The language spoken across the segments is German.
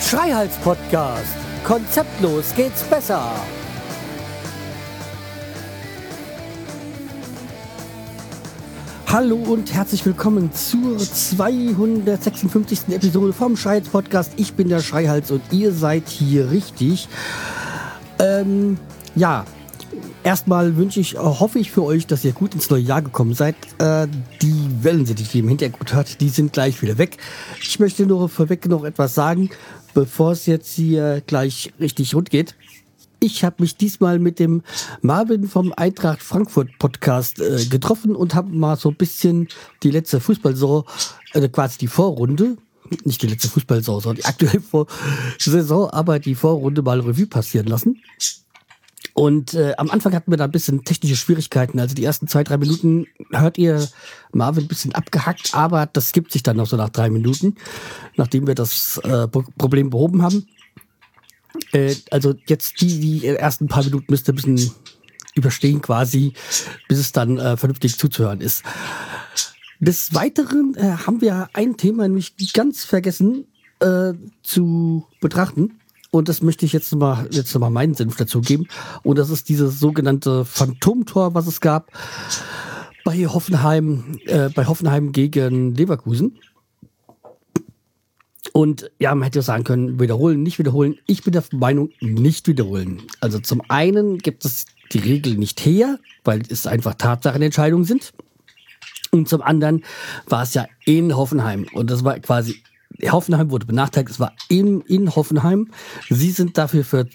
Schreihals Podcast. Konzeptlos geht's besser. Hallo und herzlich willkommen zur 256. Episode vom Schreihals Podcast. Ich bin der Schreihals und ihr seid hier richtig. Ähm, ja, erstmal wünsche ich, hoffe ich für euch, dass ihr gut ins neue Jahr gekommen seid. Äh, die Wellen, die im Hintergrund hört, die sind gleich wieder weg. Ich möchte nur vorweg noch etwas sagen, bevor es jetzt hier gleich richtig rund geht. Ich habe mich diesmal mit dem Marvin vom Eintracht Frankfurt Podcast äh, getroffen und habe mal so ein bisschen die letzte Fußballsaison, äh, quasi die Vorrunde, nicht die letzte Fußballsaison, sondern die aktuelle Vor Saison, aber die Vorrunde mal Revue passieren lassen. Und äh, am Anfang hatten wir da ein bisschen technische Schwierigkeiten. Also die ersten zwei, drei Minuten hört ihr Marvin ein bisschen abgehackt, aber das gibt sich dann noch so nach drei Minuten, nachdem wir das äh, Problem behoben haben. Äh, also jetzt die, die ersten paar Minuten müsst ihr ein bisschen überstehen quasi, bis es dann äh, vernünftig zuzuhören ist. Des Weiteren äh, haben wir ein Thema nämlich ganz vergessen äh, zu betrachten. Und das möchte ich jetzt nochmal jetzt noch mal meinen Senf dazu geben. Und das ist dieses sogenannte Phantomtor, was es gab bei Hoffenheim, äh, bei Hoffenheim gegen Leverkusen. Und ja, man hätte sagen können, wiederholen, nicht wiederholen. Ich bin der Meinung, nicht wiederholen. Also zum einen gibt es die Regel nicht her, weil es einfach Tatsachenentscheidungen sind. Und zum anderen war es ja in Hoffenheim. Und das war quasi, Hoffenheim wurde benachteiligt, es war in, in Hoffenheim. Sie sind dafür, für,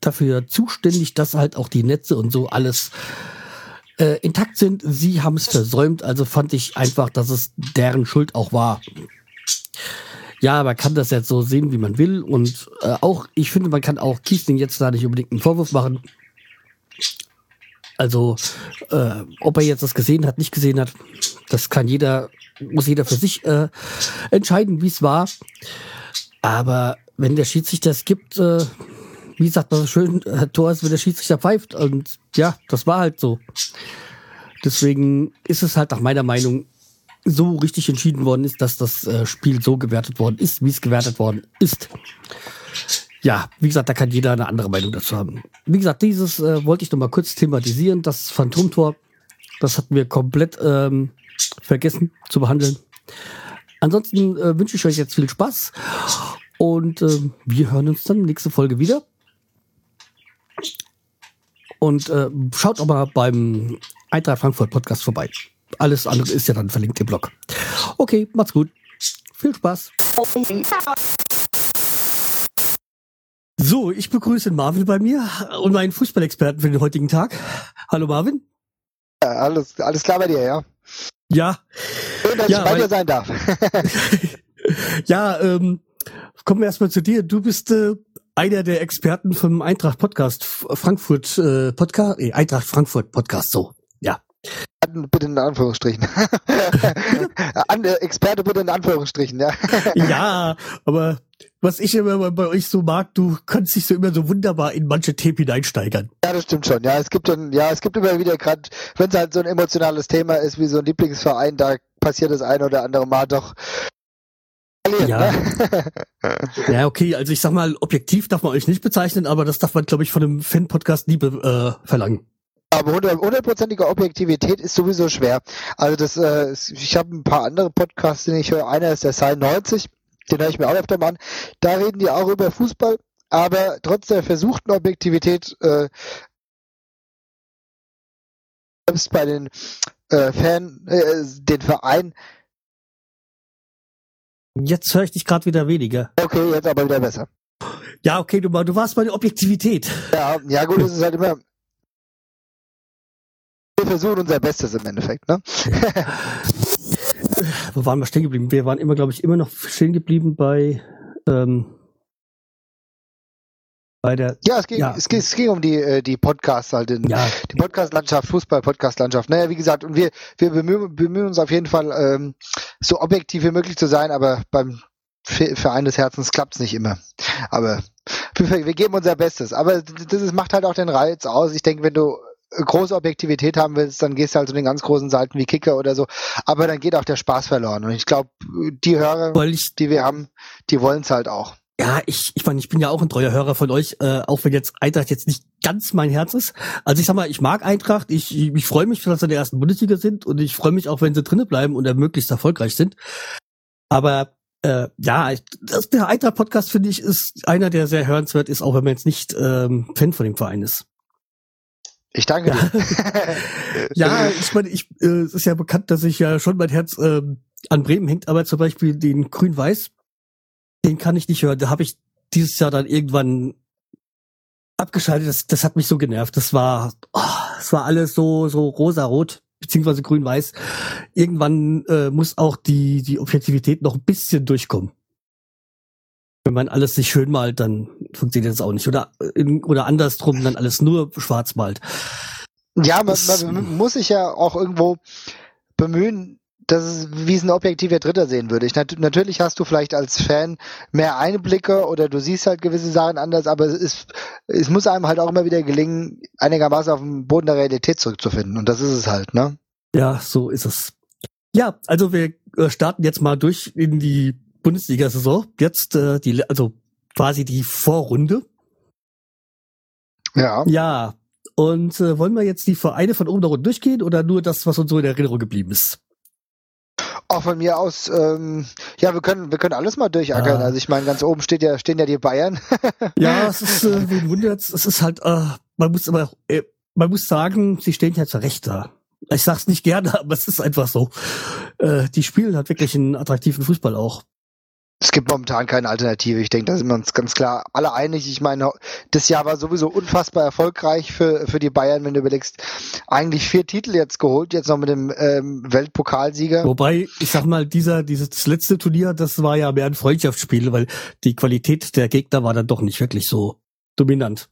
dafür zuständig, dass halt auch die Netze und so alles äh, intakt sind. Sie haben es versäumt, also fand ich einfach, dass es deren Schuld auch war ja, man kann das jetzt so sehen, wie man will. Und äh, auch, ich finde, man kann auch Kiesling jetzt da nicht unbedingt einen Vorwurf machen. Also, äh, ob er jetzt das gesehen hat, nicht gesehen hat, das kann jeder, muss jeder für sich äh, entscheiden, wie es war. Aber wenn der Schiedsrichter es gibt, äh, wie sagt man so schön, Tor ist, wenn der Schiedsrichter pfeift. Und ja, das war halt so. Deswegen ist es halt nach meiner Meinung so richtig entschieden worden ist, dass das äh, Spiel so gewertet worden ist, wie es gewertet worden ist. Ja, wie gesagt, da kann jeder eine andere Meinung dazu haben. Wie gesagt, dieses äh, wollte ich noch mal kurz thematisieren. Das Phantomtor, das hatten wir komplett ähm, vergessen zu behandeln. Ansonsten äh, wünsche ich euch jetzt viel Spaß und äh, wir hören uns dann nächste Folge wieder. Und äh, schaut auch mal beim Eintracht Frankfurt Podcast vorbei. Alles andere ist ja dann verlinkt im Blog. Okay, macht's gut. Viel Spaß. So, ich begrüße Marvin bei mir und meinen Fußballexperten für den heutigen Tag. Hallo Marvin. Ja, alles, alles klar bei dir, ja? Ja. Schön, dass ja, ich bei dir sein darf. ja, ähm, kommen wir erstmal zu dir. Du bist äh, einer der Experten vom Eintracht Podcast Frankfurt äh, Podcast, äh, Eintracht Frankfurt Podcast, so. Ja. Bitte in Anführungsstrichen. An, äh, Experte bitte in Anführungsstrichen, ja. ja, aber was ich immer bei euch so mag, du kannst dich so immer so wunderbar in manche Themen hineinsteigern. Ja, das stimmt schon. Ja, es gibt dann, ja, es gibt immer wieder gerade, wenn es halt so ein emotionales Thema ist wie so ein Lieblingsverein, da passiert das ein oder andere Mal doch. Ja. Ne? ja, okay, also ich sag mal, objektiv darf man euch nicht bezeichnen, aber das darf man, glaube ich, von einem Fan-Podcast nie äh, verlangen. Aber hundertprozentige Objektivität ist sowieso schwer. Also das, äh, ich habe ein paar andere Podcasts, den ich höre. Einer ist der Sign 90, den höre ich mir auch öfter mal an. Da reden die auch über Fußball, aber trotz der versuchten Objektivität äh, selbst bei den äh, Fan, äh, den Verein. Jetzt höre ich dich gerade wieder weniger. Okay, jetzt aber wieder besser. Ja, okay, du, du warst bei der Objektivität. Ja, ja gut, es ist halt immer, wir versuchen unser Bestes im Endeffekt, ne? Wo waren wir stehen geblieben? Wir waren immer, glaube ich, immer noch stehen geblieben bei ähm, bei der. Ja, es ging, ja. Es, ging, es ging um die äh, die Podcasts halt, in, ja. die Podcast-Landschaft, Fußball-Podcast-Landschaft. Naja, wie gesagt, und wir wir bemühen, bemühen uns auf jeden Fall ähm, so objektiv wie möglich zu sein, aber beim Verein des Herzens klappt's nicht immer. Aber wir, wir geben unser Bestes. Aber das macht halt auch den Reiz aus. Ich denke, wenn du große Objektivität haben willst, dann gehst du halt zu den ganz großen Seiten wie Kicker oder so. Aber dann geht auch der Spaß verloren. Und ich glaube, die Hörer, die wir haben, die wollen es halt auch. Ja, ich, ich meine, ich bin ja auch ein treuer Hörer von euch, äh, auch wenn jetzt Eintracht jetzt nicht ganz mein Herz ist. Also ich sag mal, ich mag Eintracht, ich, ich, ich freue mich, dass sie in der ersten Bundesliga sind und ich freue mich auch, wenn sie drinnen bleiben und möglichst erfolgreich sind. Aber äh, ja, das, der Eintracht-Podcast, finde ich, ist einer, der sehr hörenswert ist, auch wenn man jetzt nicht ähm, Fan von dem Verein ist. Ich danke dir. ja, ich meine, ich, äh, es ist ja bekannt, dass ich ja schon mein Herz äh, an Bremen hängt, aber zum Beispiel den Grün-Weiß, den kann ich nicht hören. Da habe ich dieses Jahr dann irgendwann abgeschaltet. Das, das hat mich so genervt. Das war, oh, das war alles so so rosa-rot beziehungsweise grün-weiß. Irgendwann äh, muss auch die die Objektivität noch ein bisschen durchkommen. Wenn man alles nicht schön malt, dann funktioniert das auch nicht. Oder in, oder andersrum dann alles nur schwarz malt. Ja, man, man muss sich ja auch irgendwo bemühen, das ist, wie es ein objektiver Dritter sehen würde. Ich, nat natürlich hast du vielleicht als Fan mehr Einblicke oder du siehst halt gewisse Sachen anders, aber es, ist, es muss einem halt auch immer wieder gelingen, einigermaßen auf den Boden der Realität zurückzufinden. Und das ist es halt, ne? Ja, so ist es. Ja, also wir äh, starten jetzt mal durch in die Bundesliga-Saison. Jetzt äh, die, also quasi die Vorrunde. Ja. Ja. Und äh, wollen wir jetzt die Vereine von oben nach unten durchgehen oder nur das, was uns so in Erinnerung geblieben ist? Auch von mir aus, ähm, ja, wir können, wir können alles mal durchackern. Ah. Also ich meine, ganz oben steht ja, stehen ja die Bayern. ja, es ist, äh, wen wundert's, es ist halt, äh, man muss aber, äh, man muss sagen, sie stehen ja zu Recht da. Ich sag's nicht gerne, aber es ist einfach so. Äh, die spielen halt wirklich einen attraktiven Fußball auch es gibt momentan keine Alternative. Ich denke, da sind wir uns ganz klar alle einig. Ich meine, das Jahr war sowieso unfassbar erfolgreich für, für die Bayern, wenn du überlegst. Eigentlich vier Titel jetzt geholt, jetzt noch mit dem ähm, Weltpokalsieger. Wobei, ich sag mal, dieser, dieses letzte Turnier, das war ja mehr ein Freundschaftsspiel, weil die Qualität der Gegner war dann doch nicht wirklich so dominant.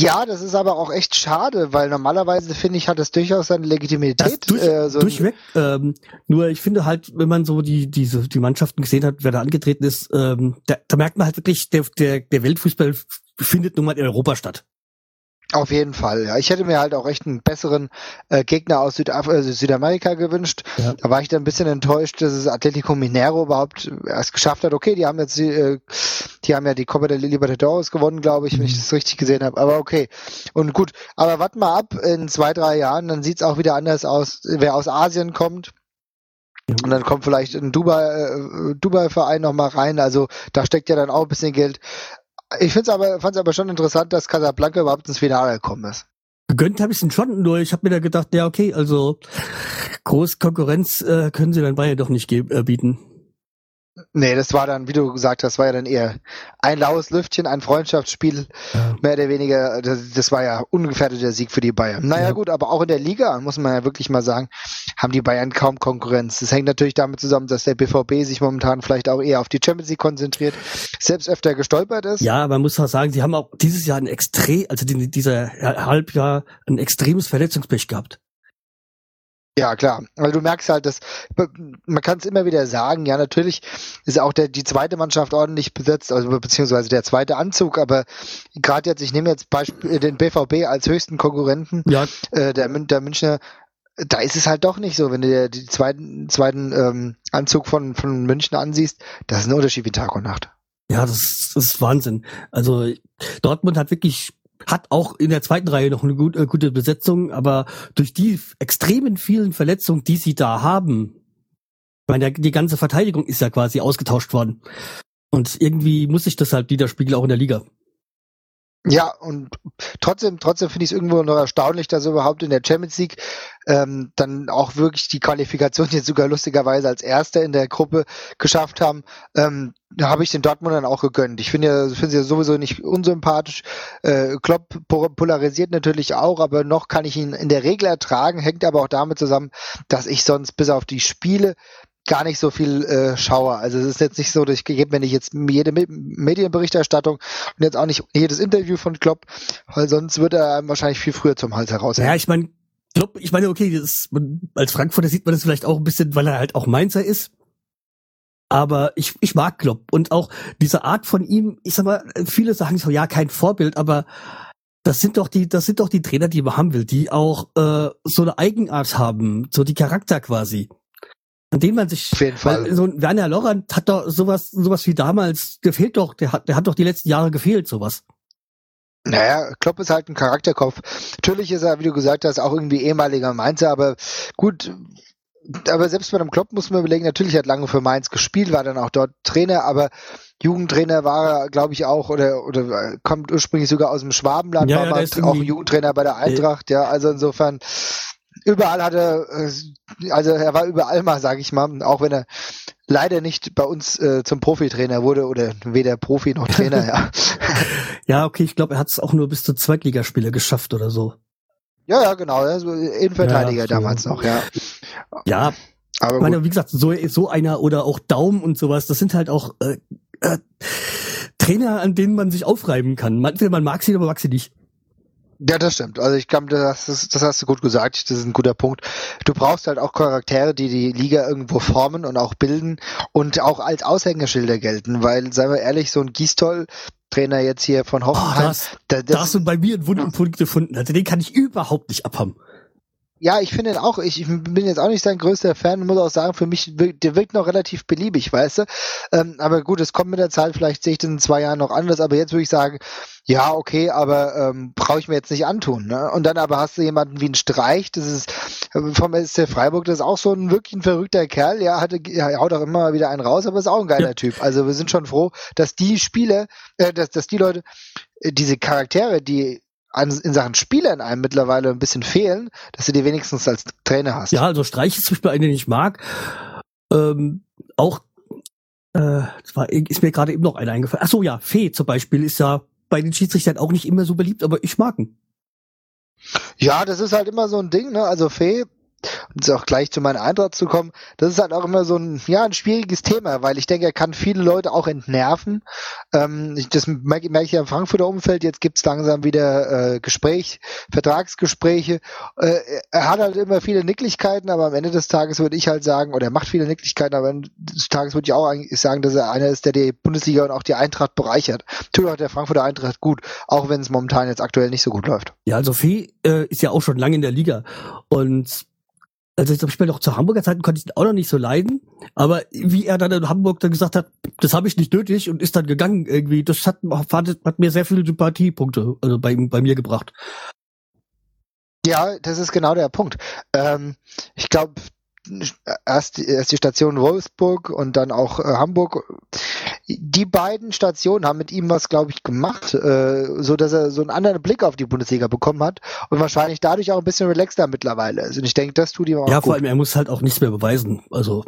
Ja, das ist aber auch echt schade, weil normalerweise finde ich, hat es durchaus seine Legitimität. Durch, äh, so durchweg. Ähm, nur ich finde halt, wenn man so die diese die Mannschaften gesehen hat, wer da angetreten ist, ähm, da, da merkt man halt wirklich, der der der Weltfußball findet nun mal in Europa statt. Auf jeden Fall, ja. Ich hätte mir halt auch echt einen besseren äh, Gegner aus Südaf äh, Südamerika gewünscht. Ja. Da war ich dann ein bisschen enttäuscht, dass es Atletico Mineiro überhaupt erst geschafft hat. Okay, die haben jetzt die, äh, die haben ja die Copa de Libertadores gewonnen, glaube ich, mhm. wenn ich mhm. das richtig gesehen habe. Aber okay. Und gut, aber warten mal ab, in zwei, drei Jahren, dann sieht's auch wieder anders aus, wer aus Asien kommt. Und dann kommt vielleicht ein Dubai, äh, Dubai-Verein noch mal rein. Also da steckt ja dann auch ein bisschen Geld. Ich finde es aber, fand's aber schon interessant, dass Casablanca überhaupt ins Finale gekommen ist. Gegönnt habe ich es schon, nur ich habe mir da gedacht, ja okay, also groß Konkurrenz äh, können sie dann Bayern doch nicht äh, bieten. Nee, das war dann, wie du gesagt hast, war ja dann eher ein laues Lüftchen, ein Freundschaftsspiel, ja. mehr oder weniger. Das, das, war ja ungefährdeter Sieg für die Bayern. Naja, ja. gut, aber auch in der Liga, muss man ja wirklich mal sagen, haben die Bayern kaum Konkurrenz. Das hängt natürlich damit zusammen, dass der BVB sich momentan vielleicht auch eher auf die Champions League konzentriert, selbst öfter gestolpert ist. Ja, man muss auch sagen, sie haben auch dieses Jahr ein extrem, also dieser Halbjahr ein extremes Verletzungspech gehabt. Ja, klar. Also du merkst halt, dass man kann es immer wieder sagen, ja, natürlich ist auch der, die zweite Mannschaft ordentlich besetzt, also beziehungsweise der zweite Anzug, aber gerade jetzt, ich nehme jetzt Beispiel den BVB als höchsten Konkurrenten, ja. äh, der, der Münchner, da ist es halt doch nicht so, wenn du dir den zweiten, zweiten ähm, Anzug von, von München ansiehst, das ist ein Unterschied wie Tag und Nacht. Ja, das, das ist Wahnsinn. Also Dortmund hat wirklich hat auch in der zweiten Reihe noch eine gut, äh, gute Besetzung, aber durch die extremen vielen Verletzungen, die sie da haben, ich meine, die ganze Verteidigung ist ja quasi ausgetauscht worden. Und irgendwie muss sich das halt widerspiegeln, auch in der Liga. Ja, und trotzdem, trotzdem finde ich es irgendwo noch erstaunlich, dass überhaupt in der Champions League ähm, dann auch wirklich die Qualifikation jetzt sogar lustigerweise als Erster in der Gruppe geschafft haben. Ähm, da habe ich den Dortmundern auch gegönnt. Ich finde ja, finde sie ja sowieso nicht unsympathisch. Äh, Klopp polarisiert natürlich auch, aber noch kann ich ihn in der Regel ertragen, hängt aber auch damit zusammen, dass ich sonst bis auf die Spiele gar nicht so viel äh, schaue. Also es ist jetzt nicht so, dass ich gebe mir nicht jetzt jede Medienberichterstattung und jetzt auch nicht jedes Interview von Klopp, weil sonst würde er wahrscheinlich viel früher zum Hals heraus. Ja, ich meine, Klopp, ich meine, okay, das, man, als Frankfurter sieht man das vielleicht auch ein bisschen, weil er halt auch Mainzer ist. Aber ich, ich mag Klopp und auch diese Art von ihm, ich sag mal, viele sagen so, ja, kein Vorbild, aber das sind doch die, das sind doch die Trainer, die man haben will, die auch äh, so eine Eigenart haben, so die Charakter quasi. An denen man sich, Auf jeden Fall. weil so ein Werner Lorand hat doch sowas, sowas wie damals gefehlt doch, der hat, der hat doch die letzten Jahre gefehlt, sowas. Naja, Klopp ist halt ein Charakterkopf. Natürlich ist er, wie du gesagt hast, auch irgendwie ehemaliger Mainzer, aber gut, aber selbst bei dem Klopp muss man überlegen, natürlich hat lange für Mainz gespielt, war dann auch dort Trainer, aber Jugendtrainer war er, glaube ich, auch, oder, oder kommt ursprünglich sogar aus dem Schwabenland, Ja, war ja, auch Jugendtrainer bei der Eintracht, ja, also insofern, überall hat er, äh, also er war überall mal, sage ich mal, auch wenn er leider nicht bei uns äh, zum Profitrainer wurde oder weder Profi noch Trainer, ja. Ja, okay, ich glaube, er hat es auch nur bis zur Zweitligaspiele geschafft oder so. Ja, ja, genau, also Innenverteidiger Ja, damals noch, ja. Ja, Aber meine, wie gesagt, so, so einer oder auch Daumen und sowas, das sind halt auch äh, äh, Trainer, an denen man sich aufreiben kann. Man, entweder man mag sie, aber mag sie nicht. Ja, das stimmt. Also ich glaube, das, ist- das hast du gut gesagt. Das ist ein guter Punkt. Du brauchst halt auch Charaktere, die die Liga irgendwo formen und auch bilden und auch als Aushängeschilder gelten, weil, seien wir ehrlich, so ein Gistol, Trainer jetzt hier von Oh, Hoffenheim, das, da, da hast du bei mir einen wunden Punkt gefunden. Also den kann ich überhaupt nicht abhaben. Ja, ich finde ihn auch, ich, ich bin jetzt auch nicht sein größter Fan, muss auch sagen, für mich, wirkt- der wirkt noch relativ beliebig, weißt du? Ähm, aber gut, es kommt mit der Zeit, vielleicht sehe ich das in zwei Jahren noch anders, aber jetzt würde ich sagen, ja, okay, aber ähm, brauche ich mir jetzt nicht antun. Ne? Und dann aber hast du jemanden wie einen Streich, das ist äh, vom SC Freiburg, das ist auch so ein wirklich ein verrückter Kerl, ja, hatte, ja, haut auch immer wieder einen raus, aber ist auch ein geiler Ja. Typ. Also wir sind schon froh, dass die Spieler, äh, dass, dass die Leute, äh, diese Charaktere, die in Sachen Spieler in einem mittlerweile ein bisschen fehlen, dass du die wenigstens als Trainer hast. Ja, also Streich ist zum Beispiel einen, den ich mag. Ähm, auch, äh, war, ist mir gerade eben noch einer eingefallen. Ach so, ja, Fee zum Beispiel ist ja bei den Schiedsrichtern auch nicht immer so beliebt, aber ich mag ihn. Ja, das ist halt immer so ein Ding, ne? Also Fee, und jetzt auch gleich zu meiner Eintracht zu kommen, das ist halt auch immer so ein, ja, ein schwieriges Thema, weil ich denke, er kann viele Leute auch entnerven. Ähm, das merke, merke ich ja im Frankfurter Umfeld, jetzt gibt's langsam wieder äh, Gespräch, Vertragsgespräche. Äh, er hat halt immer viele Nicklichkeiten, aber am Ende des Tages würde ich halt sagen, oder er macht viele Nicklichkeiten, aber am Ende des Tages würde ich auch eigentlich sagen, dass er einer ist, der die Bundesliga und auch die Eintracht bereichert. Tut auch der Frankfurter Eintracht gut, auch wenn es momentan jetzt aktuell nicht so gut läuft. Ja, also Fee äh, ist ja auch schon lange in der Liga. Und also ich glaube, noch zu Hamburger Zeiten konnte ich ihn auch noch nicht so leiden. Aber wie er dann in Hamburg dann gesagt hat, das habe ich nicht nötig und ist dann gegangen irgendwie, das hat, hat, hat mir sehr viele Sympathiepunkte also bei, bei mir gebracht. Ja, das ist genau der Punkt. Ähm, ich glaube, erst, erst die Station Wolfsburg und dann auch äh, Hamburg. Die beiden Stationen haben mit ihm was, glaube ich, gemacht, äh, so dass er so einen anderen Blick auf die Bundesliga bekommen hat und wahrscheinlich dadurch auch ein bisschen relaxter mittlerweile ist. Und ich denke, das tut ihm auch Ja, gut. vor allem, er muss halt auch nichts mehr beweisen. Also,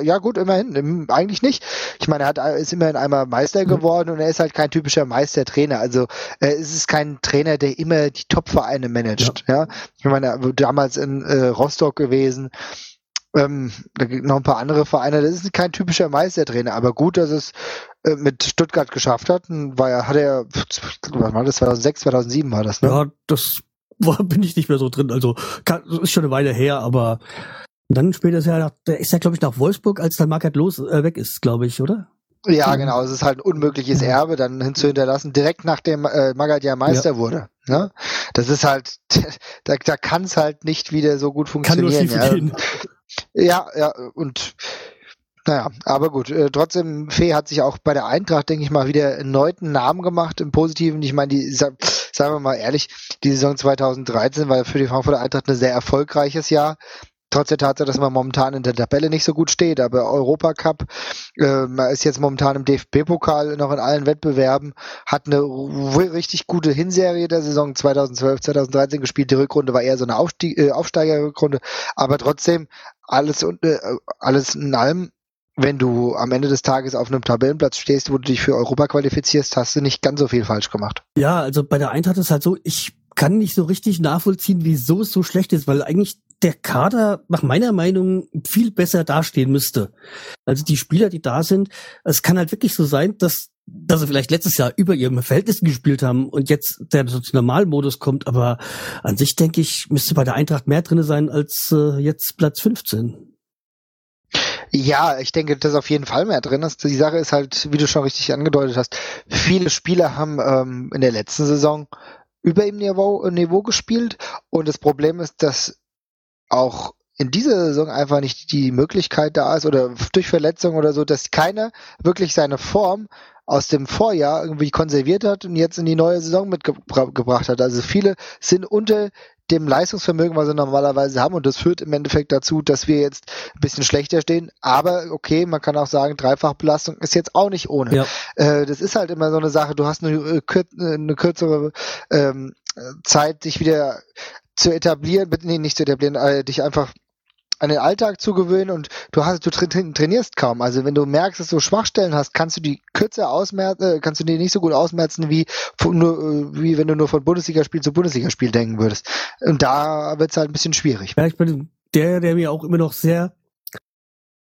Ja gut, immerhin. Im- Eigentlich nicht. Ich meine, er hat, ist immerhin einmal Meister Mhm. geworden und er ist halt kein typischer Meistertrainer. Also äh, es ist kein Trainer, der immer die Top-Vereine managt. Ja. Ich meine, er war damals in äh, Rostock gewesen. Ähm, da gibt noch ein paar andere Vereine. Das ist kein typischer Meistertrainer, aber gut, dass es äh, mit Stuttgart geschafft hat. War ja, hat er, was war das, 2006, 2007 war das, ne? ja, das war, bin ich nicht mehr so drin. Also, kann, ist schon eine Weile her, aber dann später ist er, nach, ist ja, glaube ich, nach Wolfsburg, als dann Market los äh, weg ist, glaube ich, oder? Ja, genau. Es ist halt ein unmögliches Erbe, dann hinzuhinterlassen, direkt nachdem äh, Magath ja Meister wurde. Ne? Das ist halt, da, da kann es halt nicht wieder so gut Kann nur funktionieren. ja. ja, ja, und naja, aber gut. Äh, trotzdem, Fee hat sich auch bei der Eintracht, denke ich mal, wieder erneut einen Namen gemacht im Positiven. Ich meine, die, sa- sagen wir mal ehrlich, die Saison 2013 war für die Frankfurter Eintracht ein sehr erfolgreiches Jahr. Trotz der Tatsache, dass man momentan in der Tabelle nicht so gut steht, aber Europacup, äh, man ist jetzt momentan im DFB-Pokal noch in allen Wettbewerben, hat eine richtig gute Hinserie der Saison 2012, 2013 gespielt. Die Rückrunde war eher so eine Aufstieg, äh, Aufsteigerrückrunde, aber trotzdem alles und äh, alles in allem. Wenn du am Ende des Tages auf einem Tabellenplatz stehst, wo du dich für Europa qualifizierst, hast du nicht ganz so viel falsch gemacht. Ja, also bei der Eintracht ist halt so, ich kann nicht so richtig nachvollziehen, wieso es so schlecht ist, weil eigentlich der Kader nach meiner Meinung viel besser dastehen müsste. Also die Spieler, die da sind, es kann halt wirklich so sein, dass dass sie vielleicht letztes Jahr über ihrem Verhältnissen gespielt haben und jetzt der so zum Normalmodus kommt, aber an sich denke ich, müsste bei der Eintracht mehr drinne sein als äh, jetzt Platz 15. Ja, ich denke, dass auf jeden Fall mehr drin ist. Die Sache ist halt, wie du schon richtig angedeutet hast, viele Spieler haben ähm, in der letzten Saison über ihm Niveau, Niveau gespielt und das Problem ist, dass auch in dieser Saison einfach nicht die Möglichkeit da ist oder durch Verletzung oder so, dass keiner wirklich seine Form aus dem Vorjahr irgendwie konserviert hat und jetzt in die neue Saison mitgebracht hat. Also viele sind unter dem Leistungsvermögen, was sie normalerweise haben. Und das führt im Endeffekt dazu, dass wir jetzt ein bisschen schlechter stehen. Aber okay, man kann auch sagen, Dreifachbelastung ist jetzt auch nicht ohne. Ja. Äh, das ist halt immer so eine Sache. Du hast eine, äh, eine kürzere ähm, Zeit, dich wieder zu etablieren, nee, nicht zu etablieren, äh, dich einfach an den Alltag zu gewöhnen und du hast, du trainierst kaum. Also wenn du merkst, dass du Schwachstellen hast, kannst du die kürzer ausmerzen, äh, kannst du die nicht so gut ausmerzen, wie, nur, äh, wie wenn du nur von Bundesligaspiel zu Bundesligaspiel denken würdest. Und da wird es halt ein bisschen schwierig. Ja, ich bin der, der mir auch immer noch sehr,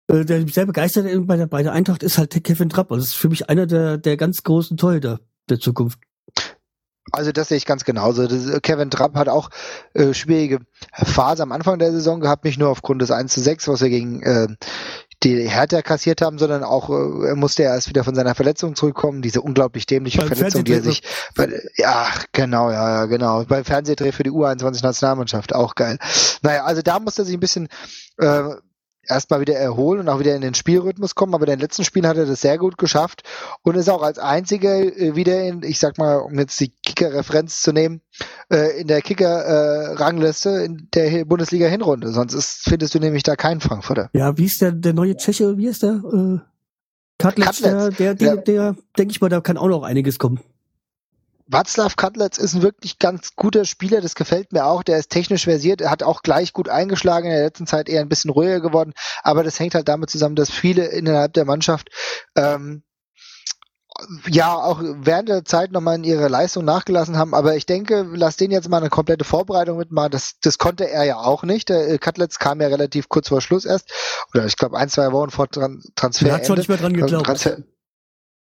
äh, der mich sehr begeistert bei der, bei der Eintracht ist halt Kevin Trapp. Also das ist für mich einer der, der ganz großen Torhüter der Zukunft. Also das sehe ich ganz genauso. Das, äh, Kevin Trapp hat auch äh, schwierige Phase am Anfang der Saison gehabt, nicht nur aufgrund des 1 zu 6, was wir gegen äh, die Hertha kassiert haben, sondern auch äh, er musste erst wieder von seiner Verletzung zurückkommen, diese unglaublich dämliche Beim Verletzung, die er sich bei, ja, genau, ja, ja, genau, beim Fernsehdreh für die U21 Nationalmannschaft, auch geil. Naja, also da musste er sich ein bisschen äh, erstmal wieder erholen und auch wieder in den Spielrhythmus kommen. Aber in den letzten Spielen hat er das sehr gut geschafft und ist auch als einziger äh, wieder in, ich sag mal, um jetzt die Kicker-Referenz zu nehmen, äh, in der Kicker-Rangliste in der Bundesliga-Hinrunde. Sonst ist, findest du nämlich da keinen Frankfurter. Ja, wie ist der, der neue Tscheche, wie ist der? Äh, Katlitz, der, der, der, ja. der denke ich mal, da kann auch noch einiges kommen. Václav Katlitz ist ein wirklich ganz guter Spieler, das gefällt mir auch. Der ist technisch versiert, er hat auch gleich gut eingeschlagen, in der letzten Zeit eher ein bisschen ruhiger geworden, aber das hängt halt damit zusammen, dass viele innerhalb der Mannschaft ähm, ja auch während der Zeit nochmal in ihre Leistung nachgelassen haben, aber ich denke, lass den jetzt mal eine komplette Vorbereitung mitmachen. Das, das konnte er ja auch nicht. Der Katlitz kam ja relativ kurz vor Schluss erst, oder ich glaube ein, zwei Wochen vor Transfer. Er hat schon nicht mehr dran geglaubt. Transfer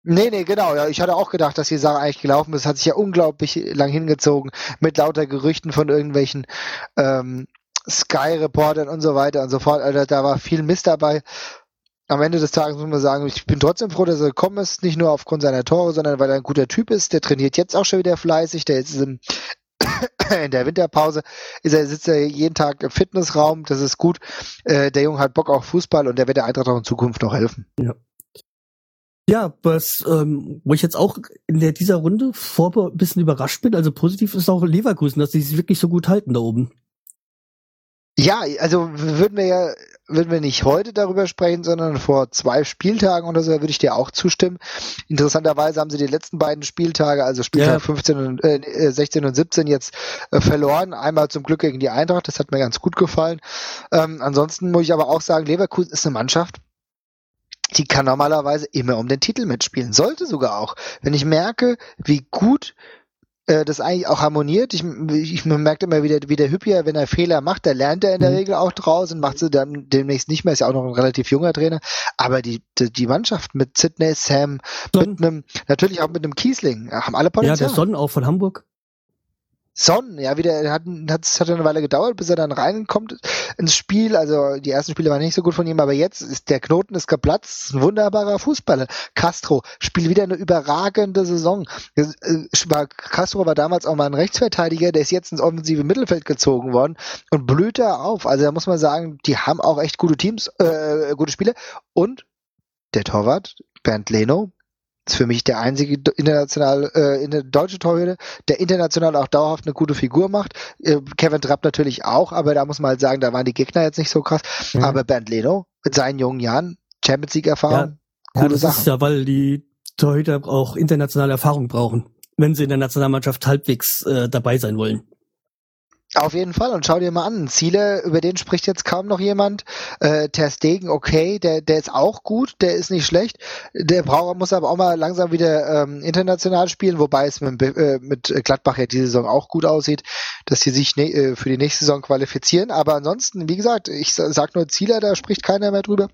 Nee, nee, genau. Ja, ich hatte auch gedacht, dass die Sache eigentlich gelaufen ist. Hat sich ja unglaublich lang hingezogen mit lauter Gerüchten von irgendwelchen ähm, Sky-Reportern und so weiter und so fort. Also da war viel Mist dabei. Am Ende des Tages muss man sagen, ich bin trotzdem froh, dass er gekommen ist. Nicht nur aufgrund seiner Tore, sondern weil er ein guter Typ ist. Der trainiert jetzt auch schon wieder fleißig. Der ist im in der Winterpause ist er, sitzt er jeden Tag im Fitnessraum, das ist gut. Äh, der Junge hat Bock auf Fußball und der wird der Eintracht auch in Zukunft noch helfen. Ja. Ja, was, ähm, wo ich jetzt auch in der, dieser Runde vor ein bisschen überrascht bin, also positiv ist auch Leverkusen, dass sie sich wirklich so gut halten da oben. Ja, also würden wir ja, würden wir nicht heute darüber sprechen, sondern vor zwei Spieltagen oder so, würde ich dir auch zustimmen. Interessanterweise haben sie die letzten beiden Spieltage, also Spieltag ja. 15 und, äh, 16 und 17 jetzt äh, verloren. Einmal zum Glück gegen die Eintracht, das hat mir ganz gut gefallen. Ähm, ansonsten muss ich aber auch sagen, Leverkusen ist eine Mannschaft, die kann normalerweise immer um den Titel mitspielen. Sollte sogar auch. Wenn ich merke, wie gut äh, das eigentlich auch harmoniert. Ich, ich merke immer wieder, wie der Hüppier, wenn er Fehler macht, der lernt er in der mhm. Regel auch draus und macht sie dann demnächst nicht mehr. Ist ja auch noch ein relativ junger Trainer. Aber die, die, die Mannschaft mit Sidney, Sam, Son. mit einem, natürlich auch mit einem Kiesling, haben alle Potenzial. Ja, der Sonnen auch von Hamburg. Son, ja, wieder hat hat hat eine Weile gedauert, bis er dann reinkommt ins Spiel. Also die ersten Spiele waren nicht so gut von ihm, aber jetzt ist der Knoten ist geplatzt. Ein wunderbarer Fußballer. Castro spielt wieder eine überragende Saison. Castro war damals auch mal ein Rechtsverteidiger, der ist jetzt ins offensive Mittelfeld gezogen worden und blüht da auf. Also da muss man sagen, die haben auch echt gute Teams, äh, gute Spiele und der Torwart Bernd Leno ist für mich der einzige international, äh, deutsche Torhüter, der international auch dauerhaft eine gute Figur macht. Äh, Kevin Trapp natürlich auch, aber da muss man halt sagen, da waren die Gegner jetzt nicht so krass. Mhm. Aber Bernd Leno mit seinen jungen Jahren, Champions League Erfahrung, ja. coole ja, das Sache. Ist ja, weil die Torhüter auch internationale Erfahrung brauchen, wenn sie in der Nationalmannschaft halbwegs äh, dabei sein wollen. Auf jeden Fall und schau dir mal an. Ziele, über den spricht jetzt kaum noch jemand. Äh, Ter Stegen, okay, der, der ist auch gut, der ist nicht schlecht. Der braucht, muss aber auch mal langsam wieder ähm, international spielen, wobei es mit, äh, mit Gladbach ja diese Saison auch gut aussieht, dass sie sich ne, äh, für die nächste Saison qualifizieren. Aber ansonsten, wie gesagt, ich sag nur Ziele, da spricht keiner mehr drüber.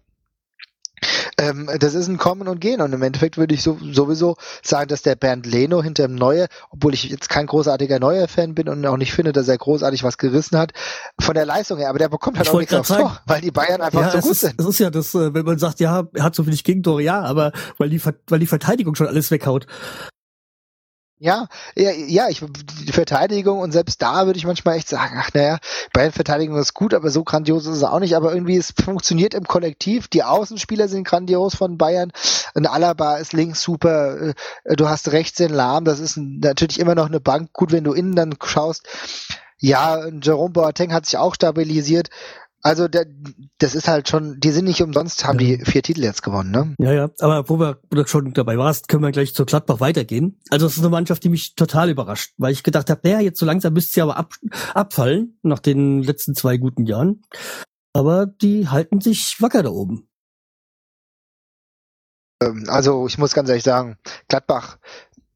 Ähm, das ist ein Kommen und Gehen. Und im Endeffekt würde ich so, sowieso sagen, dass der Bernd Leno hinter dem Neue, obwohl ich jetzt kein großartiger Neuer-Fan bin und auch nicht finde, dass er großartig was gerissen hat, von der Leistung her, aber der bekommt halt Ich auch nichts aufs Tor, weil die Bayern einfach Ja, so gut ist, sind. es ist ja das, äh, wenn man sagt, ja, er hat so wenig Gegentore, ja, aber weil die, weil die Verteidigung schon alles weghaut. Ja, ja, ja, ich, die Verteidigung und selbst da würde ich manchmal echt sagen, ach naja, Bayern-Verteidigung ist gut, aber so grandios ist es auch nicht, aber irgendwie es funktioniert im Kollektiv, die Außenspieler sind grandios von Bayern, ein Alaba ist links super, äh, du hast rechts den Lahm, das ist natürlich immer noch eine Bank, gut, wenn du innen dann schaust, ja, Jerome Boateng hat sich auch stabilisiert, also der, das ist halt schon, die sind nicht umsonst, haben die vier Titel jetzt gewonnen, ne? Ja, ja. Aber wo wir schon dabei warst, können wir gleich zur Gladbach weitergehen. Also es ist eine Mannschaft, die mich total überrascht, weil ich gedacht habe, naja, jetzt so langsam müsste sie aber ab, abfallen nach den letzten zwei guten Jahren. Aber die halten sich wacker da oben. Ähm, Also ich muss ganz ehrlich sagen, Gladbach,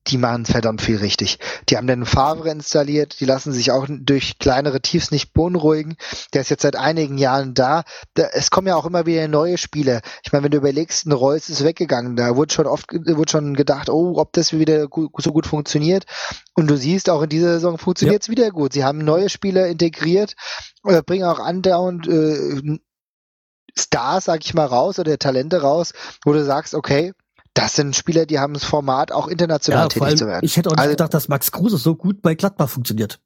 die machen verdammt viel richtig. Die haben den Favre installiert, die lassen sich auch durch kleinere Tiefs nicht beunruhigen. Der ist jetzt seit einigen Jahren da. da es kommen ja auch immer wieder neue Spiele. Ich meine, wenn du überlegst, ein Reus ist weggegangen, da wurde schon oft wurde schon gedacht, oh, ob das wieder gu so gut funktioniert. Und du siehst, auch in dieser Saison funktioniert es wieder gut. Sie haben neue Spieler integriert, äh, bringen auch andauernd äh, Stars, sag ich mal, raus oder Talente raus, wo du sagst, okay, das sind Spieler, die haben das Format, auch international Ja, tätig zu werden. ich hätte auch nicht Also- gedacht, dass Max Kruse so gut bei Gladbach funktioniert.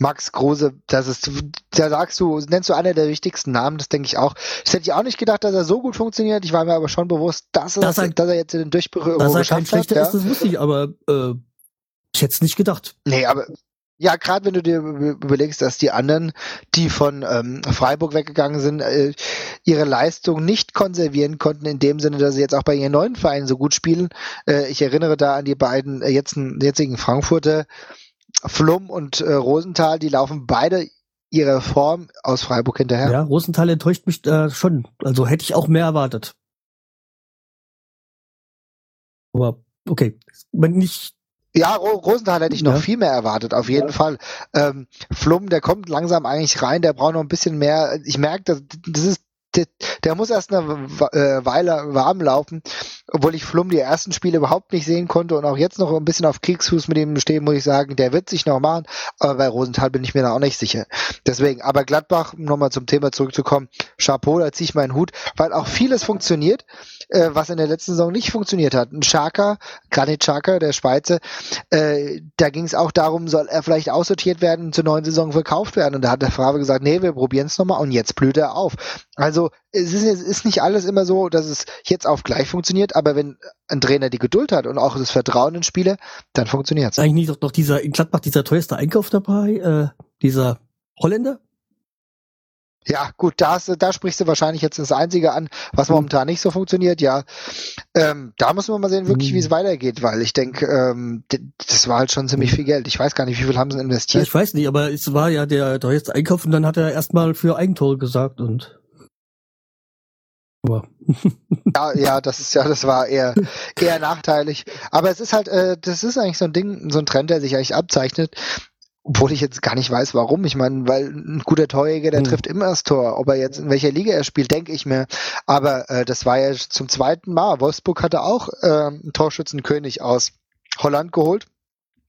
Max Kruse, das ist, da sagst du, nennst du einer der wichtigsten Namen, das denke ich auch. Das hätte ich auch nicht gedacht, dass er so gut funktioniert. Ich war mir aber schon bewusst, dass, Dass er, dass er jetzt den Durchbruch irgendwo Dass er kein geschafft hat. schlechter Ja. ist, das wusste ich, aber äh, ich hätte es nicht gedacht. Nee, aber ja, gerade wenn du dir über- überlegst, dass die anderen, die von ähm, Freiburg weggegangen sind, äh, ihre Leistung nicht konservieren konnten, in dem Sinne, dass sie jetzt auch bei ihren neuen Vereinen so gut spielen. Äh, ich erinnere da an die beiden äh, jetzt, jetzigen Frankfurter, Flum und äh, Rosenthal, die laufen beide ihrer Form aus Freiburg hinterher. Ja, Rosenthal enttäuscht mich äh, schon. Also hätte ich auch mehr erwartet. Aber okay, wenn nicht. Ja, Ro Rosenthal hätte ich noch Ja. viel mehr erwartet, auf jeden Fall. Ähm, Flum, der kommt langsam eigentlich rein, der braucht noch ein bisschen mehr. Ich merke, das, das ist, der, der muss erst eine äh, Weile warm laufen, obwohl ich Flum die ersten Spiele überhaupt nicht sehen konnte und auch jetzt noch ein bisschen auf Kriegsfuß mit ihm stehen, muss ich sagen, der wird sich noch machen, aber bei Rosenthal bin ich mir da auch nicht sicher. Deswegen, aber Gladbach, um nochmal zum Thema zurückzukommen, Chapeau, da ziehe ich meinen Hut, weil auch vieles funktioniert, äh, was in der letzten Saison nicht funktioniert hat. Ein Schaka, Granit Xhaka, der Schweizer, äh, da ging es auch darum, soll er vielleicht aussortiert werden, zur neuen Saison verkauft werden. Und da hat der Favre gesagt, nee, wir probieren es nochmal und jetzt blüht er auf. Also es ist, es ist nicht alles immer so, dass es jetzt auf gleich funktioniert, aber wenn ein Trainer die Geduld hat und auch das Vertrauen in Spieler, dann funktioniert es. eigentlich nicht noch dieser in Gladbach dieser teuerste Einkauf dabei? Äh, dieser Holländer? Ja, gut, da, hast, da sprichst du wahrscheinlich jetzt das Einzige an, was Mhm. momentan nicht so funktioniert. Ja, ähm, da müssen wir mal sehen, wirklich, Mhm. wie es weitergeht, weil ich denke, ähm, das war halt schon ziemlich viel Geld. Ich weiß gar nicht, wie viel haben sie Ja, investiert. ich weiß nicht, aber es war ja der teuerste Einkauf und dann hat er erstmal für Eigentore gesagt und. Aber Ja, ja, das ist ja, das war eher eher nachteilig. Aber es ist halt, äh, das ist eigentlich so ein Ding, so ein Trend, der sich eigentlich abzeichnet. Obwohl ich jetzt gar nicht weiß, warum. Ich meine, weil ein guter Torjäger, der Hm. trifft immer das Tor. Ob er jetzt in welcher Liga er spielt, denke ich mir. Aber äh, das war ja zum zweiten Mal. Wolfsburg hatte auch äh, einen Torschützenkönig aus Holland geholt.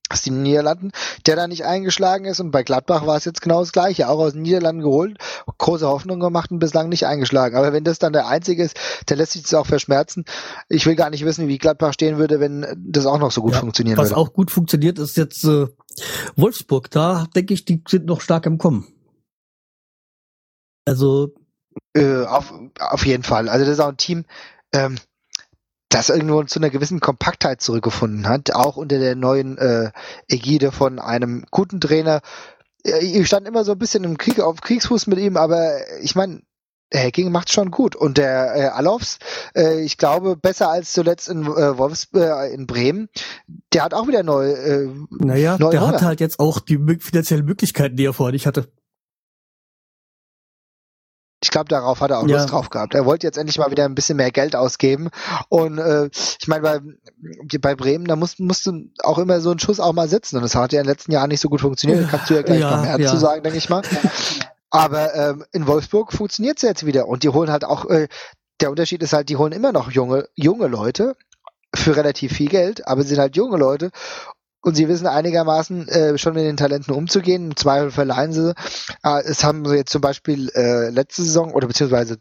Aus den Niederlanden, der da nicht eingeschlagen ist. Und bei Gladbach war es jetzt genau das Gleiche. Auch aus den Niederlanden geholt, große Hoffnung gemacht und bislang nicht eingeschlagen. Aber wenn das dann der einzige ist, der lässt sich das auch verschmerzen. Ich will gar nicht wissen, wie Gladbach stehen würde, wenn das auch noch so gut Ja, funktionieren was würde. auch gut funktioniert, ist jetzt äh, Wolfsburg. Da denke ich, die sind noch stark im Kommen. Also Äh, auf, auf jeden Fall. Also das ist auch ein Team, ähm, das irgendwo zu einer gewissen Kompaktheit zurückgefunden hat, auch unter der neuen äh, Ägide von einem guten Trainer. Äh, Ich stand immer so ein bisschen im Krieg auf Kriegsfuß mit ihm, aber ich meine, der Hacking macht schon gut. Und der äh, Alofs, äh, ich glaube, besser als zuletzt in äh, Wolfs äh, in Bremen, der hat auch wieder neu. Äh, Naja, Neue der Hunger. hat halt jetzt auch die finanziellen Möglichkeiten, die er vorher nicht hatte. Ich glaube, darauf hat er auch Ja. Lust drauf gehabt. Er wollte jetzt endlich mal wieder ein bisschen mehr Geld ausgeben. Und äh, ich meine, bei, bei Bremen, da musst, musst du auch immer so einen Schuss auch mal sitzen. Und das hat ja in den letzten Jahren nicht so gut funktioniert. Da kannst du ja gleich Ja, noch mehr ja. zu sagen, denke ich mal. Aber ähm, in Wolfsburg funktioniert es jetzt wieder. Und die holen halt auch, äh, der Unterschied ist halt, die holen immer noch junge, junge Leute für relativ viel Geld, aber sie sind halt junge Leute und sie wissen einigermaßen äh, schon mit den Talenten umzugehen. Im Zweifel verleihen sie. Äh, es haben sie jetzt zum Beispiel äh, letzte Saison oder beziehungsweise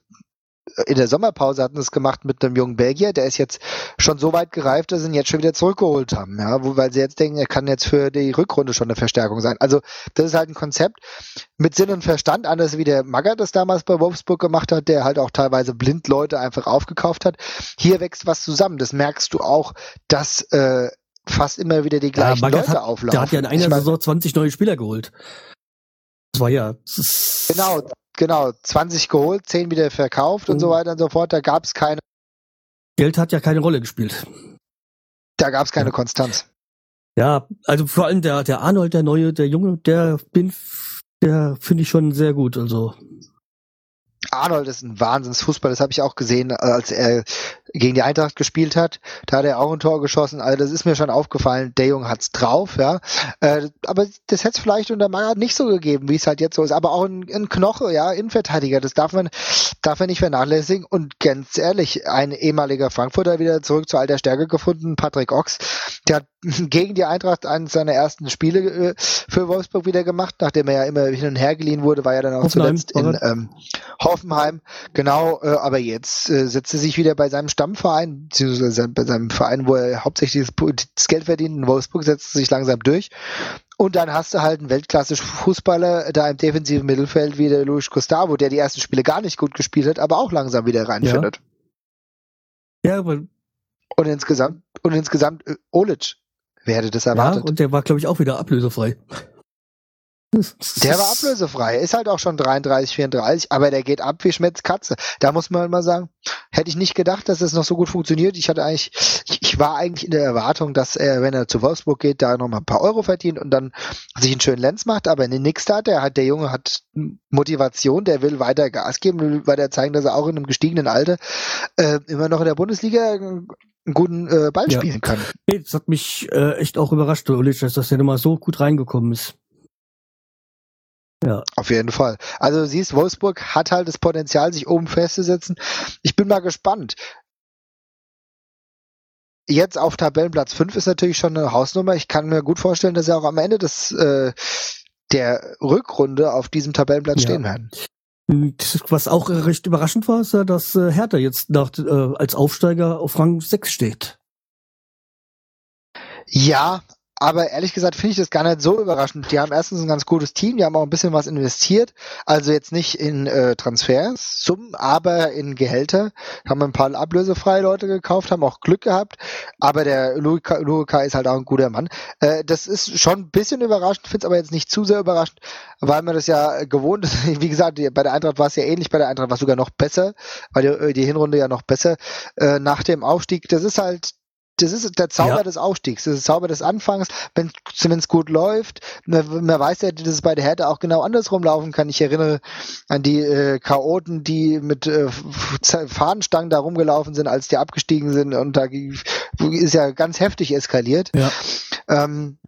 in der Sommerpause hatten es gemacht mit einem jungen Belgier, der ist jetzt schon so weit gereift, dass sie ihn jetzt schon wieder zurückgeholt haben, ja, weil sie jetzt denken, er kann jetzt für die Rückrunde schon eine Verstärkung sein. Also das ist halt ein Konzept mit Sinn und Verstand, anders wie der Magger das damals bei Wolfsburg gemacht hat, der halt auch teilweise blind Leute einfach aufgekauft hat. Hier wächst was zusammen. Das merkst du auch, dass äh, fast immer wieder die gleichen ja, Leute hat, auflaufen. Der hat ja in einer ich mein, Saison 20 neue Spieler geholt. Das war ja. Das genau, genau, 20 geholt, 10 wieder verkauft und, und so weiter und so fort. Da gab es keine. Geld hat ja keine Rolle gespielt. Da gab es keine ja. Konstanz. Ja, also vor allem der, der Arnold, der Neue, der Junge, der bin, der finde ich schon sehr gut. Also Arnold ist ein Wahnsinnsfußball, das habe ich auch gesehen, als er gegen die Eintracht gespielt hat. Da hat er auch ein Tor geschossen. Also das ist mir schon aufgefallen. Der Junge hat's drauf, ja. Äh, aber das hätte es vielleicht unter Magath nicht so gegeben, wie es halt jetzt so ist. Aber auch ein, ein Knoche, ja, Innenverteidiger, das darf man, darf man nicht vernachlässigen. Und ganz ehrlich, ein ehemaliger Frankfurter wieder zurück zur alter Stärke gefunden, Patrick Ochs. Der hat gegen die Eintracht eines seiner ersten Spiele äh, für Wolfsburg wieder gemacht, nachdem er ja immer hin und her geliehen wurde, war er dann auch Hoffenheim, zuletzt in ähm, Hoffenheim. Genau, äh, aber jetzt äh, setzt er sich wieder bei seinem Stammverein, beziehungsweise bei seinem Verein, wo er hauptsächlich das Geld verdient, in Wolfsburg, setzt sich langsam durch. Und dann hast du halt einen Weltklasse-Fußballer da im defensiven Mittelfeld wie der Luis Gustavo, der die ersten Spiele gar nicht gut gespielt hat, aber auch langsam wieder reinfindet. Ja, ja aber und insgesamt und insgesamt äh, Olic Wer hätte das erwartet? Ja, und der war, glaube ich, auch wieder ablösefrei. Der war ablösefrei, ist halt auch schon 33, 34, aber der geht ab wie Schmetz Katze. Da muss man mal sagen, hätte ich nicht gedacht, dass das noch so gut funktioniert. Ich hatte eigentlich, ich, ich war eigentlich in der Erwartung, dass er, wenn er zu Wolfsburg geht, da nochmal ein paar Euro verdient und dann sich einen schönen Lenz macht, aber in nix da, der hat, der Junge hat Motivation, der will weiter Gas geben, will weiter zeigen, dass er auch in einem gestiegenen Alter äh, immer noch in der Bundesliga einen guten äh, Ball ja. spielen kann. Nee, das hat mich äh, echt auch überrascht, Ulic, dass der immer so gut reingekommen ist. Ja. Auf jeden Fall. Also du siehst, Wolfsburg hat halt das Potenzial, sich oben festzusetzen. Ich bin mal gespannt. Jetzt auf Tabellenplatz 5 ist natürlich schon eine Hausnummer. Ich kann mir gut vorstellen, dass sie auch am Ende des, äh, der Rückrunde auf diesem Tabellenplatz ja. stehen werden. Was auch recht überraschend war, ist ja, dass äh, Hertha jetzt nach, äh, als Aufsteiger auf Rang 6 steht. Ja, aber ehrlich gesagt finde ich das gar nicht so überraschend. Die haben erstens ein ganz gutes Team, die haben auch ein bisschen was investiert. Also jetzt nicht in äh, Transfers, Summen, aber in Gehälter. Haben ein paar ablösefreie Leute gekauft, haben auch Glück gehabt. Aber der Luka, Luka ist halt auch ein guter Mann. Äh, das ist schon ein bisschen überraschend, finde es aber jetzt nicht zu sehr überraschend, weil man das ja gewohnt ist. Wie gesagt, bei der Eintracht war es ja ähnlich, bei der Eintracht war es sogar noch besser, weil die, die Hinrunde ja noch besser äh, nach dem Aufstieg. Das ist halt das ist der Zauber ja. des Aufstiegs, das ist der Zauber des Anfangs, wenn es gut läuft. Man, man, weiß ja, dass es bei der Härte auch genau andersrum laufen kann. Ich erinnere an die äh, Chaoten, die mit äh, Fahnenstangen da rumgelaufen sind, als die abgestiegen sind und da ist ja ganz heftig eskaliert. Ja. Ähm,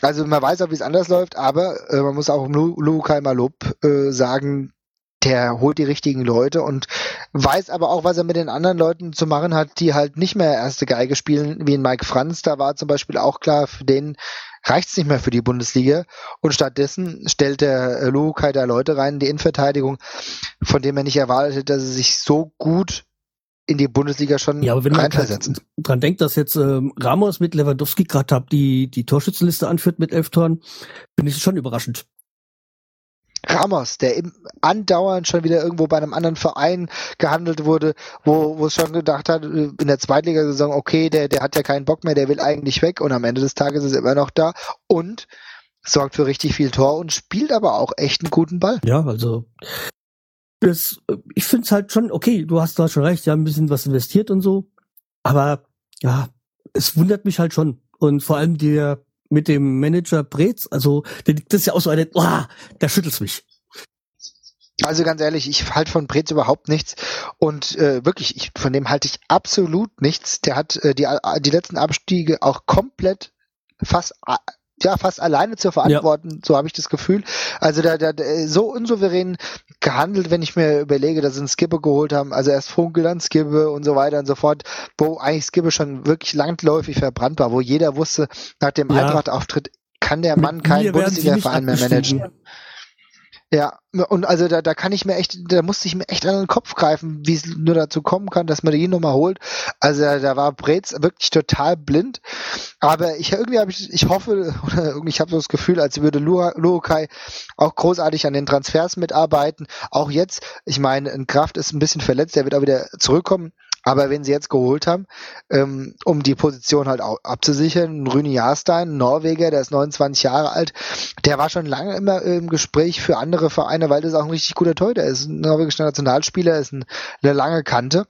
also man weiß auch, wie es anders läuft, aber äh, man muss auch Lukai Lob äh, sagen, der holt die richtigen Leute und weiß aber auch, was er mit den anderen Leuten zu machen hat, die halt nicht mehr erste Geige spielen, wie in Mike Franz. Da war zum Beispiel auch klar, für den reicht es nicht mehr für die Bundesliga. Und stattdessen stellt der äh, Lukai da Leute rein in die Innenverteidigung, von dem er nicht erwartet hätte, dass sie sich so gut in die Bundesliga schon ja, aber wenn man halt dran denkt, dass jetzt ähm, Ramos mit Lewandowski gerade die, die Torschützenliste anführt mit elf Toren, finde ich es schon überraschend. Ramos, der eben andauernd schon wieder irgendwo bei einem anderen Verein gehandelt wurde, wo, wo es schon gedacht hat, äh, in der Zweitligasaison, okay, der, der hat ja keinen Bock mehr, der will eigentlich weg und am Ende des Tages ist er immer noch da und sorgt für richtig viel Tor und spielt aber auch echt einen guten Ball. Ja, also das, ich finde es halt schon, okay, du hast da schon recht, ja, ein bisschen was investiert und so, aber ja, es wundert mich halt schon. Und vor allem der mit dem Manager Brez, also das ist ja auch so eine, oh, da schüttelt's mich. Also ganz ehrlich, ich halte von Brez überhaupt nichts und äh, wirklich, ich, von dem halte ich absolut nichts. Der hat äh, die, die letzten Abstiege auch komplett fast ja fast alleine zu verantworten, ja. so habe ich das Gefühl. Also da, da so unsouverän gehandelt, wenn ich mir überlege, dass sie einen Skipper geholt haben, also erst Funkel, dann Skibbe und so weiter und so fort, wo eigentlich Skibbe schon wirklich langläufig verbrannt war, wo jeder wusste, nach dem ja. Eintracht-Auftritt kann der Mann keinen Bundesliga-Verein mehr managen. Ja, und also da, da kann ich mir echt, da musste ich mir echt an den Kopf greifen, wie es nur dazu kommen kann, dass man die nochmal holt. Also da war Brez wirklich total blind. Aber ich irgendwie habe ich, ich hoffe, oder ich habe so das Gefühl, als würde Luokai auch großartig an den Transfers mitarbeiten. Auch jetzt, ich meine, ein Kraft ist ein bisschen verletzt, der wird auch wieder zurückkommen. Aber wenn sie jetzt geholt haben, ähm, um die Position halt auch abzusichern, Rüni Jahrstein, Norweger, der ist 29 Jahre alt, der war schon lange immer im Gespräch für andere Vereine, weil das auch ein richtig guter Torhüter ist. Ein norwegischer Nationalspieler, ist ein, eine lange Kante.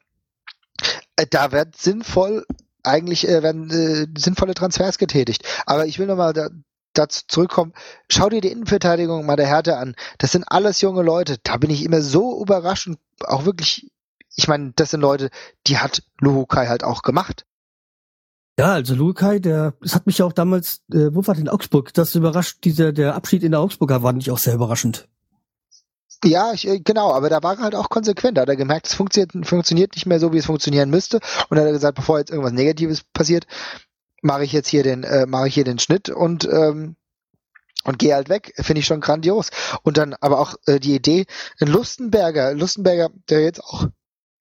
Äh, da wird sinnvoll eigentlich äh, werden äh, sinnvolle Transfers getätigt. Aber ich will nochmal da, dazu zurückkommen. Schau dir die Innenverteidigung mal der Härte an. Das sind alles junge Leute. Da bin ich immer so überrascht und auch wirklich ich meine, das sind Leute, die hat Luhukai halt auch gemacht. Ja, also Luhukai, der, das hat mich ja auch damals, äh, wo war denn Augsburg? Das überrascht, dieser, der Abschied in der Augsburger war nicht auch sehr überraschend. Ja, ich, äh, genau, aber da war er halt auch konsequent. Da hat er gemerkt, es funktioniert, funktioniert nicht mehr so, wie es funktionieren müsste. Und dann hat er gesagt, bevor jetzt irgendwas Negatives passiert, mache ich jetzt hier den, äh, mache ich hier den Schnitt und ähm, und gehe halt weg, finde ich schon grandios. Und dann aber auch äh, die Idee, ein Lustenberger, Lustenberger, der jetzt auch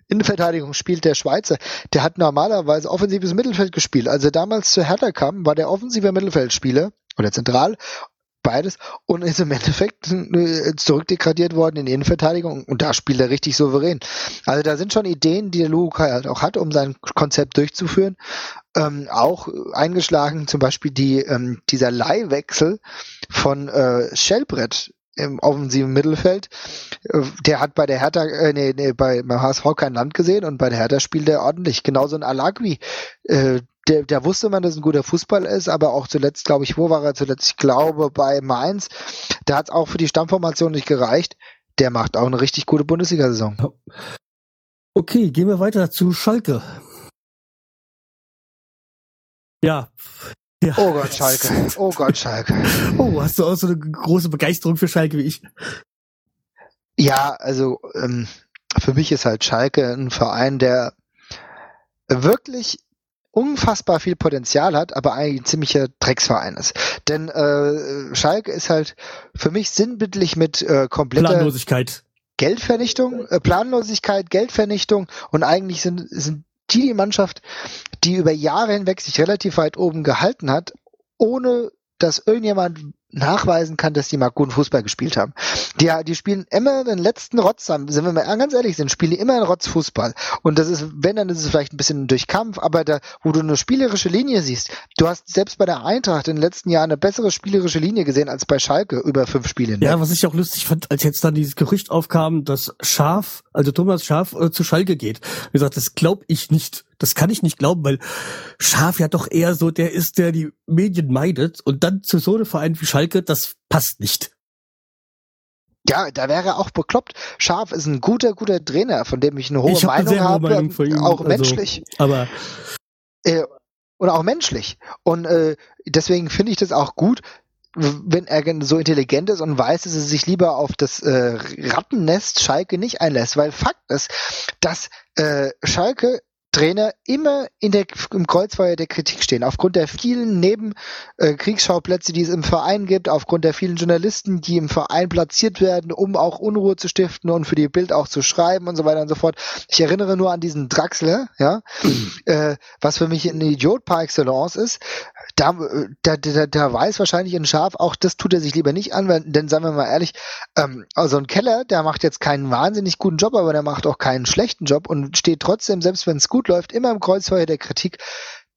Innenverteidigung spielt der Schweizer, der hat normalerweise offensives Mittelfeld gespielt. Als er damals zu Hertha kam, war der offensive Mittelfeldspieler oder zentral beides und ist im Endeffekt äh, zurückdegradiert worden in Innenverteidigung und da spielt er richtig souverän. Also da sind schon Ideen, die der Luca halt auch hat, um sein Konzept durchzuführen. Ähm, auch eingeschlagen zum Beispiel die, ähm, dieser Leihwechsel von äh, Schellbrett im offensiven Mittelfeld. Äh, der hat bei der Hertha, äh, nee, nee, bei, HSV kein Land gesehen und bei der Hertha spielt er ordentlich. Genauso ein Alagui. Äh, der, der wusste man, dass ein guter Fußball ist, aber auch zuletzt, glaube ich, wo war er zuletzt? Ich glaube bei Mainz. Der hat es auch für die Stammformation nicht gereicht. Der macht auch eine richtig gute Bundesliga-Saison. Okay, gehen wir weiter zu Schalke. Ja, ja. Oh Gott, Schalke. Oh Gott, Schalke. Oh, hast du auch so eine große Begeisterung für Schalke wie ich? Ja, also ähm, für mich ist halt Schalke ein Verein, der wirklich unfassbar viel Potenzial hat, aber eigentlich ein ziemlicher Drecksverein ist. Denn äh, Schalke ist halt für mich sinnbildlich mit äh, kompletter Planlosigkeit. Geldvernichtung, äh, Planlosigkeit, Geldvernichtung und eigentlich sind, sind die Mannschaft, die über Jahre hinweg sich relativ weit oben gehalten hat, ohne dass irgendjemand nachweisen kann, dass die mal guten Fußball gespielt haben. Die, die spielen immer den letzten Rotz, sind wir mal ganz ehrlich sind, spielen die immer einen Rotzfußball. Und das ist, wenn, dann ist es vielleicht ein bisschen durch Kampf, aber da, wo du eine spielerische Linie siehst, du hast selbst bei der Eintracht in den letzten Jahren eine bessere spielerische Linie gesehen als bei Schalke über fünf Spiele. Ne? Ja, was ich auch lustig fand, als jetzt dann dieses Gerücht aufkam, dass Schaf, also Thomas Schaf äh, zu Schalke geht. Wie gesagt, das glaube ich nicht. Das kann ich nicht glauben, weil Schaf ja doch eher so der ist, der die Medien meidet und dann zu so einem Verein wie Schalke, das passt nicht. Ja, da wäre auch bekloppt. Schaf ist ein guter, guter Trainer, von dem ich eine hohe ich hab Meinung habe, Meinung ihm, auch also, menschlich. Aber äh, und auch menschlich. Und äh, deswegen finde ich das auch gut, wenn er so intelligent ist und weiß, dass er sich lieber auf das äh, Rattennest Schalke nicht einlässt, weil Fakt ist, dass äh, Schalke Trainer immer in der, im Kreuzfeuer der Kritik stehen. Aufgrund der vielen Nebenkriegsschauplätze, äh, die es im Verein gibt, aufgrund der vielen Journalisten, die im Verein platziert werden, um auch Unruhe zu stiften und für die Bild auch zu schreiben und so weiter und so fort. Ich erinnere nur an diesen Draxler, ja, äh, was für mich ein Idiot par excellence ist. Da, da, da, da weiß wahrscheinlich ein Schaf, auch das tut er sich lieber nicht anwenden, denn sagen wir mal ehrlich, ähm, also ein Keller, der macht jetzt keinen wahnsinnig guten Job, aber der macht auch keinen schlechten Job und steht trotzdem, selbst wenn es gut läuft, immer im Kreuzfeuer der Kritik.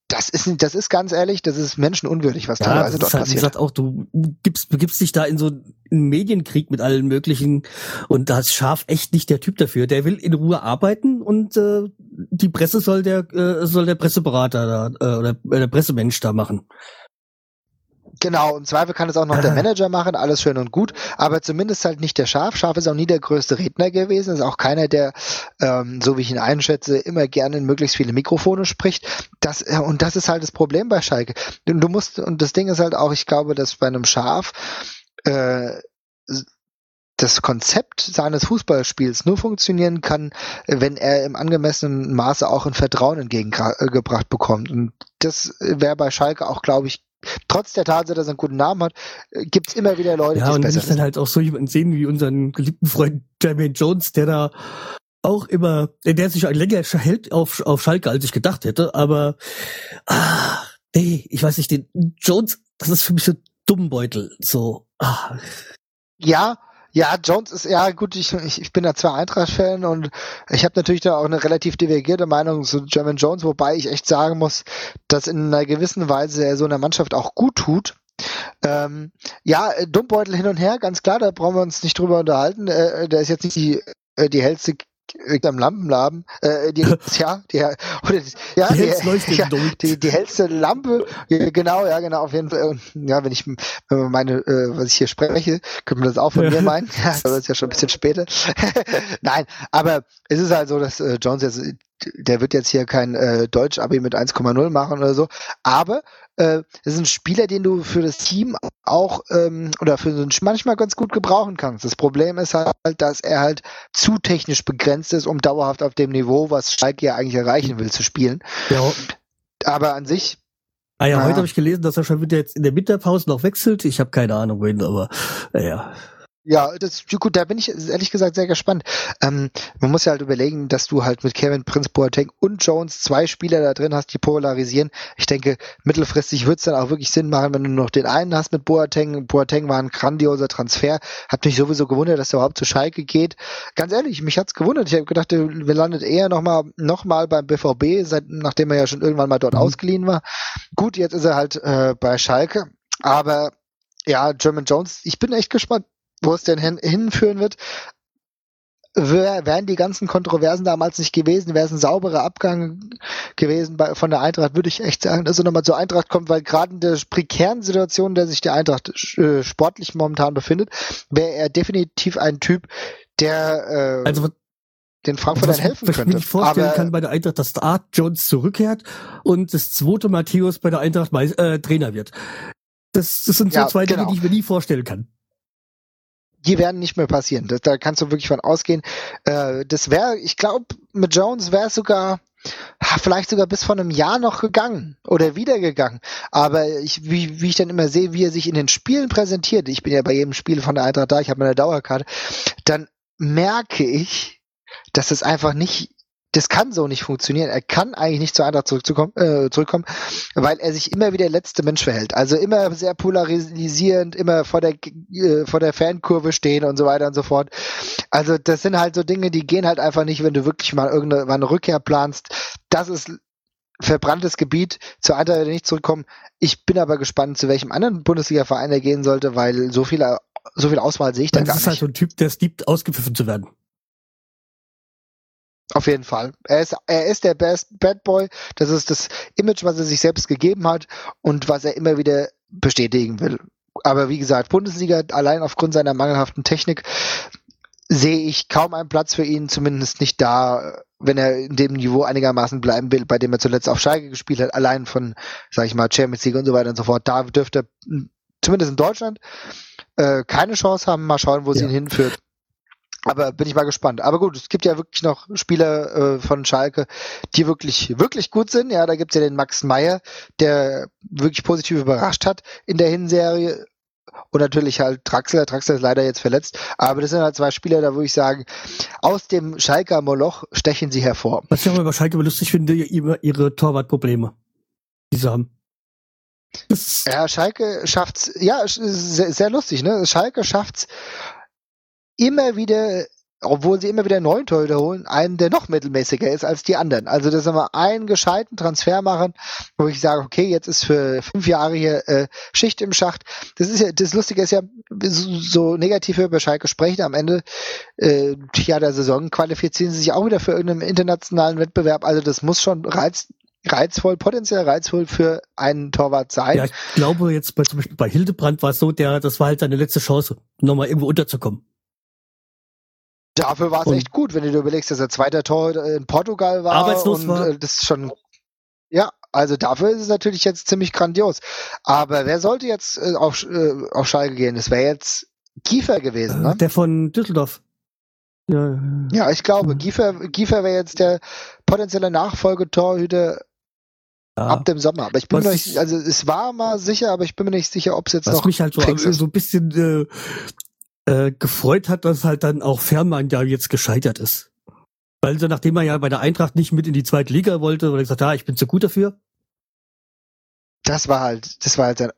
Das ist, das ist ganz ehrlich, das ist menschenunwürdig, was ja, teilweise dort halt, passiert. Wie gesagt, auch du gibst, begibst dich da in so einen Medienkrieg mit allen möglichen und da ist Scharf echt nicht der Typ dafür. Der will in Ruhe arbeiten und äh, die Presse soll der äh, soll der Presseberater da äh, oder der Pressemensch da machen. Genau, im Zweifel kann es auch noch der Manager machen, alles schön und gut, aber zumindest halt nicht der Schaf. Schaf ist auch nie der größte Redner gewesen, ist auch keiner, der, ähm, so wie ich ihn einschätze, immer gerne in möglichst viele Mikrofone spricht. Das, äh, und das ist halt das Problem bei Schalke. Du, du musst, und das Ding ist halt auch, ich glaube, dass bei einem Schaf äh, das Konzept seines Fußballspiels nur funktionieren kann, wenn er im angemessenen Maße auch ein Vertrauen entgegengebracht bekommt. Und das wäre bei Schalke auch, glaube ich, trotz der Tatsache, dass er einen guten Namen hat, gibt es immer wieder Leute, ja, die es besser Ja, und wenn ich dann halt auch so jemanden sehen wie unseren geliebten Freund Jermaine Jones, der da auch immer, der sich länger hält auf, auf Schalke, als ich gedacht hätte, aber ah, nee, ich weiß nicht, den Jones, das ist für mich so Dummbeutel, so. Ah. Ja, ja, Jones ist, ja gut, ich, ich, bin ja zwar Eintracht-Fan und ich habe natürlich da auch eine relativ divergierte Meinung zu German Jones, wobei ich echt sagen muss, dass in einer gewissen Weise er so einer Mannschaft auch gut tut. Ähm, ja, Dummbeutel hin und her, ganz klar, da brauchen wir uns nicht drüber unterhalten. Äh, der ist jetzt nicht die, äh, die hellste am Lampenladen, äh, die, ja, die, oder, ja, die, die, ja, die, die hellste Lampe, ja, genau, ja, genau, auf jeden Fall, ja, wenn ich, meine, äh, was ich hier spreche, könnte man das auch von mir meinen, ja, das ist ja schon ein bisschen später, nein, aber es ist halt so, dass äh, Jones jetzt der wird jetzt hier kein äh, Deutsch-Abi mit 1,0 machen oder so, aber äh, das ist ein Spieler, den du für das Team auch ähm, oder für so ein manchmal ganz gut gebrauchen kannst. Das Problem ist halt, dass er halt zu technisch begrenzt ist, um dauerhaft auf dem Niveau, was Schalke ja eigentlich erreichen will, zu spielen. Ja. Aber an sich Ah ja, heute habe ich gelesen, dass er schon wieder jetzt in der Winterpause noch wechselt. Ich habe keine Ahnung, wohin, aber naja. Ja, das gut, da bin ich ehrlich gesagt sehr gespannt. Ähm, man muss ja halt überlegen, dass du halt mit Kevin Prince Boateng und Jones zwei Spieler da drin hast, die polarisieren. Ich denke, mittelfristig wird es dann auch wirklich Sinn machen, wenn du noch den einen hast mit Boateng. Boateng war ein grandioser Transfer. Hat mich sowieso gewundert, dass er überhaupt zu Schalke geht. Ganz ehrlich, mich hat's gewundert. Ich habe gedacht, wir landet eher nochmal noch mal beim BVB, seit, nachdem er ja schon irgendwann mal dort mhm. ausgeliehen war. Gut, jetzt ist er halt äh, bei Schalke. Aber ja, German Jones, ich bin echt gespannt wo es denn hin, hinführen wird. Wär, wären die ganzen Kontroversen damals nicht gewesen, wäre es ein sauberer Abgang gewesen bei, von der Eintracht, würde ich echt sagen, dass er nochmal zur Eintracht kommt, weil gerade in der prekären Situation, in der sich die Eintracht äh, sportlich momentan befindet, wäre er definitiv ein Typ, der äh, also, den Frankfurtern helfen was könnte. Was ich mir vorstellen Aber, kann bei der Eintracht, dass Art Jones zurückkehrt und das zweite Matthäus bei der Eintracht äh, Trainer wird. Das, das sind so ja, zwei Dinge, genau. die ich mir nie vorstellen kann die werden nicht mehr passieren. Das, da kannst du wirklich von ausgehen. Äh, das wäre, ich glaube, mit Jones wäre es sogar vielleicht sogar bis vor einem Jahr noch gegangen oder wieder gegangen. Aber ich, wie, wie ich dann immer sehe, wie er sich in den Spielen präsentiert, ich bin ja bei jedem Spiel von der Eintracht da, ich habe meine Dauerkarte, dann merke ich, dass es einfach nicht das kann so nicht funktionieren. Er kann eigentlich nicht zur Eintracht zurückzukommen, äh, zurückkommen, weil er sich immer wie der letzte Mensch verhält. Also immer sehr polarisierend, immer vor der, äh, vor der Fankurve stehen und so weiter und so fort. Also das sind halt so Dinge, die gehen halt einfach nicht, wenn du wirklich mal irgendeine Rückkehr planst. Das ist verbranntes Gebiet, zur Eintracht nicht zurückkommen. Ich bin aber gespannt, zu welchem anderen Bundesliga-Verein er gehen sollte, weil so viel, so viel Auswahl sehe ich da gar nicht. Das ist halt so ein Typ, der es liebt, ausgepfiffen zu werden. Auf jeden Fall. Er ist, er ist der Best Bad Boy. Das ist das Image, was er sich selbst gegeben hat und was er immer wieder bestätigen will. Aber wie gesagt, Bundesliga allein aufgrund seiner mangelhaften Technik sehe ich kaum einen Platz für ihn, zumindest nicht da, wenn er in dem Niveau einigermaßen bleiben will, bei dem er zuletzt auf Schalke gespielt hat, allein von, sag ich mal, Champions League und so weiter und so fort. Da dürfte er zumindest in Deutschland äh, keine Chance haben. Mal schauen, wo ja. sie ihn hinführt. Aber bin ich mal gespannt. Aber gut, es gibt ja wirklich noch Spieler äh, von Schalke, die wirklich, wirklich gut sind. Ja, da gibt's ja den Max Meyer, der wirklich positiv überrascht hat in der Hinserie. Und natürlich halt Draxler. Draxler ist leider jetzt verletzt. Aber das sind halt zwei Spieler, da würde ich sagen, aus dem Schalker Moloch stechen sie hervor. Was ich auch bei Schalke lustig finde, ihre, ihre Torwartprobleme, die sie haben. Ja, Schalke schafft's, ja, sehr, sehr lustig, ne? Schalke schafft's immer wieder, obwohl sie immer wieder neuen Torhüter holen, einen, der noch mittelmäßiger ist als die anderen. Also, dass wir einen gescheiten Transfer machen, wo ich sage, okay, jetzt ist für fünf Jahre hier äh, Schicht im Schacht. Das ist ja, das Lustige ist ja, so, so negativ über Schalke sprechen, am Ende äh, ja, der Saison qualifizieren sie sich auch wieder für irgendeinen internationalen Wettbewerb. Also, das muss schon reiz, reizvoll, potenziell reizvoll für einen Torwart sein. Ja, ich glaube jetzt bei, zum Beispiel bei Hildebrand war es so, der, das war halt seine letzte Chance, nochmal irgendwo unterzukommen. Dafür war es echt gut, wenn du dir überlegst, dass er zweiter Tor in Portugal war. Arbeitslos und, war. Äh, das ist schon, ja, also dafür ist es natürlich jetzt ziemlich grandios. Aber wer sollte jetzt äh, auf, äh, auf Schalke gehen? Das wäre jetzt Kiefer gewesen, ne? Der von Düsseldorf. Ja, ja ich glaube, Giefer, Giefer wäre jetzt der potenzielle Nachfolgetorhüter ja. ab dem Sommer. Aber ich bin mir nicht, also es war mal sicher, aber ich bin mir nicht sicher, ob es jetzt was noch. Was mich halt so, so ein bisschen äh, äh, gefreut hat, dass halt dann auch Fährmann ja jetzt gescheitert ist. Weil so nachdem er ja bei der Eintracht nicht mit in die zweite Liga wollte, weil er gesagt, ja, ich bin zu gut dafür. Das war halt, das war halt sein,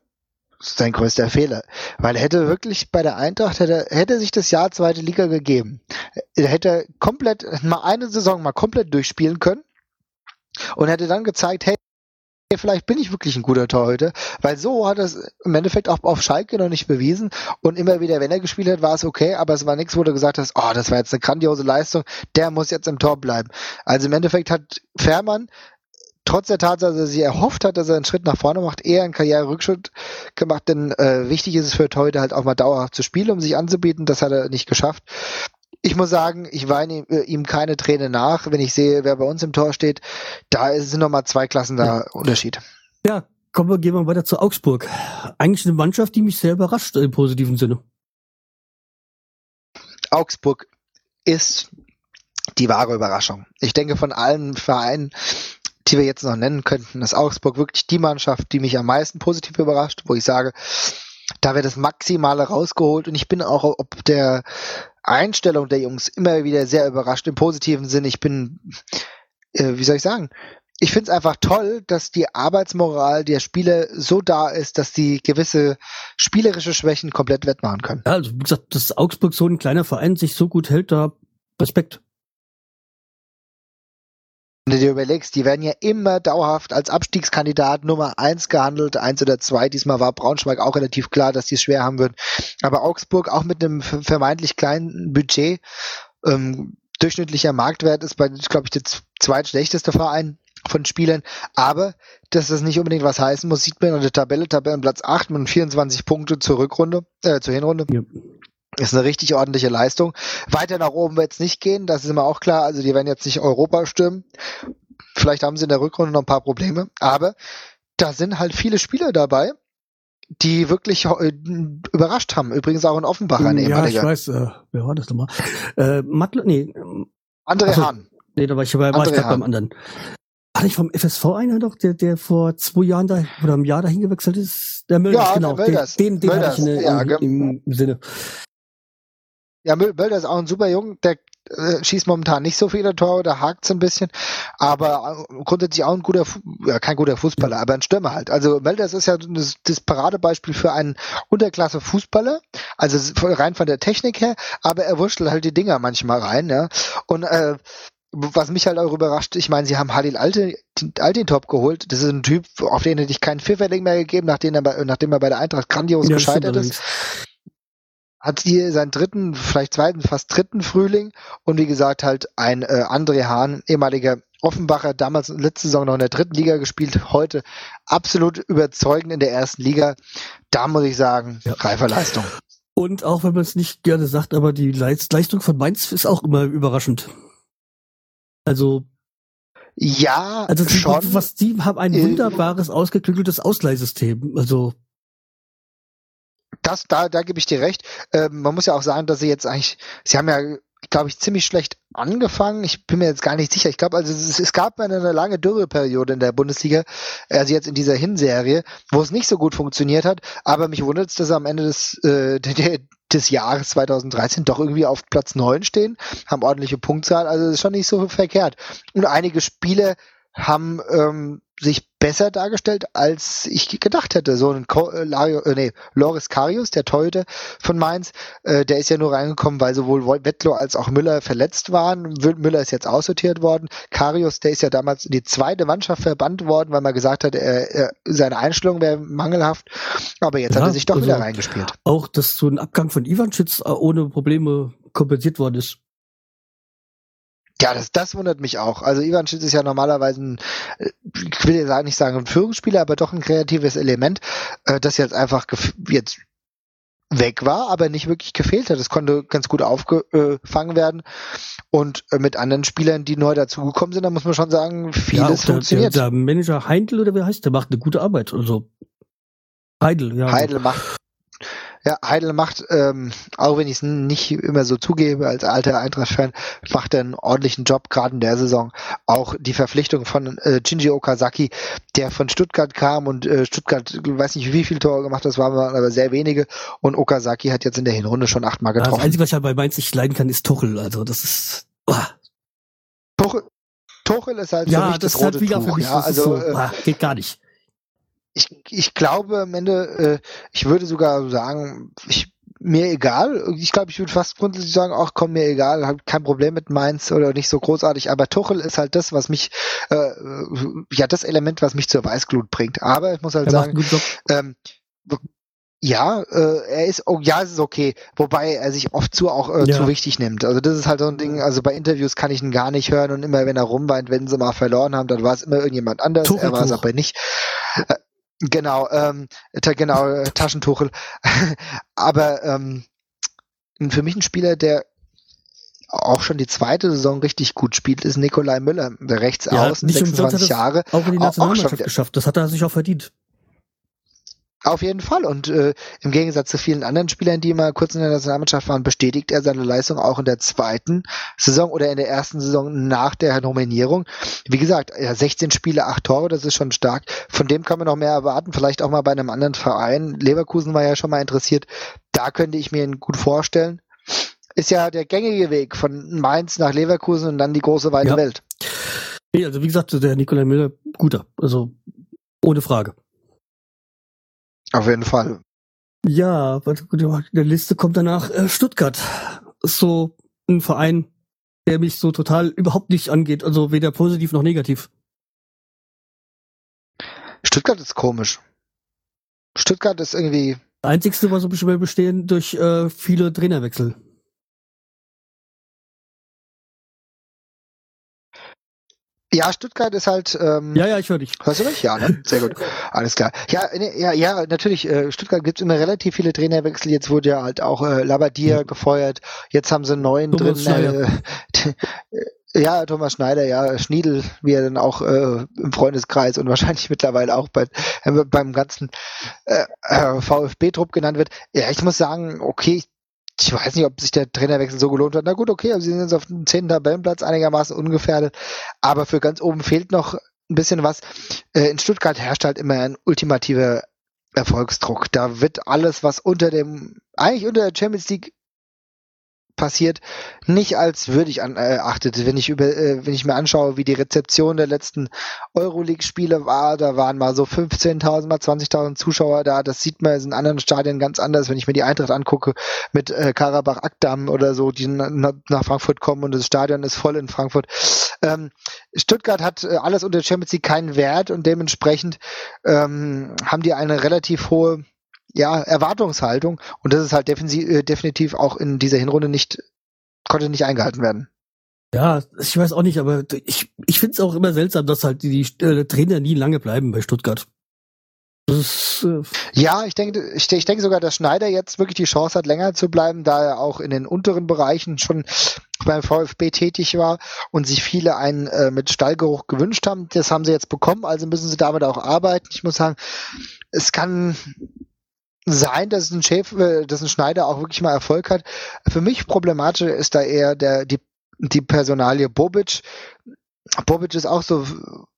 sein größter Fehler. Weil er hätte wirklich bei der Eintracht, hätte, hätte sich das Jahr zweite Liga gegeben. Er hätte komplett, mal eine Saison mal komplett durchspielen können und hätte dann gezeigt, hey, vielleicht bin ich wirklich ein guter Torhüter, weil so hat er es im Endeffekt auch auf Schalke noch nicht bewiesen. Und immer wieder, wenn er gespielt hat, war es okay, aber es war nichts, wo du gesagt hast, oh, das war jetzt eine grandiose Leistung, der muss jetzt im Tor bleiben. Also im Endeffekt hat Fährmann trotz der Tatsache, dass er sich erhofft hat, dass er einen Schritt nach vorne macht, eher einen Karriererückschritt gemacht, denn äh, wichtig ist es für Torhüter halt auch mal dauerhaft zu spielen, um sich anzubieten, das hat er nicht geschafft ich muss sagen, ich weine äh, ihm keine Träne nach, wenn ich sehe, wer bei uns im Tor steht. Da sind nochmal zwei Klassen da ja. Unterschied. Ja, kommen wir, gehen wir weiter zu Augsburg. Eigentlich eine Mannschaft, die mich sehr überrascht im positiven Sinne. Augsburg ist die wahre Überraschung. Ich denke, von allen Vereinen, die wir jetzt noch nennen könnten, ist Augsburg wirklich die Mannschaft, die mich am meisten positiv überrascht, wo ich sage, da wird das Maximale rausgeholt und ich bin auch ob der Einstellung der Jungs immer wieder sehr überrascht im positiven Sinn. Ich bin, äh, wie soll ich sagen, ich finde es einfach toll, dass die Arbeitsmoral der Spieler so da ist, dass die gewisse spielerische Schwächen komplett wettmachen können. Ja, also wie gesagt, dass Augsburg so ein kleiner Verein sich so gut hält, da Respekt. Wenn du dir überlegst, die werden ja immer dauerhaft als Abstiegskandidat Nummer eins gehandelt, eins oder zwei. Diesmal war Braunschweig auch relativ klar, dass die es schwer haben würden. Aber Augsburg auch mit einem vermeintlich kleinen Budget, ähm, durchschnittlicher Marktwert ist bei, glaube ich, der zweitschlechteste Verein von Spielern. Aber, dass das nicht unbedingt was heißen muss, sieht man in der Tabelle, Tabellenplatz 8 mit 24 Punkte zur Rückrunde, äh, zur Hinrunde. Ja. Ist eine richtig ordentliche Leistung. Weiter nach oben wird es nicht gehen, das ist immer auch klar. Also die werden jetzt nicht Europa stürmen. Vielleicht haben sie in der Rückrunde noch ein paar Probleme, aber da sind halt viele Spieler dabei, die wirklich äh, überrascht haben. Übrigens auch in Offenbach ein Ja, ehemaliger. ich weiß, äh, wer war das nochmal? Äh, Matle, nee. André also, Hahn. Nee, da war ich, war, war ich beim anderen. Hatte ich vom FSV einer doch, der, der vor zwei Jahren da oder einem Jahr dahin gewechselt ist? Der Mölders, ja, genau. Der Mölders. Den, den, den hatte ich in, ja, im, im Sinne. Ja, Mölder ist auch ein super Jung, der äh, schießt momentan nicht so viele Tore, da hakt ein bisschen, aber äh, grundsätzlich auch ein guter, ja, kein guter Fußballer, aber ein Stürmer halt. Also Mölders ist ja das, das Paradebeispiel für einen Unterklasse-Fußballer, also rein von der Technik her, aber er wurschtelt halt die Dinger manchmal rein, ja. Und äh, was mich halt auch überrascht, ich meine, sie haben Halil Alte, Altintop geholt. Das ist ein Typ, auf den hätte ich keinen Pfifferling mehr gegeben, nachdem er bei, nachdem er bei der Eintracht grandios ja, gescheitert ist hat hier seinen dritten, vielleicht zweiten, fast dritten Frühling und wie gesagt halt ein äh, André Hahn, ehemaliger Offenbacher, damals letzte Saison noch in der dritten Liga gespielt, heute absolut überzeugend in der ersten Liga. Da muss ich sagen, ja. reifer Leistung. Und auch wenn man es nicht gerne sagt, aber die Leistung von Mainz ist auch immer überraschend. Also ja, also die, schon. Was die haben ein äh, wunderbares ausgeklügeltes Ausleihsystem. Also das, da, da gebe ich dir recht. Ähm, man muss ja auch sagen, dass sie jetzt eigentlich, sie haben ja, glaube ich, ziemlich schlecht angefangen. Ich bin mir jetzt gar nicht sicher. Ich glaube, also es, es gab eine, eine lange Dürreperiode in der Bundesliga, also jetzt in dieser Hinserie, wo es nicht so gut funktioniert hat. Aber mich wundert es, dass sie am Ende des, äh, der, des Jahres 2013 doch irgendwie auf Platz 9 stehen, haben ordentliche Punktzahl, also ist schon nicht so verkehrt. Und einige Spiele haben ähm, sich besser dargestellt, als ich gedacht hätte. So ein Ko äh, Lario, äh, nee, Loris Karius, der Torhüter von Mainz, äh, der ist ja nur reingekommen, weil sowohl Wettlo als auch Müller verletzt waren. Müller ist jetzt aussortiert worden. Karius, der ist ja damals in die zweite Mannschaft verbannt worden, weil man gesagt hat, er, er, seine Einstellung wäre mangelhaft. Aber jetzt ja, hat er sich doch also wieder reingespielt. Auch, dass so ein Abgang von Ivanschitz äh, ohne Probleme kompensiert worden ist. Ja, das, das wundert mich auch. Also Ivan Schitz ist ja normalerweise ein, äh, ich will ja nicht sagen ein Führungsspieler, aber doch ein kreatives Element, äh, das jetzt einfach jetzt weg war, aber nicht wirklich gefehlt hat. Es konnte ganz gut aufgefangen werden. Und äh, mit anderen Spielern, die neu dazugekommen sind, da muss man schon sagen, vieles ja, funktioniert. Der, der Manager Heindl oder wie heißt der, macht eine gute Arbeit. Also Heidel, ja. Heidel macht ja, Heidel macht, ähm, auch wenn ich es nicht immer so zugebe als alter Eintracht-Fan, macht er einen ordentlichen Job, gerade in der Saison. Auch die Verpflichtung von äh, Shinji Okazaki, der von Stuttgart kam und äh, Stuttgart, weiß nicht wie viele Tore gemacht, das waren aber sehr wenige. Und Okazaki hat jetzt in der Hinrunde schon achtmal getroffen. das Einzige, was ich halt bei Mainz nicht leiden kann, ist Tuchel. Also das ist... Oh. Tuchel, Tuchel ist halt ja, für mich das, das rote rote halt wieder Tuch. Für mich, ja, also so, äh, ah, geht gar nicht ich, ich glaube am Ende, äh, ich würde sogar sagen, ich, mir egal. Ich glaube, ich würde fast grundsätzlich sagen, ach komm, mir egal, hab kein Problem mit Mainz oder nicht so großartig. Aber Tuchel ist halt das, was mich, äh, ja, das Element, was mich zur Weißglut bringt. Aber ich muss halt er sagen, ähm, ja, äh, er ist, oh ja, es ist okay, wobei er sich oft zu auch äh, ja. zu wichtig nimmt. Also das ist halt so ein Ding, also bei Interviews kann ich ihn gar nicht hören und immer wenn er rumweint, wenn sie mal verloren haben, dann war es immer irgendjemand anders, Tuchel, er war es aber nicht. Äh, Genau, ähm, genau, äh, Taschentuchel. Aber ähm, für mich ein Spieler, der auch schon die zweite Saison richtig gut spielt, ist Nikolai Müller, der rechts ja, außen, 26 Jahre. Auch in die Nationalmannschaft auch geschafft. Das hat er sich auch verdient. Auf jeden Fall. Und äh, im Gegensatz zu vielen anderen Spielern, die mal kurz in der Nationalmannschaft waren, bestätigt er seine Leistung auch in der zweiten Saison oder in der ersten Saison nach der Nominierung. Wie gesagt, ja, 16 Spiele, 8 Tore, das ist schon stark. Von dem kann man noch mehr erwarten, vielleicht auch mal bei einem anderen Verein. Leverkusen war ja schon mal interessiert. Da könnte ich mir ihn gut vorstellen. Ist ja der gängige Weg von Mainz nach Leverkusen und dann die große weite ja. Welt. Also wie gesagt, der Nikolai Müller, guter. Also ohne Frage. Auf jeden Fall. Ja, der Liste kommt danach äh, Stuttgart. So ein Verein, der mich so total überhaupt nicht angeht, also weder positiv noch negativ. Stuttgart ist komisch. Stuttgart ist irgendwie. Das Einzigste, was so bestehen durch äh, viele Trainerwechsel. Ja, Stuttgart ist halt. Ähm, ja, ja, ich höre dich. Hörst du mich? Ja, ne? Sehr gut. Alles klar. Ja, ne, ja, ja, natürlich. Äh, Stuttgart gibt es immer relativ viele Trainerwechsel. Jetzt wurde ja halt auch äh, Labadier mhm. gefeuert. Jetzt haben sie einen neuen Thomas drin. Äh, ja, Thomas Schneider, ja, Schniedel, wie er dann auch äh, im Freundeskreis und wahrscheinlich mittlerweile auch bei, äh, beim ganzen äh, äh VfB-Trupp genannt wird. Ja, ich muss sagen, okay, ich ich weiß nicht, ob sich der Trainerwechsel so gelohnt hat. Na gut, okay, also sie sind jetzt auf dem zehnten Tabellenplatz einigermaßen ungefährdet, aber für ganz oben fehlt noch ein bisschen was. Äh, in Stuttgart herrscht halt immer ein ultimativer Erfolgsdruck. Da wird alles, was unter dem, eigentlich unter der Champions League passiert, nicht als würdig erachtet. Wenn ich über, äh, wenn ich mir anschaue, wie die Rezeption der letzten Euroleague-Spiele war, da waren mal so 15.000, mal 20.000 Zuschauer da. Das sieht man in anderen Stadien ganz anders. Wenn ich mir die Eintracht angucke mit äh, Karabach Akdam oder so, die nach Frankfurt kommen und das Stadion ist voll in Frankfurt. Ähm, Stuttgart hat äh, alles unter Champions League keinen Wert und dementsprechend ähm, haben die eine relativ hohe ja, Erwartungshaltung und das ist halt äh, definitiv auch in dieser Hinrunde nicht, konnte nicht eingehalten werden. Ja, ich weiß auch nicht, aber ich, ich finde es auch immer seltsam, dass halt die, die äh, Trainer nie lange bleiben bei Stuttgart. Ist, äh ja, ich denke, ich, ich denke sogar, dass Schneider jetzt wirklich die Chance hat, länger zu bleiben, da er auch in den unteren Bereichen schon beim VfB tätig war und sich viele einen äh, mit Stallgeruch gewünscht haben. Das haben sie jetzt bekommen, also müssen sie damit auch arbeiten. Ich muss sagen, es kann sein, dass ein Chef, äh, dass ein Schneider auch wirklich mal Erfolg hat. Für mich problematisch ist da eher der, die, die Personalie Bobic. Bobic ist auch so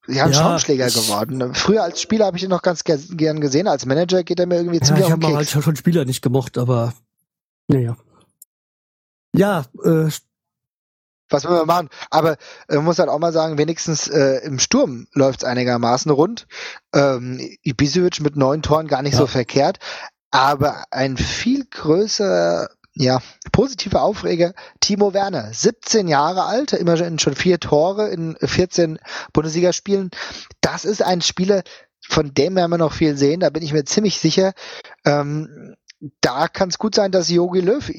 ja, ein ja, Schaumschläger geworden. Früher als Spieler habe ich ihn noch ganz gern gesehen. Als Manager geht er mir irgendwie ja, ziemlich ich auf den Ich habe halt schon Spieler nicht gemocht, aber naja. Ja, äh, was wollen wir machen? Aber äh, muss halt auch mal sagen, wenigstens äh, im Sturm läuft es einigermaßen rund. Ähm, Ibisevic mit neun Toren gar nicht ja. so verkehrt. Aber ein viel größerer, ja, positiver Aufreger, Timo Werner, 17 Jahre alt, immerhin schon vier Tore in 14 Bundesligaspielen. Das ist ein Spieler, von dem werden wir noch viel sehen, da bin ich mir ziemlich sicher. Ähm, da kann es gut sein, dass Jogi Löw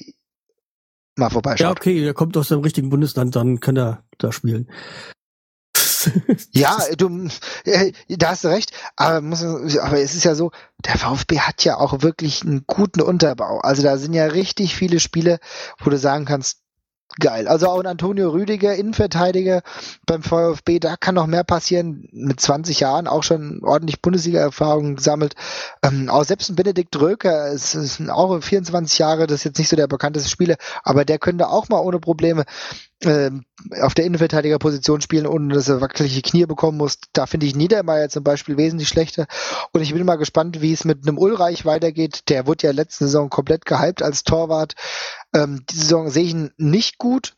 mal vorbeischaut. Ja, okay, er kommt aus dem richtigen Bundesland, dann kann er da spielen. ja, du, äh, da hast du recht, aber, muss, aber es ist ja so, der VfB hat ja auch wirklich einen guten Unterbau. Also da sind ja richtig viele Spiele, wo du sagen kannst, geil. Also auch ein Antonio Rüdiger, Innenverteidiger beim VfB, da kann noch mehr passieren. Mit 20 Jahren auch schon ordentlich Bundesliga-Erfahrung gesammelt. Ähm, auch selbst ein Benedikt Röker, es ist auch 24 Jahre, das ist jetzt nicht so der bekannteste Spieler, aber der könnte auch mal ohne Probleme auf der Innenverteidigerposition spielen, ohne dass er wackelige Knie bekommen muss. Da finde ich Niedermeyer zum Beispiel wesentlich schlechter. Und ich bin mal gespannt, wie es mit einem Ulreich weitergeht. Der wurde ja letzte Saison komplett gehypt als Torwart. Ähm, die Saison sehe ich ihn nicht gut,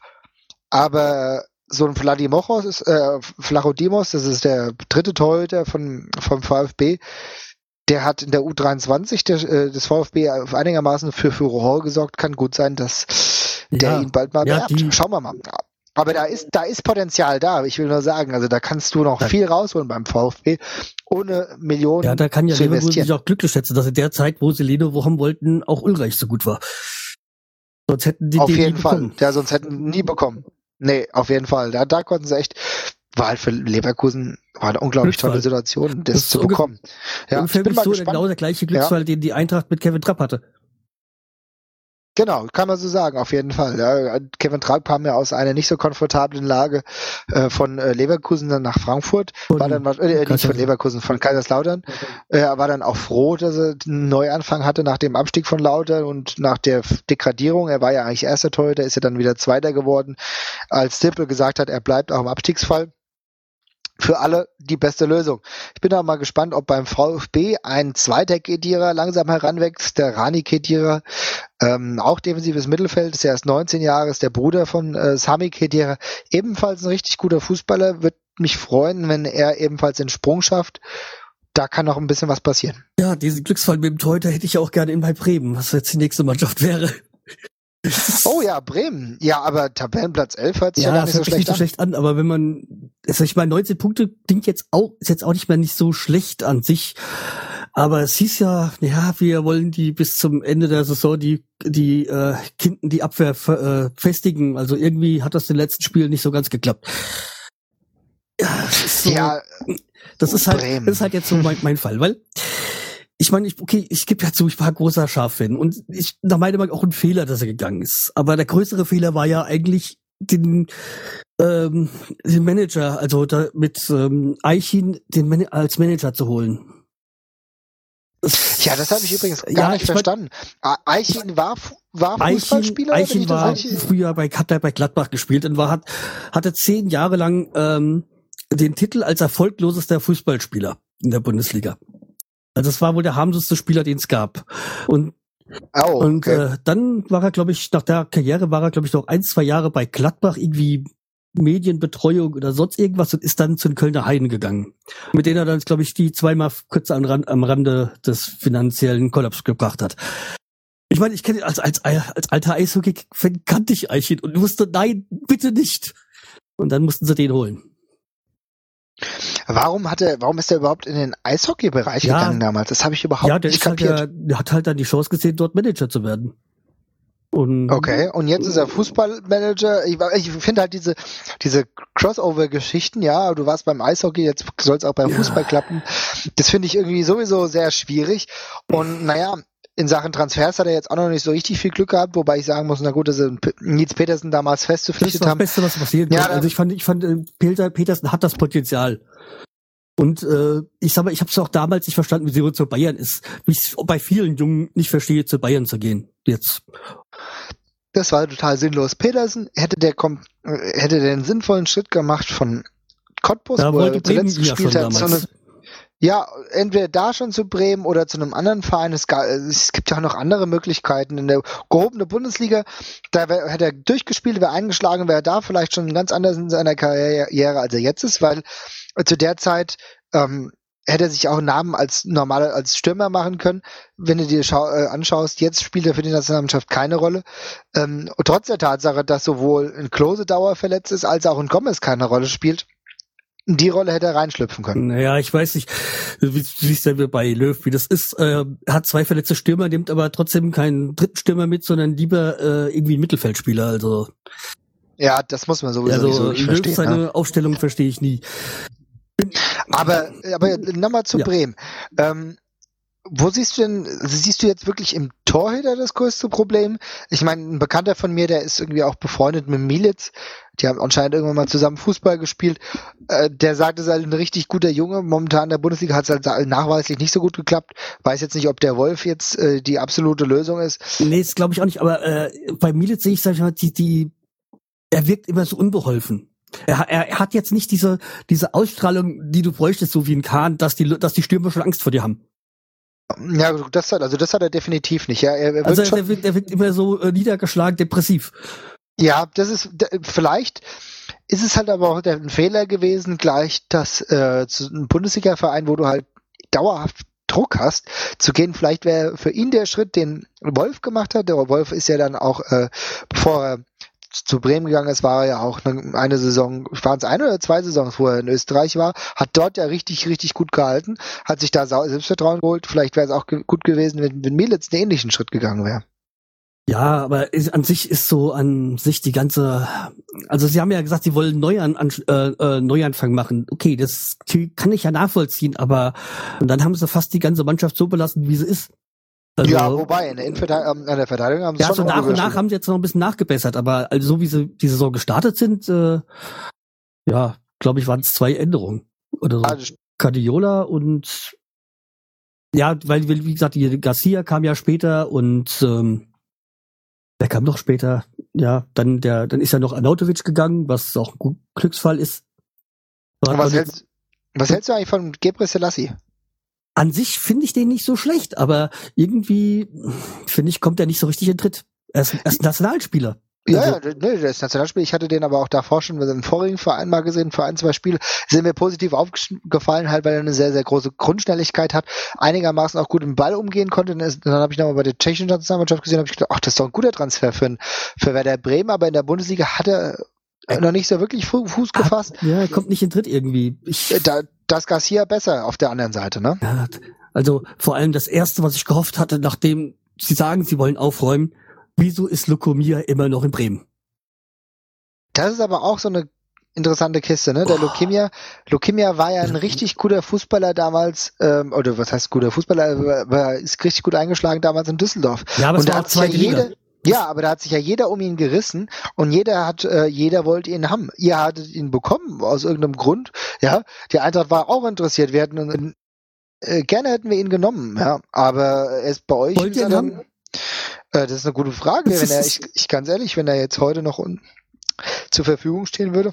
aber so ein Vladimos ist, äh, Flachodimos, das ist der dritte Torhüter von, vom VfB, der hat in der U23 der, äh, des VfB einigermaßen für Furore gesorgt. Kann gut sein, dass der ja, ihn bald mal ja, beerbt. Schauen wir mal. Aber da ist, da ist Potenzial da. Ich will nur sagen, also da kannst du noch ja. viel rausholen beim VfB ohne Millionen. Ja, da kann ja Leverkusen sich auch glücklich schätzen, dass in der Zeit, wo sie Leno haben wollten, auch Ulreich so gut war. Sonst hätten die auf jeden Fall. Bekommen. Ja, sonst hätten nie bekommen. Nee, auf jeden Fall. Da, da konnten sie echt, war halt für Leverkusen war eine unglaublich Glücksfall. tolle Situation, das, das zu bekommen. Ja, ich bin mal so gespannt. genau der gleiche Glücksfall, ja. den die Eintracht mit Kevin Trapp hatte. Genau, kann man so sagen, auf jeden Fall. Ja. Kevin Trapp kam ja aus einer nicht so komfortablen Lage äh, von äh, Leverkusen dann nach Frankfurt, und war dann äh, nicht von Leverkusen, von Kaiserslautern. Äh, er war dann auch froh, dass er einen Neuanfang hatte nach dem Abstieg von Lautern und nach der Degradierung. Er war ja eigentlich erster Torhüter, ist er dann wieder Zweiter geworden, als Tippel gesagt hat, er bleibt auch im Abstiegsfall für alle die beste Lösung. Ich bin auch mal gespannt, ob beim VfB ein zweiter Kedierer langsam heranwächst, der Rani Kedierer, ähm, auch defensives Mittelfeld, ist erst 19 Jahre, ist der Bruder von äh, Sami Kedierer, ebenfalls ein richtig guter Fußballer, wird mich freuen, wenn er ebenfalls den Sprung schafft. Da kann noch ein bisschen was passieren. Ja, diesen Glücksfall mit dem Torhüter hätte ich auch gerne in bei Bremen, was jetzt die nächste Mannschaft wäre. Oh ja, Bremen. Ja, aber Tabellenplatz 11 hört sich ja, ja nicht so schlecht, nicht so schlecht an. Aber wenn man, also ich meine, 19 Punkte klingt jetzt auch, ist jetzt auch nicht mehr nicht so schlecht an sich. Aber es hieß ja, ja, wir wollen die bis zum Ende der Saison die, die, äh, Kinden, die Abwehr äh, festigen. Also irgendwie hat das in den letzten Spielen nicht so ganz geklappt. Ja, das ist, so, ja, das ist halt, das ist halt jetzt so mein, mein Fall, weil ich meine, ich, okay, ich gebe ja zu, ich war großer Schaf-Fan und ich da meine man auch ein Fehler, dass er gegangen ist. Aber der größere Fehler war ja eigentlich den, ähm, den Manager, also da mit ähm, Eichin den Man als Manager zu holen. Ja, das habe ich übrigens gar ja, nicht verstanden. Eichin war war Fußballspieler? Eichin, Eichin war Eichin? früher bei hat er bei Gladbach gespielt und war hat hatte zehn Jahre lang ähm, den Titel als erfolglosester Fußballspieler in der Bundesliga. Also das war wohl der harmloseste Spieler, den es gab. Und Oh, und okay. äh, dann war er, glaube ich, nach der Karriere war er, glaube ich, noch ein, zwei Jahre bei Gladbach irgendwie Medienbetreuung oder sonst irgendwas und ist dann zu den Kölner Heiden gegangen. Mit denen er dann, glaube ich, die zweimal kurz am, Rand, am Rande des finanziellen Kollaps gebracht hat. Ich meine, ich kenne ihn als, als, als alter Eishockey-Fan kannte ich Eichin und wusste, nein, bitte nicht. Und dann mussten sie den holen. Warum hat er, warum ist er überhaupt in den Eishockey-Bereich ja, gegangen damals? Das habe ich überhaupt ja, der nicht halt kapiert. Halt, der hat halt dann die Chance gesehen, dort Manager zu werden. Und okay, und jetzt ist er Fußballmanager. Ich, ich finde halt diese, diese Crossover-Geschichten, ja, du warst beim Eishockey, jetzt soll es auch beim ja. Fußball klappen. Das finde ich irgendwie sowieso sehr schwierig. Und naja, in Sachen Transfers hat er jetzt auch noch nicht so richtig viel Glück gehabt, wobei ich sagen muss, na gut, dass sie Nils Petersen damals festverpflichtet haben. Das ist das Beste, was passiert ja, Also ich fand, ich fand, äh, Peter, Petersen hat das Potenzial. Und äh, ich sag mal, ich habe es auch damals nicht verstanden, wie sie zu Bayern ist. Wie ich bei vielen Jungen nicht verstehe, zu Bayern zu gehen. Jetzt. Das war total sinnlos. Petersen hätte der äh, hätte den sinnvollen Schritt gemacht von Cottbus, da wo er zuletzt gespielt hat, so eine, ja, entweder da schon zu Bremen oder zu einem anderen Verein. Es, gibt ja auch noch andere Möglichkeiten. In der gehobene Bundesliga, da wär, hätte er durchgespielt, wäre eingeschlagen, wäre da vielleicht schon ganz anders in seiner Karriere, als er jetzt ist, weil zu der Zeit ähm, hätte er sich auch einen Namen als normaler als Stürmer machen können. Wenn du dir äh, anschaust, jetzt spielt er für die Nationalmannschaft keine Rolle. Ähm, trotz der Tatsache, dass sowohl ein Klose Dauer verletzt ist, als auch ein Gomez keine Rolle spielt die Rolle hätte er reinschlüpfen können. Naja, ich weiß nicht, wie siehst du bei Löw, wie das ist. Äh, hat zwei verletzte Stürmer, nimmt aber trotzdem keinen dritten Stürmer mit, sondern lieber äh, irgendwie einen Mittelfeldspieler. Also Ja, das muss man sowieso also, nicht so richtig Löw verstehen. seine Ne? Aufstellung verstehe ich nie. Aber, aber nochmal zu Ja. Bremen. Ähm, wo siehst du denn, siehst du jetzt wirklich im Torhüter das größte Problem? Ich meine, ein Bekannter von mir, der ist irgendwie auch befreundet mit Militz. Die haben anscheinend irgendwann mal zusammen Fußball gespielt. Äh, der sagt, es ist halt ein richtig guter Junge. Momentan in der Bundesliga hat es halt nachweislich nicht so gut geklappt. Weiß jetzt nicht, ob der Wolf jetzt äh, die absolute Lösung ist. Nee, das glaube ich auch nicht, aber äh, bei Militz sehe ich, sag ich mal, die, die, er wirkt immer so unbeholfen. Er, er, hat jetzt nicht diese, diese Ausstrahlung, die du bräuchtest, so wie ein Kahn, dass die, dass die Stürmer schon Angst vor dir haben. Ja, das hat, also das hat er definitiv nicht. Ja, er, er Also schon, der wirkt, der wirkt immer so äh, niedergeschlagen, depressiv. Ja, das ist vielleicht ist es halt aber auch ein Fehler gewesen, gleich das äh, zu einem Bundesliga-Verein, wo du halt dauerhaft Druck hast, zu gehen. Vielleicht wäre für ihn der Schritt, den Wolf gemacht hat. Der Wolf ist ja dann auch, äh, bevor er zu Bremen gegangen ist, war er ja auch eine, Saison, waren es eine oder zwei Saisons, wo er in Österreich war, hat dort ja richtig, richtig gut gehalten, hat sich da Selbstvertrauen geholt. Vielleicht wäre es auch ge gut gewesen, wenn, wenn Militz einen ähnlichen Schritt gegangen wäre. Ja, aber ist, an sich ist so an sich die ganze, also sie haben ja gesagt, sie wollen Neuan, an, äh, äh, Neuanfang machen. Okay, das kann ich ja nachvollziehen, aber dann haben sie fast die ganze Mannschaft so belassen, wie sie ist. Also, ja, wobei, in der, Innenverteidigung, ähm, an der Verteidigung haben sie ja, schon so nach und nach haben sie jetzt noch ein bisschen nachgebessert, aber also so wie sie die Saison gestartet sind, äh, ja, glaube ich, waren es zwei Änderungen oder so. Das Cadiola und ja, weil wie gesagt, die Garcia kam ja später und ähm, der kam noch später. Ja, dann der, dann ist ja noch Arnautovic gegangen, was auch ein Glücksfall ist. Was, jetzt- hältst, was hältst du eigentlich von Gebre Selassie? An sich finde ich den nicht so schlecht, aber irgendwie finde ich kommt er nicht so richtig in Tritt. Er ist, er ist ein Nationalspieler. Ja, Also- ja, nee, der ist Nationalspieler. Ich hatte den aber auch davor schon mit einem vorigen Verein mal gesehen, für ein, zwei Spiele. Sind mir positiv aufgefallen, halt, weil er eine sehr, sehr große Grundschnelligkeit hat, einigermaßen auch gut im Ball umgehen konnte. Und dann habe ich nochmal bei der tschechischen Nationalmannschaft gesehen, habe ich gedacht, ach, das ist doch ein guter Transfer für, für Werder Bremen, aber in der Bundesliga hat er noch nicht so wirklich Fu- Fuß gefasst. Ja, er kommt nicht in Tritt irgendwie. Ich, Äh, Da, das Garcia besser auf der anderen Seite, ne? Ja, also vor allem das erste, was ich gehofft hatte, nachdem sie sagen, sie wollen aufräumen, wieso ist Lukomir immer noch in Bremen? Das ist aber auch so eine interessante Kiste, ne? Der Oh. Lukemia, Lukemia war ja ein richtig guter Fußballer damals, ähm, oder was heißt guter Fußballer, Er war, war, ist richtig gut eingeschlagen damals in Düsseldorf. Ja, aber und es da hat ja jeder, ja, aber da hat sich ja jeder um ihn gerissen und jeder hat, äh, jeder wollte ihn haben. Ihr hattet ihn bekommen aus irgendeinem Grund, ja. Die Eintracht war auch interessiert. Wir hätten ihn, äh, gerne hätten wir ihn genommen, ja. Aber er ist bei euch. Wollt ihr ihn haben? äh, das ist eine gute Frage. Wenn er, ich, ich ganz ehrlich, wenn er jetzt heute noch un, zur Verfügung stehen würde.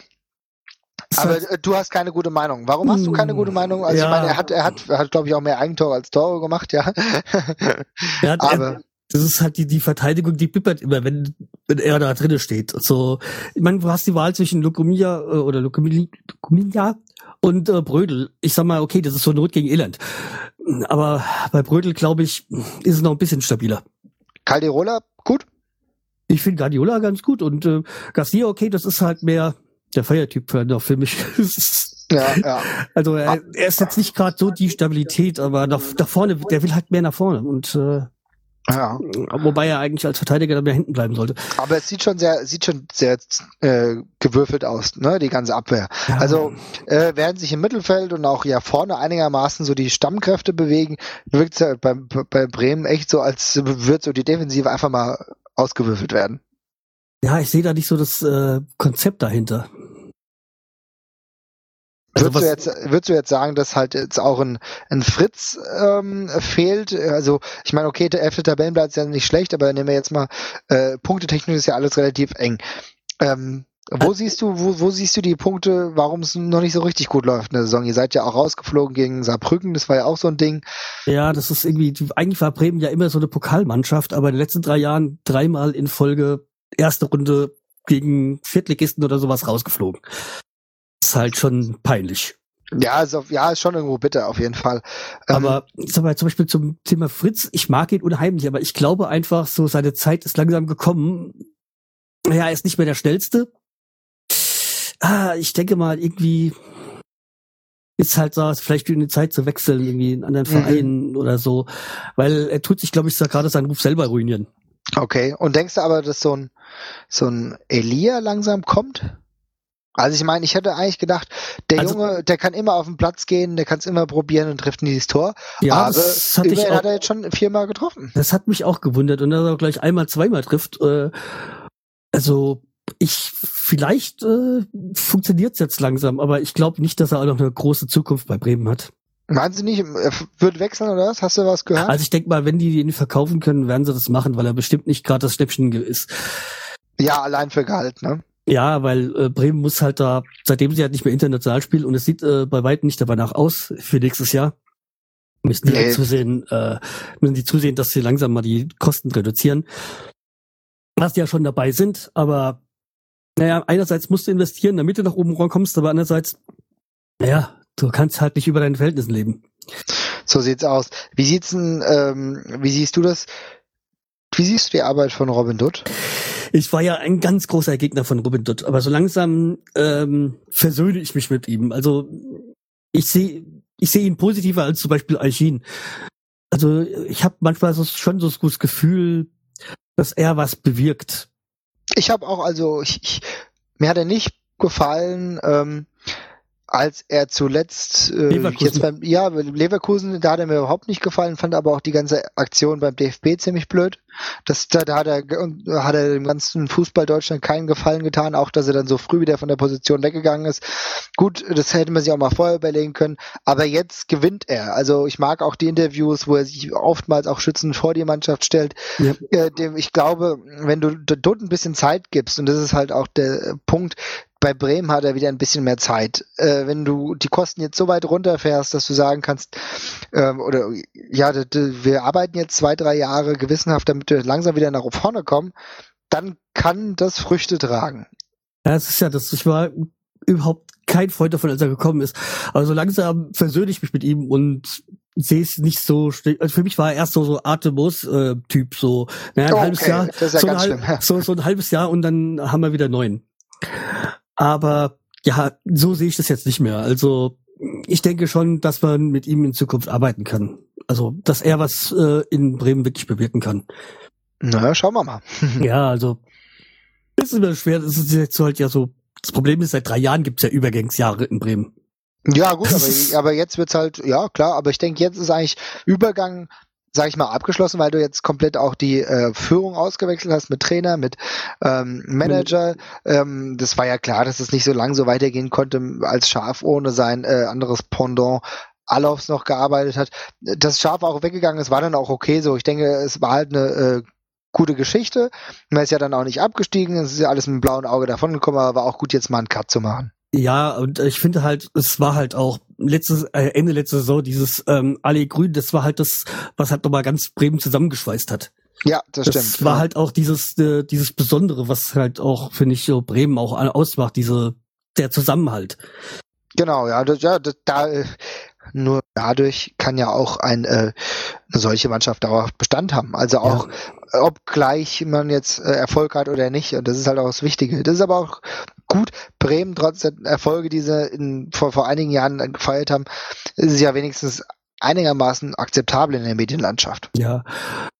Aber äh, du hast keine gute Meinung. Warum hast du keine gute Meinung? Also Ja. ich meine, er hat, er hat, er hat, glaube ich, auch mehr Eigentore als Tore gemacht, ja. Er hat, aber er, das ist halt die, die Verteidigung, die bippert immer, wenn, wenn er da drinnen steht. So, ich meine, du hast die Wahl zwischen Lukomia äh, oder Lukomia und äh, Brödel. Ich sag mal, okay, das ist so Not gegen Elend. Aber bei Brödel, glaube ich, ist es noch ein bisschen stabiler. Calderola, gut. Ich finde Guardiola ganz gut und äh, Garcia, okay, das ist halt mehr der Feiertyp für, noch für mich. Ja, ja. also er, er ist jetzt nicht gerade so die Stabilität, aber nach, nach vorne, der will halt mehr nach vorne und äh, ja. wobei er eigentlich als Verteidiger dann mehr hinten bleiben sollte. Aber es sieht schon sehr, sieht schon sehr äh, gewürfelt aus, ne, die ganze Abwehr. Ja. Also äh, werden sich im Mittelfeld und auch ja vorne einigermaßen so die Stammkräfte bewegen, wirkt es ja bei, bei Bremen echt so, als wird so die Defensive einfach mal ausgewürfelt werden. Ja, ich sehe da nicht so das äh, Konzept dahinter. Also würdest, du jetzt, würdest du jetzt sagen, dass halt jetzt auch ein, ein Fritz ähm, fehlt? Also ich meine, okay, der elfte Tabellenplatz ist ja nicht schlecht, aber nehmen wir jetzt mal, äh, punktetechnisch ist ja alles relativ eng. Ähm, wo siehst du, wo, wo siehst du die Punkte, warum es noch nicht so richtig gut läuft in der Saison? Ihr seid ja auch rausgeflogen gegen Saarbrücken, das war ja auch so ein Ding. ja, das ist irgendwie, eigentlich war Bremen ja immer so eine Pokalmannschaft, aber in den letzten drei Jahren dreimal in Folge erste Runde gegen Viertligisten oder sowas rausgeflogen. Ist halt schon peinlich. Ja, ist auf, ja, ist schon irgendwo bitter auf jeden Fall. Ähm, Aber sag mal, zum Beispiel zum Thema Fritz, ich mag ihn unheimlich, aber ich glaube einfach, so seine Zeit ist langsam gekommen. Ja, er ist nicht mehr der schnellste. Ah, ich denke mal, irgendwie ist halt so, vielleicht eine Zeit zu wechseln, irgendwie in anderen Mhm. Verein oder so. Weil er tut sich, glaube ich, gerade seinen Ruf selber ruinieren. Okay, und denkst du aber, dass so ein, so ein Elia langsam kommt? Also ich meine, ich hätte eigentlich gedacht, der also, Junge, der kann immer auf den Platz gehen, der kann es immer probieren und trifft nie das Tor. Ja, aber das hat, ich auch, hat er jetzt schon viermal getroffen. Das hat mich auch gewundert und dass er gleich einmal, zweimal trifft. Äh, also ich vielleicht äh, funktioniert es jetzt langsam, aber ich glaube nicht, dass er auch noch eine große Zukunft bei Bremen hat. Meinen Sie nicht, er wird wechseln oder was? Hast du was gehört? Also ich denke mal, wenn die ihn verkaufen können, werden sie das machen, weil er bestimmt nicht gerade das Schnäppchen ist. Ja, allein für Gehalt, ne? Ja, weil äh, Bremen muss halt da, seitdem sie halt nicht mehr international spielen und es sieht äh, bei weitem nicht danach aus für nächstes Jahr, müssen die nee. halt zusehen, äh, müssen die zusehen, dass sie langsam mal die Kosten reduzieren. Was die ja schon dabei sind, aber naja, einerseits musst du investieren, damit du nach oben kommst, aber andererseits, naja, du kannst halt nicht über deinen Verhältnissen leben. So sieht's aus. Wie sieht's denn, ähm, wie siehst du das? Wie siehst du die Arbeit von Robin Dutt? Ich war ja ein ganz großer Gegner von Robin Dutt, aber so langsam ähm, versöhne ich mich mit ihm. Also ich sehe ich sehe ihn positiver als zum Beispiel Algin. Also ich habe manchmal so, schon so das Gefühl, dass er was bewirkt. Ich habe auch, also ich, ich, mir hat er nicht gefallen, ähm, als er zuletzt äh, jetzt beim ja Leverkusen da hat er mir überhaupt nicht gefallen fand aber auch die ganze Aktion beim DFB ziemlich blöd. Das da, da hat er hat er dem ganzen Fußball Deutschland keinen Gefallen getan auch dass er dann so früh wieder von der Position weggegangen ist. Gut das hätte man sich auch mal vorher überlegen können aber jetzt gewinnt er. Also ich mag auch die Interviews wo er sich oftmals auch schützend vor die Mannschaft stellt. Ja. äh, dem ich glaube wenn du dort ein bisschen Zeit gibst und das ist halt auch der Punkt bei Bremen hat er wieder ein bisschen mehr Zeit. Äh, wenn du die Kosten jetzt so weit runterfährst, dass du sagen kannst, ähm, oder ja, wir arbeiten jetzt zwei, drei Jahre gewissenhaft, damit wir langsam wieder nach vorne kommen, dann kann das Früchte tragen. Ja, es ist ja das, ich war überhaupt kein Freund davon, als er gekommen ist. Aber so langsam versöhne ich mich mit ihm und sehe es nicht so also für mich war er erst so so Artemus äh, Typ so naja, ein okay, halbes Jahr ja so, ein so, so ein halbes Jahr und dann haben wir wieder neun aber ja, so sehe ich das jetzt nicht mehr. Also ich denke schon, dass man mit ihm in Zukunft arbeiten kann. Also, dass er was äh, in Bremen wirklich bewirken kann. Na, schauen wir mal. ja, also ist immer schwer. Das ist jetzt halt ja so. Das Problem ist, seit drei Jahren gibt's ja Übergangsjahre in Bremen. Ja, gut, aber, aber jetzt wird's halt, ja klar, aber ich denke, jetzt ist eigentlich Übergang sag ich mal, abgeschlossen, weil du jetzt komplett auch die äh, Führung ausgewechselt hast mit Trainer, mit ähm, Manager. Ähm, das war ja klar, dass es nicht so lang so weitergehen konnte, als Schaf ohne sein äh, anderes Pendant Alofs noch gearbeitet hat. Das Schaf auch weggegangen ist, war dann auch okay so. Ich denke, es war halt eine äh, gute Geschichte. Man ist ja dann auch nicht abgestiegen, es ist ja alles mit dem blauen Auge davongekommen, aber war auch gut, jetzt mal einen Cut zu machen. Ja, und ich finde halt, es war halt auch letztes, äh, Ende letzte Saison dieses ähm, Alle Grün, das war halt das, was halt nochmal ganz Bremen zusammengeschweißt hat. Ja, das, das stimmt. Das war ja. halt auch dieses, äh, dieses Besondere, was halt auch, finde ich, so Bremen auch ausmacht, diese, der Zusammenhalt. Genau, ja, das, ja, das, da, äh, nur dadurch kann ja auch ein, äh, eine solche Mannschaft dauerhaft Bestand haben. Also auch, ja. ob gleich man jetzt äh, Erfolg hat oder nicht. Und das ist halt auch das Wichtige. Das ist aber auch gut. Bremen, trotz der Erfolge, die sie in, vor, vor einigen Jahren gefeiert haben, ist es ja wenigstens einigermaßen akzeptabel in der Medienlandschaft. Ja.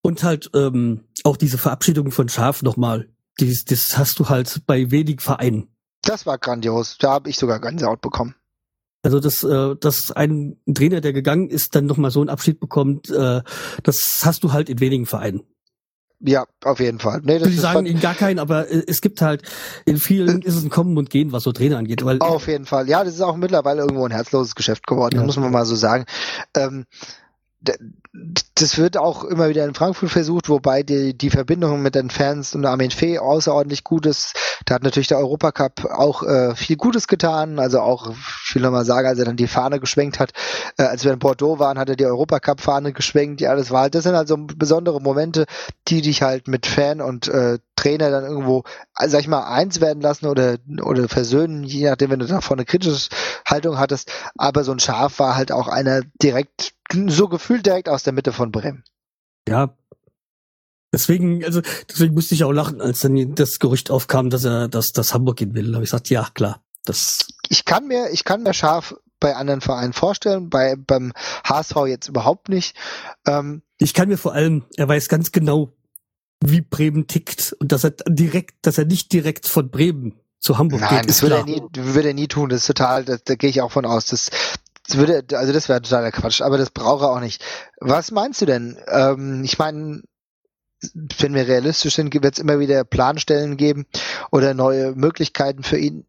Und halt ähm, auch diese Verabschiedung von Schaf nochmal. Das, das hast du halt bei wenigen Vereinen. Das war grandios. Da habe ich sogar Gänsehaut bekommen. Also dass, äh, dass ein Trainer, der gegangen ist, dann nochmal so einen Abschied bekommt, äh, das hast du halt in wenigen Vereinen. Ja, auf jeden Fall. Nee, das die sagen in gar keinen, aber äh, es gibt halt, in vielen ist es ein Kommen und Gehen, was so Trainer angeht. Weil auf jeden Fall. Ja, das ist auch mittlerweile irgendwo ein herzloses Geschäft geworden, ja. muss man mal so sagen. Ähm, das wird auch immer wieder in Frankfurt versucht, wobei die, die Verbindung mit den Fans und Armin Fee außerordentlich gut ist. Da hat natürlich der Europacup auch äh, viel Gutes getan. Also auch, ich will nochmal sagen, als er dann die Fahne geschwenkt hat, äh, als wir in Bordeaux waren, hat er die Europacup-Fahne geschwenkt. Ja, das war halt, das sind also besondere Momente, die dich halt mit Fan und äh, Trainer dann irgendwo, äh, sag ich mal, eins werden lassen oder, oder versöhnen, je nachdem, wenn du davor eine kritische Haltung hattest. Aber so ein Schaf war halt auch einer direkt so gefühlt direkt aus der Mitte von Bremen. Ja. Deswegen, also deswegen musste ich auch lachen, als dann das Gerücht aufkam, dass er, dass das Hamburg gehen will. Da habe ich gesagt, ja klar. Das ich kann mir, ich kann mir scharf bei anderen Vereinen vorstellen, bei beim HSV jetzt überhaupt nicht. Ähm, ich kann mir vor allem, er weiß ganz genau, wie Bremen tickt und dass er direkt, dass er nicht direkt von Bremen zu Hamburg Nein, geht. das würde er, nie, würde er nie tun. Das ist total, da, da gehe ich auch von aus. Das, das würde, also das wäre totaler Quatsch, aber das braucht er auch nicht. Was meinst du denn? Ähm, ich meine, wenn wir realistisch sind, wird es immer wieder Planstellen geben oder neue Möglichkeiten für ihn.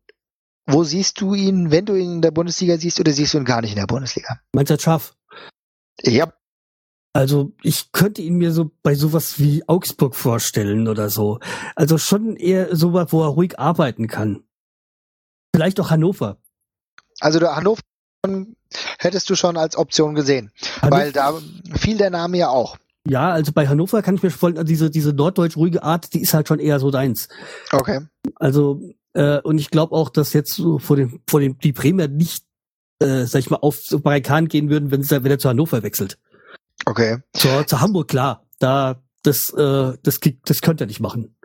Wo siehst du ihn, wenn du ihn in der Bundesliga siehst, oder siehst du ihn gar nicht in der Bundesliga? Meinst du das scharf? Ja. Also ich könnte ihn mir so bei sowas wie Augsburg vorstellen oder so. Also schon eher sowas, wo er ruhig arbeiten kann. Vielleicht auch Hannover. Also der Hannover hättest du schon als Option gesehen, Hannover, weil da fiel der Name ja auch. Ja, also bei Hannover kann ich mir vorstellen, also diese, diese norddeutsch ruhige Art, die ist halt schon eher so deins. Okay. Also, äh, und ich glaube auch, dass jetzt so vor dem, vor dem, die Bremer nicht, äh, sag ich mal, auf so Barrikaden gehen würden, wenn, sie, wenn er zu Hannover wechselt. Okay. Zu, zu Hamburg, klar. Da, das, äh, das, das könnte er nicht machen.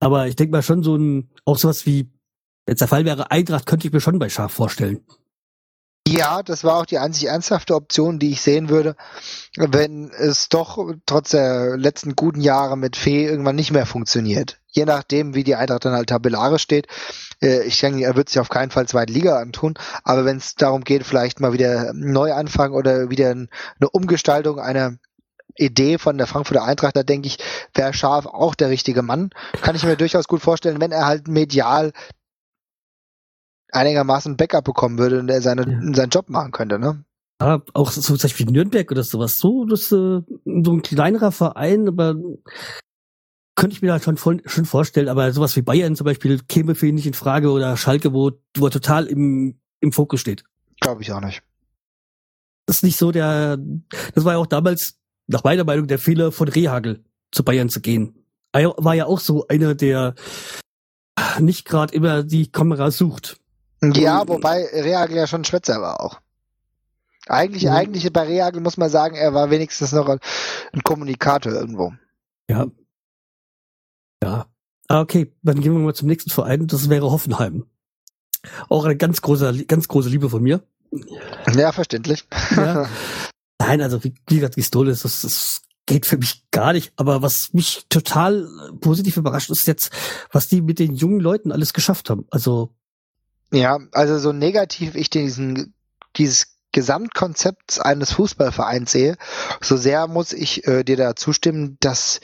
Aber ich denke mal schon so ein, auch sowas wie, jetzt der Fall wäre Eintracht, könnte ich mir schon bei Schaf vorstellen. Ja, das war auch die einzig ernsthafte Option, die ich sehen würde, wenn es doch trotz der letzten guten Jahre mit Fee irgendwann nicht mehr funktioniert. Je nachdem, wie die Eintracht dann halt tabellarisch steht. Äh, ich denke, er wird sich auf keinen Fall zweite Liga antun, aber wenn es darum geht, vielleicht mal wieder neu anfangen oder wieder eine Umgestaltung einer Idee von der Frankfurter Eintracht, da denke ich, wäre Scharf auch der richtige Mann. Kann ich mir durchaus gut vorstellen, wenn er halt medial einigermaßen Backup bekommen würde und er seine, Ja. seinen Job machen könnte, ne? Ja, auch so zum Beispiel Nürnberg oder sowas. So, das äh, so ein kleinerer Verein, aber könnte ich mir da schon, voll, schon vorstellen. Aber sowas wie Bayern zum Beispiel käme für ihn nicht in Frage oder Schalke, wo, wo er total im, im Fokus steht. Glaube ich auch nicht. Das ist nicht so der, das war ja auch damals, nach meiner Meinung, der Fehler von Rehagel zu Bayern zu gehen. Er war ja auch so einer, der nicht gerade immer die Kamera sucht. Ja, wobei Reagel ja schon Schwätzer war auch. Eigentlich, Mhm. eigentlich bei Reagel muss man sagen, er war wenigstens noch ein ein Kommunikator irgendwo. Ja. Ja. Ah, okay, dann gehen wir mal zum nächsten Verein. Das wäre Hoffenheim. Auch eine ganz große, ganz große Liebe von mir. Ja, verständlich. Ja. Nein, also wie, wie gesagt, Gistoles, das, das geht für mich gar nicht. Aber was mich total positiv überrascht, ist jetzt, was die mit den jungen Leuten alles geschafft haben. Also, Ja, also so negativ ich diesen, dieses Gesamtkonzept eines Fußballvereins sehe, so sehr muss ich äh, dir da zustimmen, dass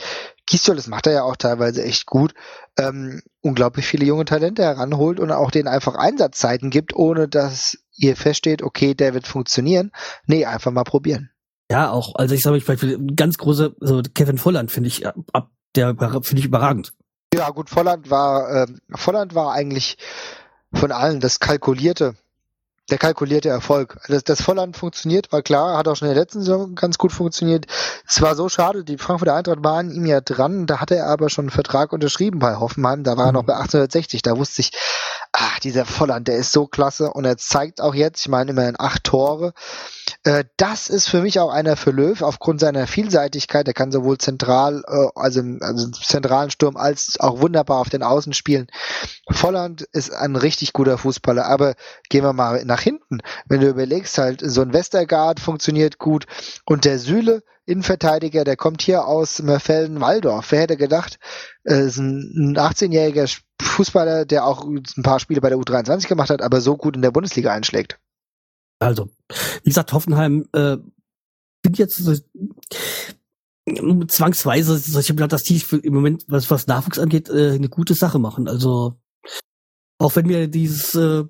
Gistol, das macht er ja auch teilweise echt gut, ähm, unglaublich viele junge Talente heranholt und auch denen einfach Einsatzzeiten gibt, ohne dass ihr feststeht, okay, der wird funktionieren. Nee, einfach mal probieren. ja, auch, also ich sage mal, Beispiel, ein ganz großer, also Kevin Volland finde ich, ab, der finde ich überragend. Ja, gut, Volland war, ähm, Volland war eigentlich von allen das kalkulierte, der kalkulierte Erfolg. Dass das Volland funktioniert, war klar, hat auch schon in der letzten Saison ganz gut funktioniert. Es war so schade, die Frankfurter Eintracht waren ihm ja dran, da hatte er aber schon einen Vertrag unterschrieben bei Hoffenheim, da war er noch Mhm. bei 1860, da wusste ich, ah, dieser Volland, der ist so klasse und er zeigt auch jetzt, ich meine immerhin acht Tore, äh, das ist für mich auch einer für Löw aufgrund seiner Vielseitigkeit. Er kann sowohl zentral, äh, also, im- also im zentralen Sturm als auch wunderbar auf den Außen spielen. Volland ist ein richtig guter Fußballer, aber gehen wir mal nach hinten. Wenn du überlegst, halt, so ein Westergaard funktioniert gut und der Süle, Innenverteidiger, der kommt hier aus Mörfelden-Waldorf. Wer hätte gedacht, äh, ist ein ein 18-jähriger Fußballer, der auch ein paar Spiele bei der U23 gemacht hat, aber so gut in der Bundesliga einschlägt. Also, wie gesagt, Hoffenheim äh, sind jetzt so, zwangsweise solche Blatt, dass die im Moment, was, was Nachwuchs angeht, äh, eine gute Sache machen. Also, auch wenn mir dieses äh,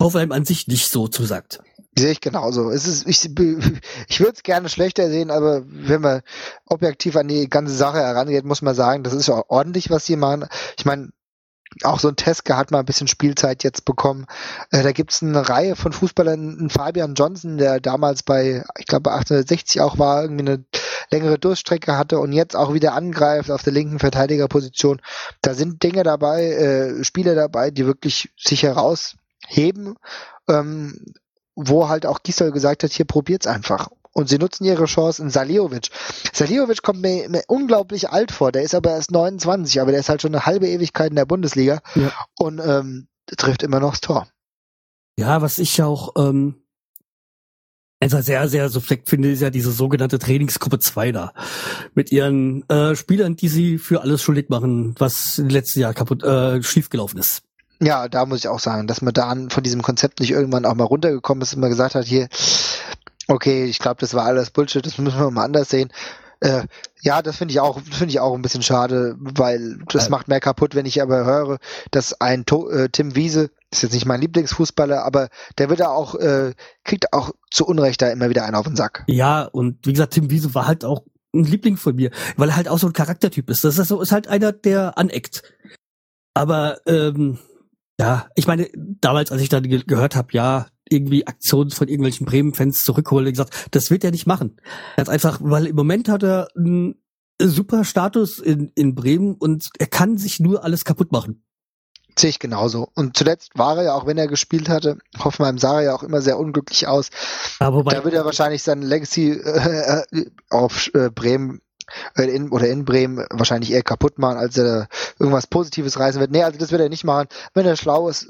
Hoffenheim an sich nicht so zusagt. Sehe ich genauso. Es ist, ich, ich würde es gerne schlechter sehen, aber wenn man objektiv an die ganze Sache herangeht, muss man sagen, das ist ja ordentlich, was sie machen. Ich meine, auch so ein Teske hat mal ein bisschen Spielzeit jetzt bekommen. Äh, da gibt's eine Reihe von Fußballern, ein Fabian Johnson, der damals bei, ich glaube, bei 1860 auch war, irgendwie eine längere Durststrecke hatte und jetzt auch wieder angreift auf der linken Verteidigerposition. Da sind Dinge dabei, äh, Spieler dabei, die wirklich sich herausheben. Ähm, wo halt auch Gisdol gesagt hat, hier probiert's einfach. Und sie nutzen ihre Chance in Saliovic. Saliovic kommt mir, mir unglaublich alt vor. Der ist aber erst 29, aber der ist halt schon eine halbe Ewigkeit in der Bundesliga Ja. und ähm, trifft immer noch das Tor. Ja, was ich auch, ähm, Also sehr, sehr suspekt finde, ist ja diese sogenannte Trainingsgruppe 2 da. Mit ihren äh, Spielern, die sie für alles schuldig machen, was im letzten Jahr kaputt äh, schiefgelaufen ist. Ja, da muss ich auch sagen, dass man da von diesem Konzept nicht irgendwann auch mal runtergekommen ist und man gesagt hat, hier, okay, ich glaube, das war alles Bullshit, das müssen wir mal anders sehen. Äh, ja, das finde ich auch, finde ich auch ein bisschen schade, weil das macht mehr kaputt, wenn ich aber höre, dass ein to äh, Tim Wiese, ist jetzt nicht mein Lieblingsfußballer, aber der wird da auch, äh, kriegt auch zu Unrecht da immer wieder einen auf den Sack. Ja, und wie gesagt, Tim Wiese war halt auch ein Liebling von mir, weil er halt auch so ein Charaktertyp ist. Das ist, so, ist halt einer, der aneckt. Aber ähm, ja, ich meine, damals, als ich da ge gehört habe, ja, irgendwie Aktionen von irgendwelchen Bremen-Fans zurückholen, gesagt, das wird er nicht machen. Er hat einfach, weil im Moment hat er einen super Status in, in Bremen und er kann sich nur alles kaputt machen. Sehe ich genauso. Und zuletzt war er ja, auch wenn er gespielt hatte, Hoffenheim sah er ja auch immer sehr unglücklich aus. Aber da wird er wahrscheinlich sein Legacy äh, äh, auf äh, Bremen in, oder in Bremen wahrscheinlich eher kaputt machen, als er irgendwas Positives reißen wird. Nee, also das wird er nicht machen. Wenn er schlau ist,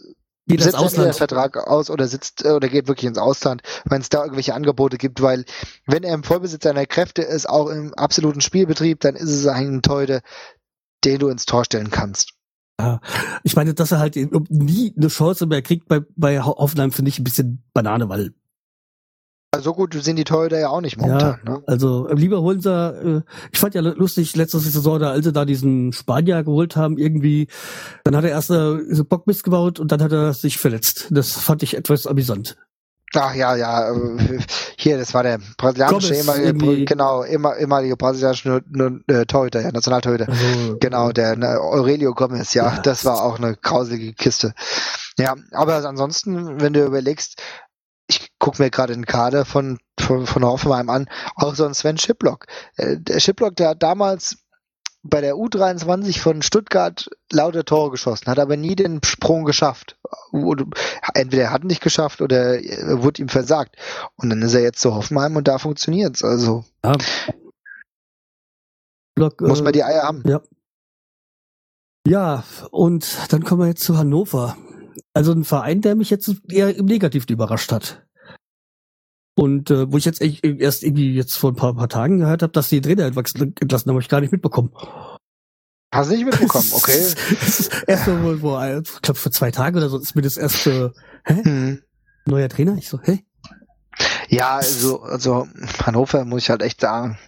geht ins Ausland. Vertrag aus oder sitzt äh, oder geht wirklich ins Ausland, wenn es da irgendwelche Angebote gibt, weil wenn er im Vollbesitz seiner Kräfte ist, auch im absoluten Spielbetrieb, dann ist es ein Teude, den du ins Tor stellen kannst. Ja, ich meine, dass er halt nie eine Chance mehr kriegt bei, bei Hoffenheim, finde ich ein bisschen Banane, weil so gut sind die Torhüter ja auch nicht momentan. Ja, ne? Also lieber holen sie, äh, ich fand ja lustig, letzte Saison, da als sie da diesen Spanier geholt haben, irgendwie, dann hat er erst äh, so Bockmist gebaut und dann hat er sich verletzt. Das fand ich etwas amüsant. Ach ja, ja, äh, hier, das war der brasilianische ehemalige, genau, immer, ehemalige brasilianische äh, Torhüter, ja, Nationaltorhüter. Also, genau, der ne, Aurelio Gomez, ja, ja, das war auch eine grauselige Kiste. Ja, aber ansonsten, wenn du überlegst, ich gucke mir gerade den Kader von, von, von Hoffenheim an, auch so ein Sven Schiplock. Äh, der Schiplock, der hat damals bei der U23 von Stuttgart lauter Tore geschossen, hat aber nie den Sprung geschafft. Entweder er hat nicht geschafft oder wurde ihm versagt. Und dann ist er jetzt zu Hoffenheim und da funktioniert's. Also ja. Block, muss man die Eier haben. Ja. Ja, und dann kommen wir jetzt zu Hannover. Also ein Verein, der mich jetzt eher im Negativen überrascht hat. Und äh, wo ich jetzt echt, erst irgendwie jetzt vor ein paar, paar Tagen gehört habe, dass die Trainer entlassen, habe ich gar nicht mitbekommen. Hast du nicht mitbekommen, okay. das ist erst so, wo, wo, ich glaube vor zwei Tagen oder so ist mir das erst äh, hä? Hm. Neuer Trainer? Ich so, hä? Ja, also, also Hannover muss ich halt echt sagen.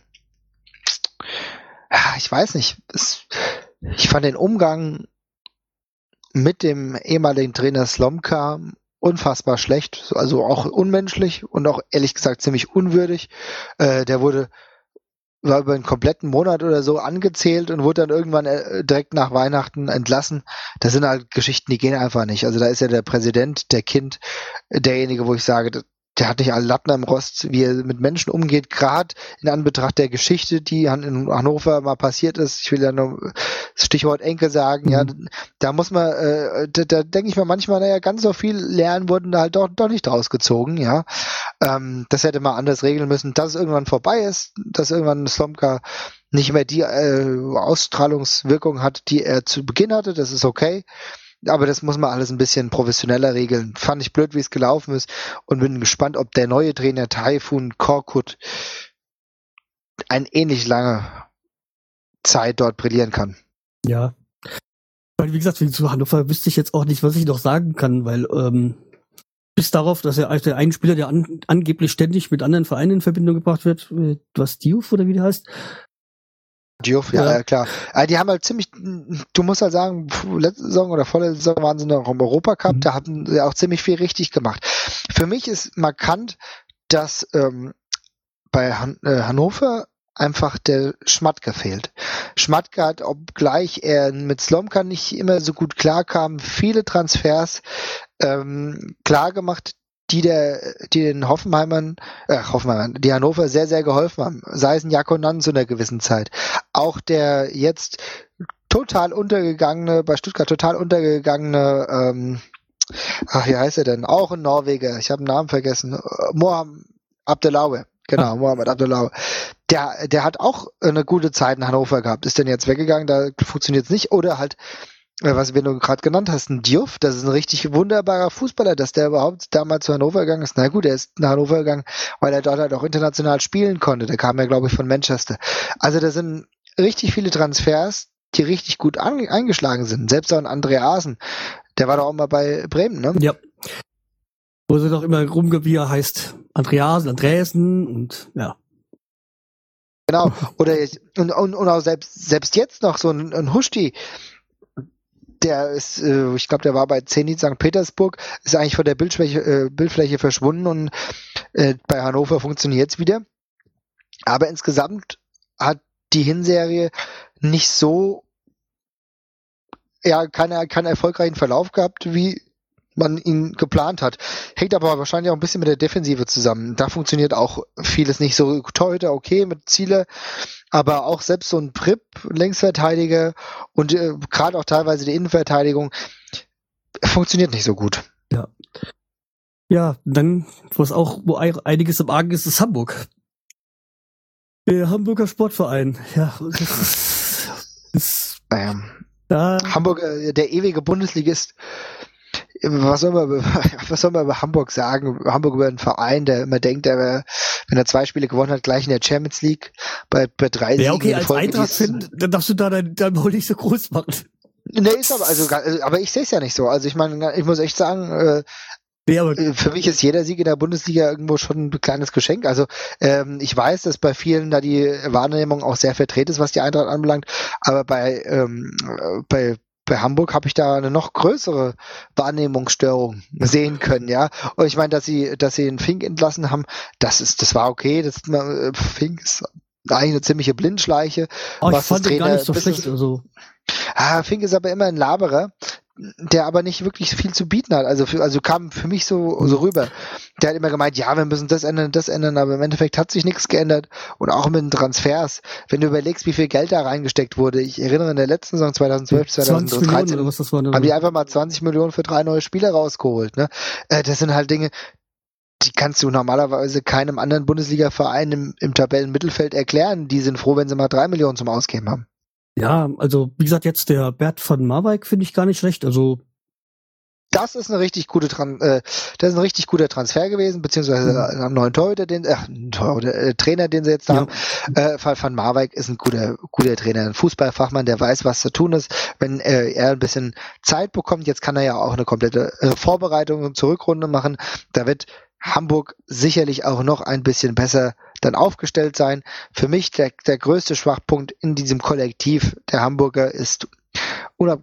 Ich weiß nicht. Es, ich fand den Umgang mit dem ehemaligen Trainer Slomka unfassbar schlecht, also auch unmenschlich und auch ehrlich gesagt ziemlich unwürdig. Äh, der wurde war über einen kompletten Monat oder so angezählt und wurde dann irgendwann äh, direkt nach Weihnachten entlassen. Das sind halt Geschichten, die gehen einfach nicht. Also da ist ja der Präsident, der Kind, derjenige, wo ich sage, der hat nicht alle Latten am Rost, wie er mit Menschen umgeht, gerade in Anbetracht der Geschichte, die in Hannover mal passiert ist. Ich will ja nur Stichwort Enkel sagen, mhm. ja, da muss man, äh, da, da denke ich mir manchmal, naja, ganz so viel lernen wurden da halt doch, doch nicht rausgezogen, ja. Ähm, das hätte man anders regeln müssen, dass es irgendwann vorbei ist, dass irgendwann Slomka nicht mehr die äh, Ausstrahlungswirkung hat, die er zu Beginn hatte, das ist okay. Aber das muss man alles ein bisschen professioneller regeln. Fand ich blöd, wie es gelaufen ist und bin gespannt, ob der neue Trainer Taifun Korkut ein ähnlich lange Zeit dort brillieren kann. Ja. Weil, wie gesagt, zu Hannover wüsste ich jetzt auch nicht, was ich noch sagen kann, weil ähm, bis darauf, dass er als der einen Spieler, der an, angeblich ständig mit anderen Vereinen in Verbindung gebracht wird, äh, was Diouf oder wie der heißt, Diouf, ja, ja, klar. Aber die haben halt ziemlich, du musst halt sagen, letzte Saison oder vorletzte Saison waren sie noch im Europacup, mhm. da hatten sie auch ziemlich viel richtig gemacht. Für mich ist markant, dass ähm, bei Han äh, Hannover einfach der Schmatke fehlt. Schmatke hat, obgleich er mit Slomka nicht immer so gut klarkam, viele Transfers ähm, klar gemacht, die der, die den Hoffenheimern, äh, Hoffenheimern, die Hannover sehr, sehr geholfen haben. Sei es ein Jakonan zu einer gewissen Zeit. Auch der jetzt total untergegangene, bei Stuttgart total untergegangene, ähm, ach, wie heißt er denn? Auch ein Norweger, ich habe den Namen vergessen, Mohamed Abdelaue. Genau, Mohamed Abdelaue. Der, der hat auch eine gute Zeit in Hannover gehabt. Ist denn jetzt weggegangen, da funktioniert es nicht. Oder halt was wir nur gerade genannt hast, ein Diouf, das ist ein richtig wunderbarer Fußballer, dass der überhaupt damals zu Hannover gegangen ist. Na gut, er ist nach Hannover gegangen, weil er dort halt auch international spielen konnte. Der kam ja, glaube ich, von Manchester. Also da sind richtig viele Transfers, die richtig gut eingeschlagen sind. Selbst auch ein Andreasen, der war doch auch mal bei Bremen, ne? Ja. Wo sie doch immer rumge, wie er heißt, Andreasen, Andreasen und ja. Genau. Oder und, und, und auch selbst, selbst jetzt noch so ein, ein Huschti, der ist, äh, ich glaube, der war bei Zenit St. Petersburg, ist eigentlich von der Bildfläche, äh, Bildfläche verschwunden und äh, bei Hannover funktioniert es wieder. Aber insgesamt hat die Hinserie nicht so, ja, keinen keinen erfolgreichen Verlauf gehabt, wie man ihn geplant hat. Hängt aber wahrscheinlich auch ein bisschen mit der Defensive zusammen. Da funktioniert auch vieles nicht so. Torhüter okay mit Ziele, aber auch selbst so ein Prip, Längsverteidiger und äh, gerade auch teilweise die Innenverteidigung funktioniert nicht so gut. Ja. Ja, dann, was auch, wo einiges im Argen ist, ist Hamburg. Der Hamburger Sportverein. Ja, das ist, ist ähm, da, Hamburg, äh, der ewige Bundesligist was soll man, was soll man über Hamburg sagen? Hamburg über einen Verein, der immer denkt, er wäre, wenn er zwei Spiele gewonnen hat, gleich in der Champions League bei, bei drei Ja, okay, als Eintracht-Fan, dann darfst du da dein, dein Maul nicht so groß machen. Nee, ist aber, also, aber ich sehe es ja nicht so. Also ich meine, ich muss echt sagen, äh, Nee, äh, für mich ist jeder Sieg in der Bundesliga irgendwo schon ein kleines Geschenk. Also ähm, ich weiß, dass bei vielen da die Wahrnehmung auch sehr verdreht ist, was die Eintracht anbelangt, aber bei, ähm, bei, bei Hamburg habe ich da eine noch größere Wahrnehmungsstörung sehen können, ja. Und ich meine, dass sie, dass sie einen Fink entlassen haben, das ist, das war okay. Das Fink ist eigentlich eine ziemliche Blindschleiche. Oh, ich fand den gar nicht so schlecht. Also. Ah, Fink ist aber immer ein Laberer der aber nicht wirklich viel zu bieten hat. Also, für, also kam für mich so, so rüber. Der hat immer gemeint, ja, wir müssen das ändern, das ändern, aber im Endeffekt hat sich nichts geändert. Und auch mit den Transfers. Wenn du überlegst, wie viel Geld da reingesteckt wurde. Ich erinnere in der letzten Saison 2012, 2013 was das war, haben die einfach mal 20 Millionen für drei neue Spieler rausgeholt. Ne? Äh, das sind halt Dinge, die kannst du normalerweise keinem anderen Bundesliga-Verein im, im Tabellenmittelfeld erklären. Die sind froh, wenn sie mal drei Millionen zum Ausgeben haben. Ja, also wie gesagt, jetzt der Bert von Marwijk finde ich gar nicht schlecht. Also das ist eine richtig gute Tran äh, das ist ein richtig guter Transfer gewesen, beziehungsweise mhm. am neuen Torhüter, den äh, Torhüter, äh, Trainer, den sie jetzt haben. Ja. Äh, Van Marwijk ist ein guter guter Trainer, ein Fußballfachmann, der weiß, was zu tun ist. Wenn äh, er ein bisschen Zeit bekommt, jetzt kann er ja auch eine komplette äh, Vorbereitung zur Rückrunde machen. Da wird Hamburg sicherlich auch noch ein bisschen besser dann aufgestellt sein. Für mich der, der größte Schwachpunkt in diesem Kollektiv der Hamburger ist, unab,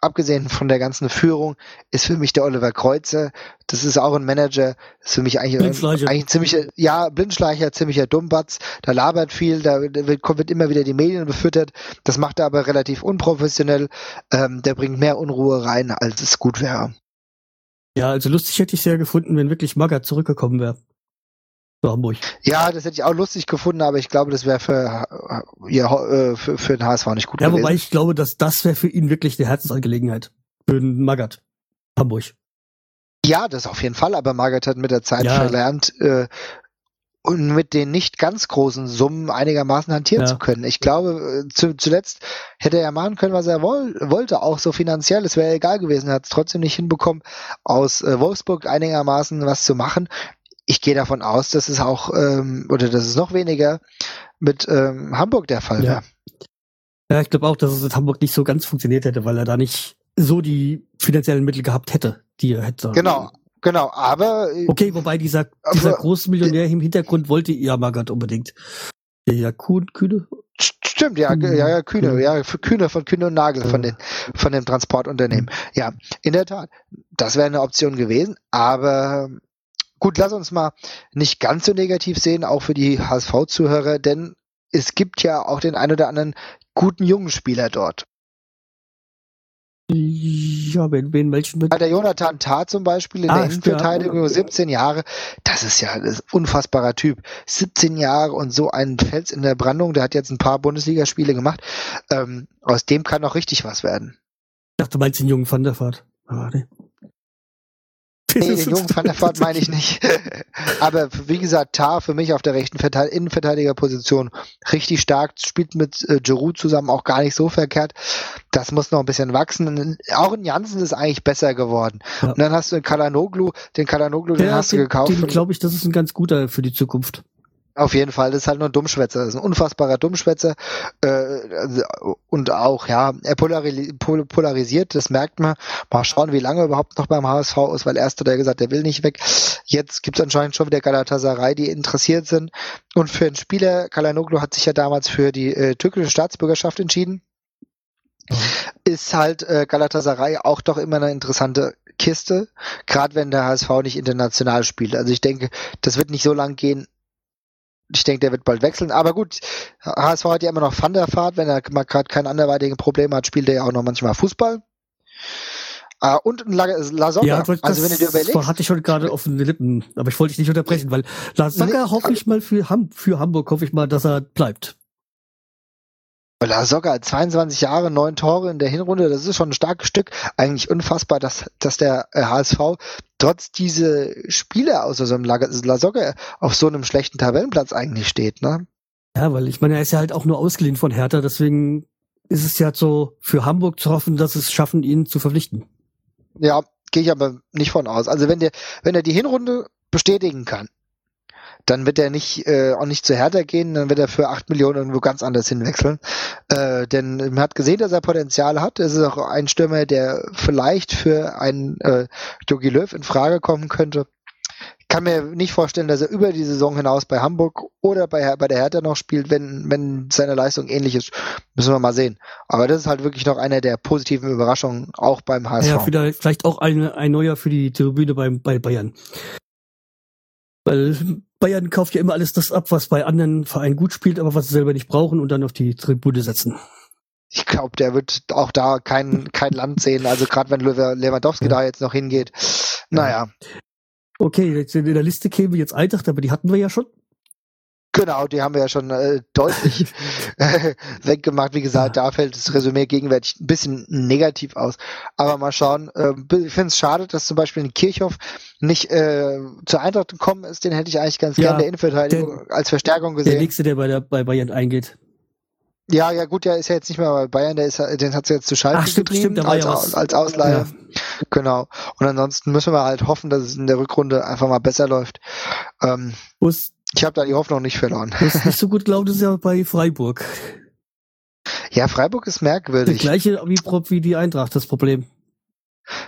abgesehen von der ganzen Führung, ist für mich der Oliver Kreuzer. Das ist auch ein Manager, ist für mich eigentlich, eigentlich ein ziemlicher, ja, Blindschleicher, ziemlicher Dummbatz. Da labert viel, da wird, wird immer wieder die Medien befüttert. Das macht er aber relativ unprofessionell. Ähm, der bringt mehr Unruhe rein, als es gut wäre. Ja, also lustig hätte ich sehr gefunden, wenn wirklich Magath zurückgekommen wäre. Zu Hamburg. Ja, das hätte ich auch lustig gefunden, aber ich glaube, das wäre für, ja, äh, für, für den HSV nicht gut ja, gewesen. Ja, wobei ich glaube, dass das wäre für ihn wirklich eine Herzensangelegenheit. Für den Magath. Hamburg. Ja, das auf jeden Fall, aber Magath hat mit der Zeit ja. verlernt, äh, und mit den nicht ganz großen Summen einigermaßen hantieren ja. zu können. Ich glaube, äh, zu, zuletzt hätte er machen können, was er woll, wollte, auch so finanziell. Es wäre egal gewesen. Er hat es trotzdem nicht hinbekommen, aus äh, Wolfsburg einigermaßen was zu machen. Ich gehe davon aus, dass es auch, ähm, oder dass es noch weniger mit ähm, Hamburg der Fall ja. wäre. Ja, ich glaube auch, dass es in Hamburg nicht so ganz funktioniert hätte, weil er da nicht so die finanziellen Mittel gehabt hätte, die er hätte. Genau, Genau, aber. Äh, okay, wobei dieser, dieser große Millionär im Hintergrund wollte ja Magath unbedingt. Ja, ja, Kuhn, Kühne. Stimmt, ja, ja, ja, Kühne, ja, Kühne von Kühne und Nagel von den, von dem Transportunternehmen. Ja, in der Tat. Das wäre eine Option gewesen, aber gut, lass uns mal nicht ganz so negativ sehen, auch für die HSV-Zuhörer, denn es gibt ja auch den ein oder anderen guten jungen Spieler dort. Ja, wen, wen welchen? Bei der Jonathan Tah zum Beispiel in ah, der Innenverteidigung, 17 Jahre, das ist ja ein unfassbarer Typ. 17 Jahre und so ein Fels in der Brandung, der hat jetzt ein paar Bundesligaspiele gemacht. Ähm, aus dem kann noch richtig was werden. Ich dachte, du meinst den jungen Van der Vaart. Aber nee. Nee, den jungen Van der Vaart meine ich nicht. Aber wie gesagt, Tar für mich auf der rechten Verteid Innenverteidigerposition richtig stark, spielt mit äh, Giroud zusammen auch gar nicht so verkehrt. Das muss noch ein bisschen wachsen. Auch in Janssen ist eigentlich besser geworden. Ja. Und dann hast du den Kalanoglu, den Kalanoglu, den hast du gekauft. Den glaube ich, das ist ein ganz guter für die Zukunft. Auf jeden Fall, das ist halt nur ein Dummschwätzer, das ist ein unfassbarer Dummschwätzer äh, und auch, ja, er polari polarisiert, das merkt man. Mal schauen, wie lange er überhaupt noch beim HSV ist, weil erst hat er gesagt, er will nicht weg. Jetzt gibt es anscheinend schon wieder Galatasaray, die interessiert sind. Und für einen Spieler, Kalanoglu hat sich ja damals für die äh, türkische Staatsbürgerschaft entschieden. Mhm. Ist halt äh, Galatasaray auch doch immer eine interessante Kiste, gerade wenn der HSV nicht international spielt. Also ich denke, das wird nicht so lang gehen, ich denke, der wird bald wechseln. Aber gut, HSV hat ja immer noch Van der Fahrt. Wenn er mal gerade kein anderweitige Problem hat, spielt er ja auch noch manchmal Fußball. Uh, und La, La Soga. Ja, also wenn du dir überlegst, hatte ich schon gerade auf den Lippen, aber ich wollte dich nicht unterbrechen, weil La Soga nee, hoffe ich mal für, Ham für Hamburg, hoffe ich mal, dass er bleibt. La Soga, 22 Jahre, neun Tore in der Hinrunde, das ist schon ein starkes Stück. Eigentlich unfassbar, dass, dass der HSV äh, trotz diese Spiele aus so einem La Soga auf so einem schlechten Tabellenplatz eigentlich steht, ne? Ja, weil ich meine, er ist ja halt auch nur ausgeliehen von Hertha, deswegen ist es ja so für Hamburg zu hoffen, dass es schaffen, ihn zu verpflichten. Ja, gehe ich aber nicht von aus. Also wenn der, wenn er die Hinrunde bestätigen kann, dann wird er nicht äh, auch nicht zu Hertha gehen, dann wird er für acht Millionen irgendwo ganz anders hinwechseln. Äh, denn man hat gesehen, dass er Potenzial hat. Es ist auch ein Stürmer, der vielleicht für einen äh, Jogi Löw in Frage kommen könnte. Ich kann mir nicht vorstellen, dass er über die Saison hinaus bei Hamburg oder bei, bei der Hertha noch spielt, wenn, wenn seine Leistung ähnlich ist. Müssen wir mal sehen. Aber das ist halt wirklich noch eine der positiven Überraschungen, auch beim HSV. Ja, vielleicht auch eine, ein neuer für die Tribüne beim, bei Bayern. Weil Bayern kauft ja immer alles das ab, was bei anderen Vereinen gut spielt, aber was sie selber nicht brauchen und dann auf die Tribüne setzen. Ich glaube, der wird auch da kein, kein Land sehen. Also gerade wenn Lewandowski ja. da jetzt noch hingeht. Naja. Okay, jetzt in der Liste käme jetzt Eintracht, aber die hatten wir ja schon. Genau, die haben wir ja schon äh, deutlich äh, weggemacht. Wie gesagt, da fällt das Resümee gegenwärtig ein bisschen negativ aus. Aber mal schauen. Äh, ich finde es schade, dass zum Beispiel in Kirchhoff nicht äh, zur Eintracht gekommen ist. Den hätte ich eigentlich ganz ja, gerne der Innenverteidigung als Verstärkung gesehen. Der nächste, der bei, der, bei Bayern eingeht. Ja, ja, gut, der ist ja jetzt nicht mehr bei Bayern, der ist, den hat sie jetzt zu Schalke Ach, stimmt, stimmt, als, ja als Ausleihe. Ja. Genau. Und ansonsten müssen wir halt hoffen, dass es in der Rückrunde einfach mal besser läuft. Ähm, ich habe da die Hoffnung nicht verloren. Das ist nicht so gut glaubt es ja bei Freiburg. Ja, Freiburg ist merkwürdig. Das gleiche wie, wie die Eintracht, das Problem.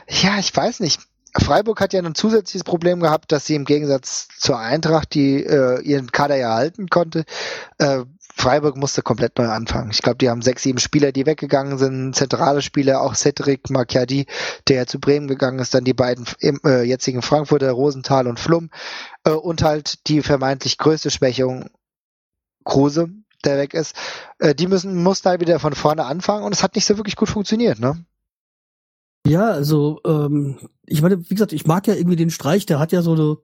Ja, ich weiß nicht. Freiburg hat ja ein zusätzliches Problem gehabt, dass sie im Gegensatz zur Eintracht, die äh, ihren Kader ja halten konnte, äh, Freiburg musste komplett neu anfangen. Ich glaube, die haben sechs, sieben Spieler, die weggegangen sind, zentrale Spieler, auch Cedric Macchiadi, der zu Bremen gegangen ist, dann die beiden im, äh, jetzigen Frankfurter, Rosenthal und Flum äh, und halt die vermeintlich größte Schwächung Kruse, der weg ist. Äh, die müssen mussten halt wieder von vorne anfangen und es hat nicht so wirklich gut funktioniert, ne? Ja, also ähm, ich meine, wie gesagt, ich mag ja irgendwie den Streich, der hat ja so eine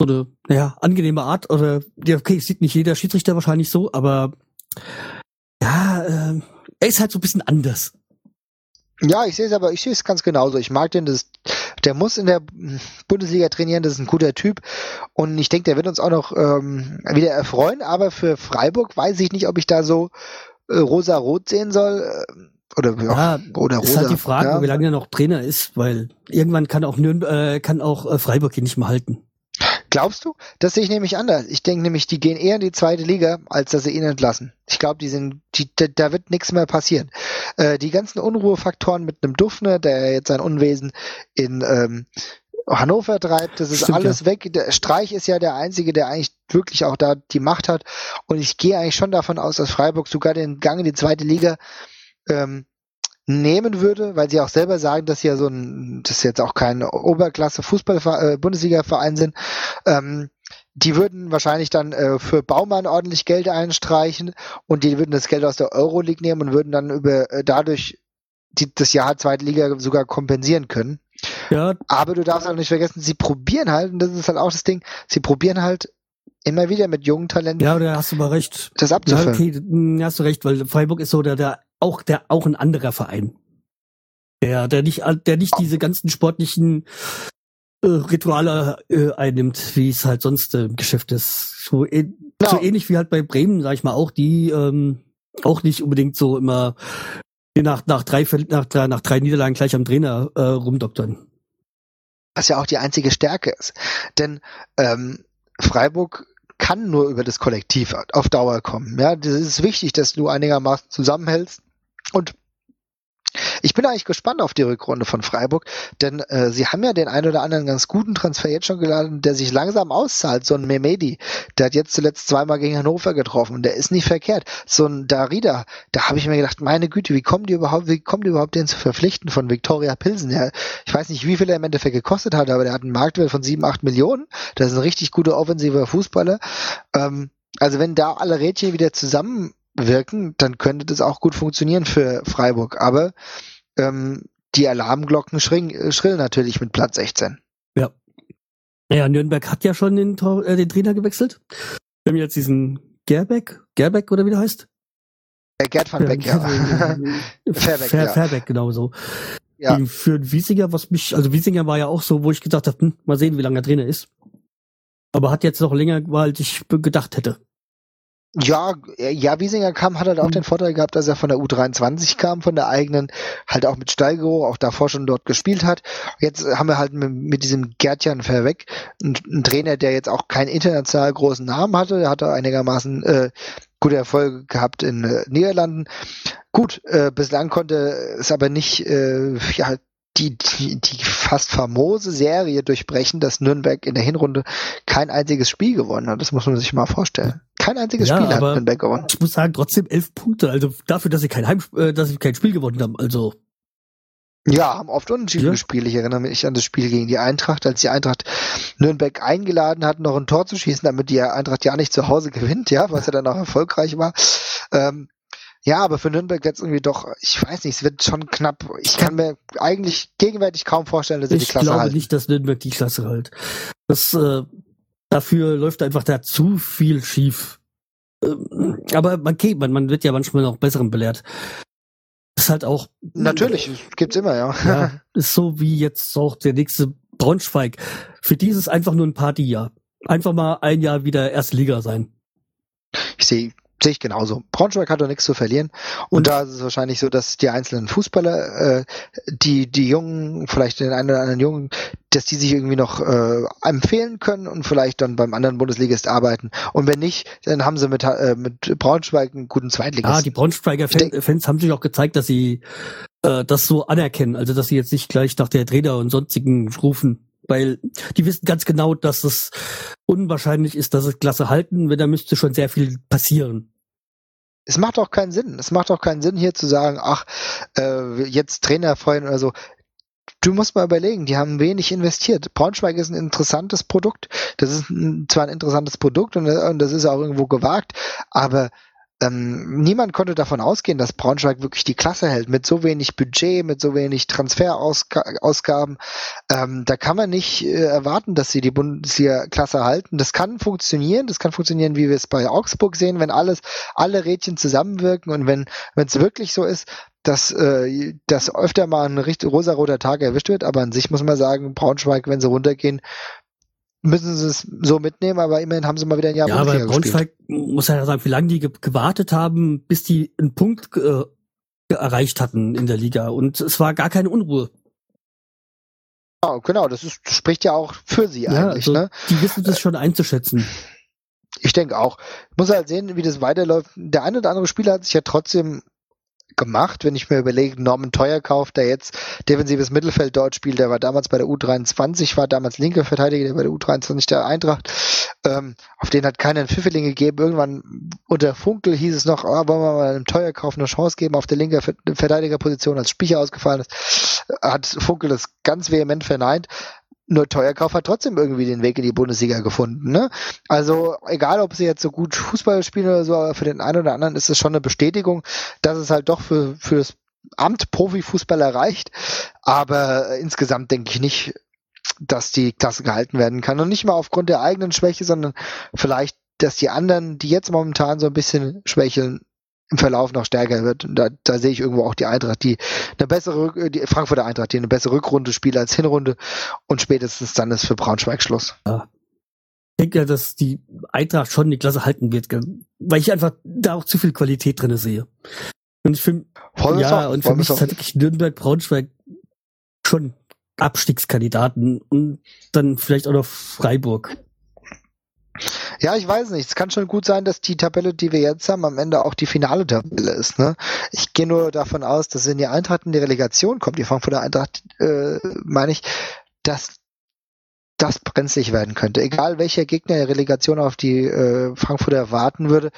so eine, naja, angenehme Art oder, ja, okay, sieht nicht jeder Schiedsrichter wahrscheinlich so, aber ja, äh, er ist halt so ein bisschen anders. Ja, ich sehe es aber, ich sehe es ganz genauso. Ich mag den, das, der muss in der Bundesliga trainieren, das ist ein guter Typ und ich denke, der wird uns auch noch ähm, wieder erfreuen, aber für Freiburg weiß ich nicht, ob ich da so äh, rosa-rot sehen soll. Äh, oder, ja, oder ist rosa. halt die Frage, ja. wie lange er noch Trainer ist, weil irgendwann kann auch Nürnberg, äh, kann auch äh, Freiburg ihn nicht mehr halten. Glaubst du? Das sehe ich nämlich anders. Ich denke nämlich, die gehen eher in die zweite Liga, als dass sie ihn entlassen. Ich glaube, die sind, die, da wird nichts mehr passieren. Äh, die ganzen Unruhefaktoren mit einem Dufner, der jetzt sein Unwesen in ähm, Hannover treibt, das ist Stimmt, alles ja. weg. Der Streich ist ja der Einzige, der eigentlich wirklich auch da die Macht hat. Und ich gehe eigentlich schon davon aus, dass Freiburg sogar den Gang in die zweite Liga ähm, nehmen würde, weil sie auch selber sagen, dass sie ja so ein, das ist jetzt auch kein Oberklasse Fußball äh, sind, ähm, die würden wahrscheinlich dann äh, für Baumann ordentlich Geld einstreichen und die würden das Geld aus der Euroleague nehmen und würden dann über äh, dadurch die, das Jahr zweite Liga sogar kompensieren können. Ja. Aber du darfst auch nicht vergessen, sie probieren halt, und das ist halt auch das Ding, sie probieren halt immer wieder mit jungen Talenten. Ja, da hast du mal recht. Das abzufüllen. Ja, okay, hm, hast du recht, weil Freiburg ist so der, der auch der auch ein anderer Verein. Der, der nicht, der nicht diese ganzen sportlichen äh, Rituale äh, einnimmt, wie es halt sonst im Geschäft ist. So, äh, no. so ähnlich wie halt bei Bremen, sag ich mal, auch die ähm, auch nicht unbedingt so immer nach, nach, drei, nach, drei, nach drei Niederlagen gleich am Trainer äh, rumdoktern. Was ja auch die einzige Stärke ist. Denn ähm, Freiburg kann nur über das Kollektiv auf Dauer kommen. Ja, das ist wichtig, dass du einigermaßen zusammenhältst. Und ich bin eigentlich gespannt auf die Rückrunde von Freiburg, denn äh, sie haben ja den einen oder anderen ganz guten Transfer jetzt schon geladen, der sich langsam auszahlt. So ein Memedi, der hat jetzt zuletzt zweimal gegen Hannover getroffen und der ist nicht verkehrt. So ein Darida, da habe ich mir gedacht, meine Güte, wie kommen die überhaupt, wie kommen die überhaupt den zu verpflichten von Viktoria Pilsen? Ja, ich weiß nicht, wie viel er im Endeffekt gekostet hat, aber der hat einen Marktwert von sieben, acht Millionen. Das ist ein richtig guter offensiver Fußballer. Ähm, also wenn da alle Rädchen wieder zusammen wirken, dann könnte das auch gut funktionieren für Freiburg. Aber ähm, die Alarmglocken schrillen, äh, schrillen natürlich mit Platz 16. Ja. Ja, Nürnberg hat ja schon den, äh, den Trainer gewechselt. Wir haben jetzt diesen Gerbeck, Gerbeck oder wie der heißt? Äh, Gerd van Beck, ja. Fairbeck, Fair, ja. Fairbeck, genau so. Ja. Für Wiesinger, was mich, also Wiesinger war ja auch so, wo ich gedacht habe, hm, mal sehen, wie lange der Trainer ist. Aber hat jetzt noch länger, als ich gedacht hätte. Ja, ja, Wiesinger kam, hat halt auch den Vorteil gehabt, dass er von der U23 kam, von der eigenen, halt auch mit Steigerung, auch davor schon dort gespielt hat. Jetzt haben wir halt mit, mit diesem Gertjan Verweg einen, einen, Trainer, der jetzt auch keinen international großen Namen hatte, der hatte einigermaßen äh, gute Erfolge gehabt in äh, Niederlanden. Gut, äh, bislang konnte es aber nicht äh, ja, die, die, die fast famose Serie durchbrechen, dass Nürnberg in der Hinrunde kein einziges Spiel gewonnen hat. Das muss man sich mal vorstellen. Kein einziges ja, Spiel hat Nürnberg gewonnen. Ich muss sagen, trotzdem elf Punkte. Also dafür, dass sie kein Heim, äh, dass sie kein Spiel gewonnen haben. Also ja, haben oft unentschieden ja. gespielt. Ich erinnere mich an das Spiel gegen die Eintracht, als die Eintracht Nürnberg eingeladen hat, noch ein Tor zu schießen, damit die Eintracht ja nicht zu Hause gewinnt, ja, was ja dann auch erfolgreich war. Ähm, ja, aber für Nürnberg jetzt irgendwie doch, ich weiß nicht, es wird schon knapp. Ich kann mir eigentlich gegenwärtig kaum vorstellen, dass sie die Klasse halten. Ich glaube nicht, dass Nürnberg die Klasse hält. Das, äh, dafür läuft einfach da zu viel schief. Ähm, aber man, okay, man, man wird ja manchmal noch Besseren belehrt. ist halt auch. Natürlich, gibt's immer, ja. ja. Ist so wie jetzt auch der nächste Braunschweig. Für die ist es einfach nur ein Partyjahr. Einfach mal ein Jahr wieder Erstliga sein. Ich sehe Sehe ich genauso. Braunschweig hat doch nichts zu verlieren. Und, und da ist es wahrscheinlich so, dass die einzelnen Fußballer, äh, die, die Jungen, vielleicht den einen oder anderen Jungen, dass die sich irgendwie noch äh, empfehlen können und vielleicht dann beim anderen Bundesligist arbeiten. Und wenn nicht, dann haben sie mit, äh, mit Braunschweig einen guten Zweitligist. Ja, die Braunschweiger Fan, Fans haben sich auch gezeigt, dass sie äh, das so anerkennen. Also dass sie jetzt nicht gleich nach der Trainer und sonstigen rufen weil die wissen ganz genau, dass es unwahrscheinlich ist, dass es Klasse halten, wenn da müsste schon sehr viel passieren es macht auch keinen Sinn. Es macht auch keinen Sinn, hier zu sagen, ach, äh, jetzt Trainer freuen oder so. Du musst mal überlegen, die haben wenig investiert. Braunschweig ist ein interessantes Produkt. Das ist ein, zwar ein interessantes Produkt und, und das ist auch irgendwo gewagt, aber ähm, niemand konnte davon ausgehen, dass Braunschweig wirklich die Klasse hält, mit so wenig Budget, mit so wenig Transferausgaben. Ähm, da kann man nicht äh, erwarten, dass sie die Bundesliga-Klasse halten. Das kann funktionieren, das kann funktionieren, wie wir es bei Augsburg sehen, wenn alles, alle Rädchen zusammenwirken und wenn es wirklich so ist, dass, äh, dass öfter mal ein richtig rosaroter Tag erwischt wird, aber an sich muss man sagen, Braunschweig, wenn sie runtergehen, müssen sie es so mitnehmen, aber immerhin haben sie mal wieder ein Jahr Ja, aber Braunschweig gespielt. muss ja sagen, wie lange die gewartet haben, bis die einen Punkt äh, erreicht hatten in der Liga und es war gar keine Unruhe. Ja, genau, das ist, spricht ja auch für sie ja, eigentlich. Also, ne? Die wissen das schon einzuschätzen. Ich denke auch. Ich muss halt sehen, wie das weiterläuft. Der eine oder andere Spieler hat sich ja trotzdem gemacht, wenn ich mir überlege, Norman Teuerkauf, der jetzt defensives Mittelfeld dort spielt, der war damals bei der U23, war damals linker Verteidiger, der bei der U23 der Eintracht, ähm, auf den hat keiner einen Pfifferling gegeben. Irgendwann unter Funkel hieß es noch, ah, wollen wir mal einem Teuerkauf eine Chance geben auf der linken Verteidigerposition, als Spiecher ausgefallen ist, hat Funkel das ganz vehement verneint. Nur Teuerkauf hat trotzdem irgendwie den Weg in die Bundesliga gefunden. Ne? Also egal, ob sie jetzt so gut Fußball spielen oder so, aber für den einen oder anderen ist es schon eine Bestätigung, dass es halt doch für, für das Amt Profifußball erreicht. Aber insgesamt denke ich nicht, dass die Klasse gehalten werden kann. Und nicht mal aufgrund der eigenen Schwäche, sondern vielleicht, dass die anderen, die jetzt momentan so ein bisschen schwächeln, im Verlauf noch stärker wird. Und da, da sehe ich irgendwo auch die Eintracht, die eine bessere, die Frankfurter Eintracht, die eine bessere Rückrunde spielt als Hinrunde und spätestens dann ist für Braunschweig Schluss. Ja. Ich denke, dass die Eintracht schon die Klasse halten wird, weil ich einfach da auch zu viel Qualität drinne sehe. Und ich finde, ja, und für mich ist halt wirklich Nürnberg, Braunschweig schon Abstiegskandidaten und dann vielleicht auch noch Freiburg. Ja, ich weiß nicht. Es kann schon gut sein, dass die Tabelle, die wir jetzt haben, am Ende auch die finale Tabelle ist. Ne? Ich gehe nur davon aus, dass wenn die Eintracht in die Relegation kommt, die Frankfurter Eintracht, äh, meine ich, dass das brenzlig werden könnte. Egal welcher Gegner der Relegation auf die äh, Frankfurter warten würde,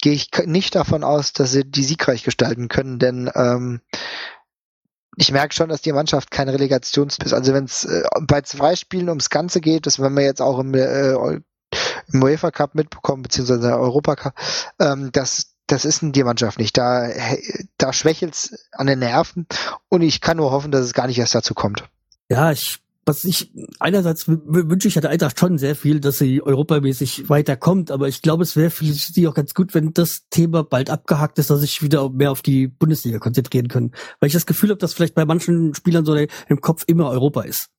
gehe ich nicht davon aus, dass sie die siegreich gestalten können, denn ähm, ich merke schon, dass die Mannschaft kein Relegationsbiss, also wenn es äh, bei zwei Spielen ums Ganze geht, das werden wir jetzt auch im, äh, im UEFA Cup mitbekommen, beziehungsweise Europa Cup, ähm, das, das ist die Mannschaft nicht. Da, da schwächelt's an den Nerven und ich kann nur hoffen, dass es gar nicht erst dazu kommt. Ja, ich was ich einerseits wünsche ich der Eintracht schon sehr viel, dass sie europamäßig weiterkommt, aber ich glaube, es wäre für sie auch ganz gut, wenn das Thema bald abgehakt ist, dass sich wieder mehr auf die Bundesliga konzentrieren können, weil ich das Gefühl habe, dass vielleicht bei manchen Spielern so im Kopf immer Europa ist.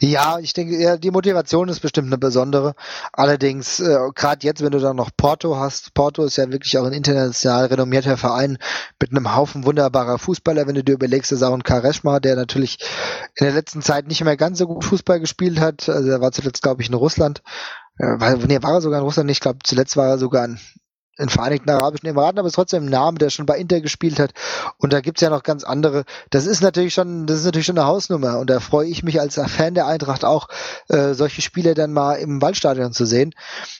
Ja, ich denke, ja, die Motivation ist bestimmt eine besondere. Allerdings, äh, gerade jetzt, wenn du dann noch Porto hast, Porto ist ja wirklich auch ein international renommierter Verein mit einem Haufen wunderbarer Fußballer. Wenn du dir überlegst, ist auch ein Kareshma, der natürlich in der letzten Zeit nicht mehr ganz so gut Fußball gespielt hat. Also er war zuletzt, glaube ich, in Russland. Äh, war, nee, war er sogar in Russland nicht. Ich glaube, zuletzt war er sogar in in Vereinigten Arabischen Emiraten, aber trotzdem ein Name, der schon bei Inter gespielt hat. Und da gibt's ja noch ganz andere. Das ist natürlich schon, das ist natürlich schon eine Hausnummer. Und da freue ich mich als Fan der Eintracht auch, äh, solche Spiele dann mal im Waldstadion zu sehen.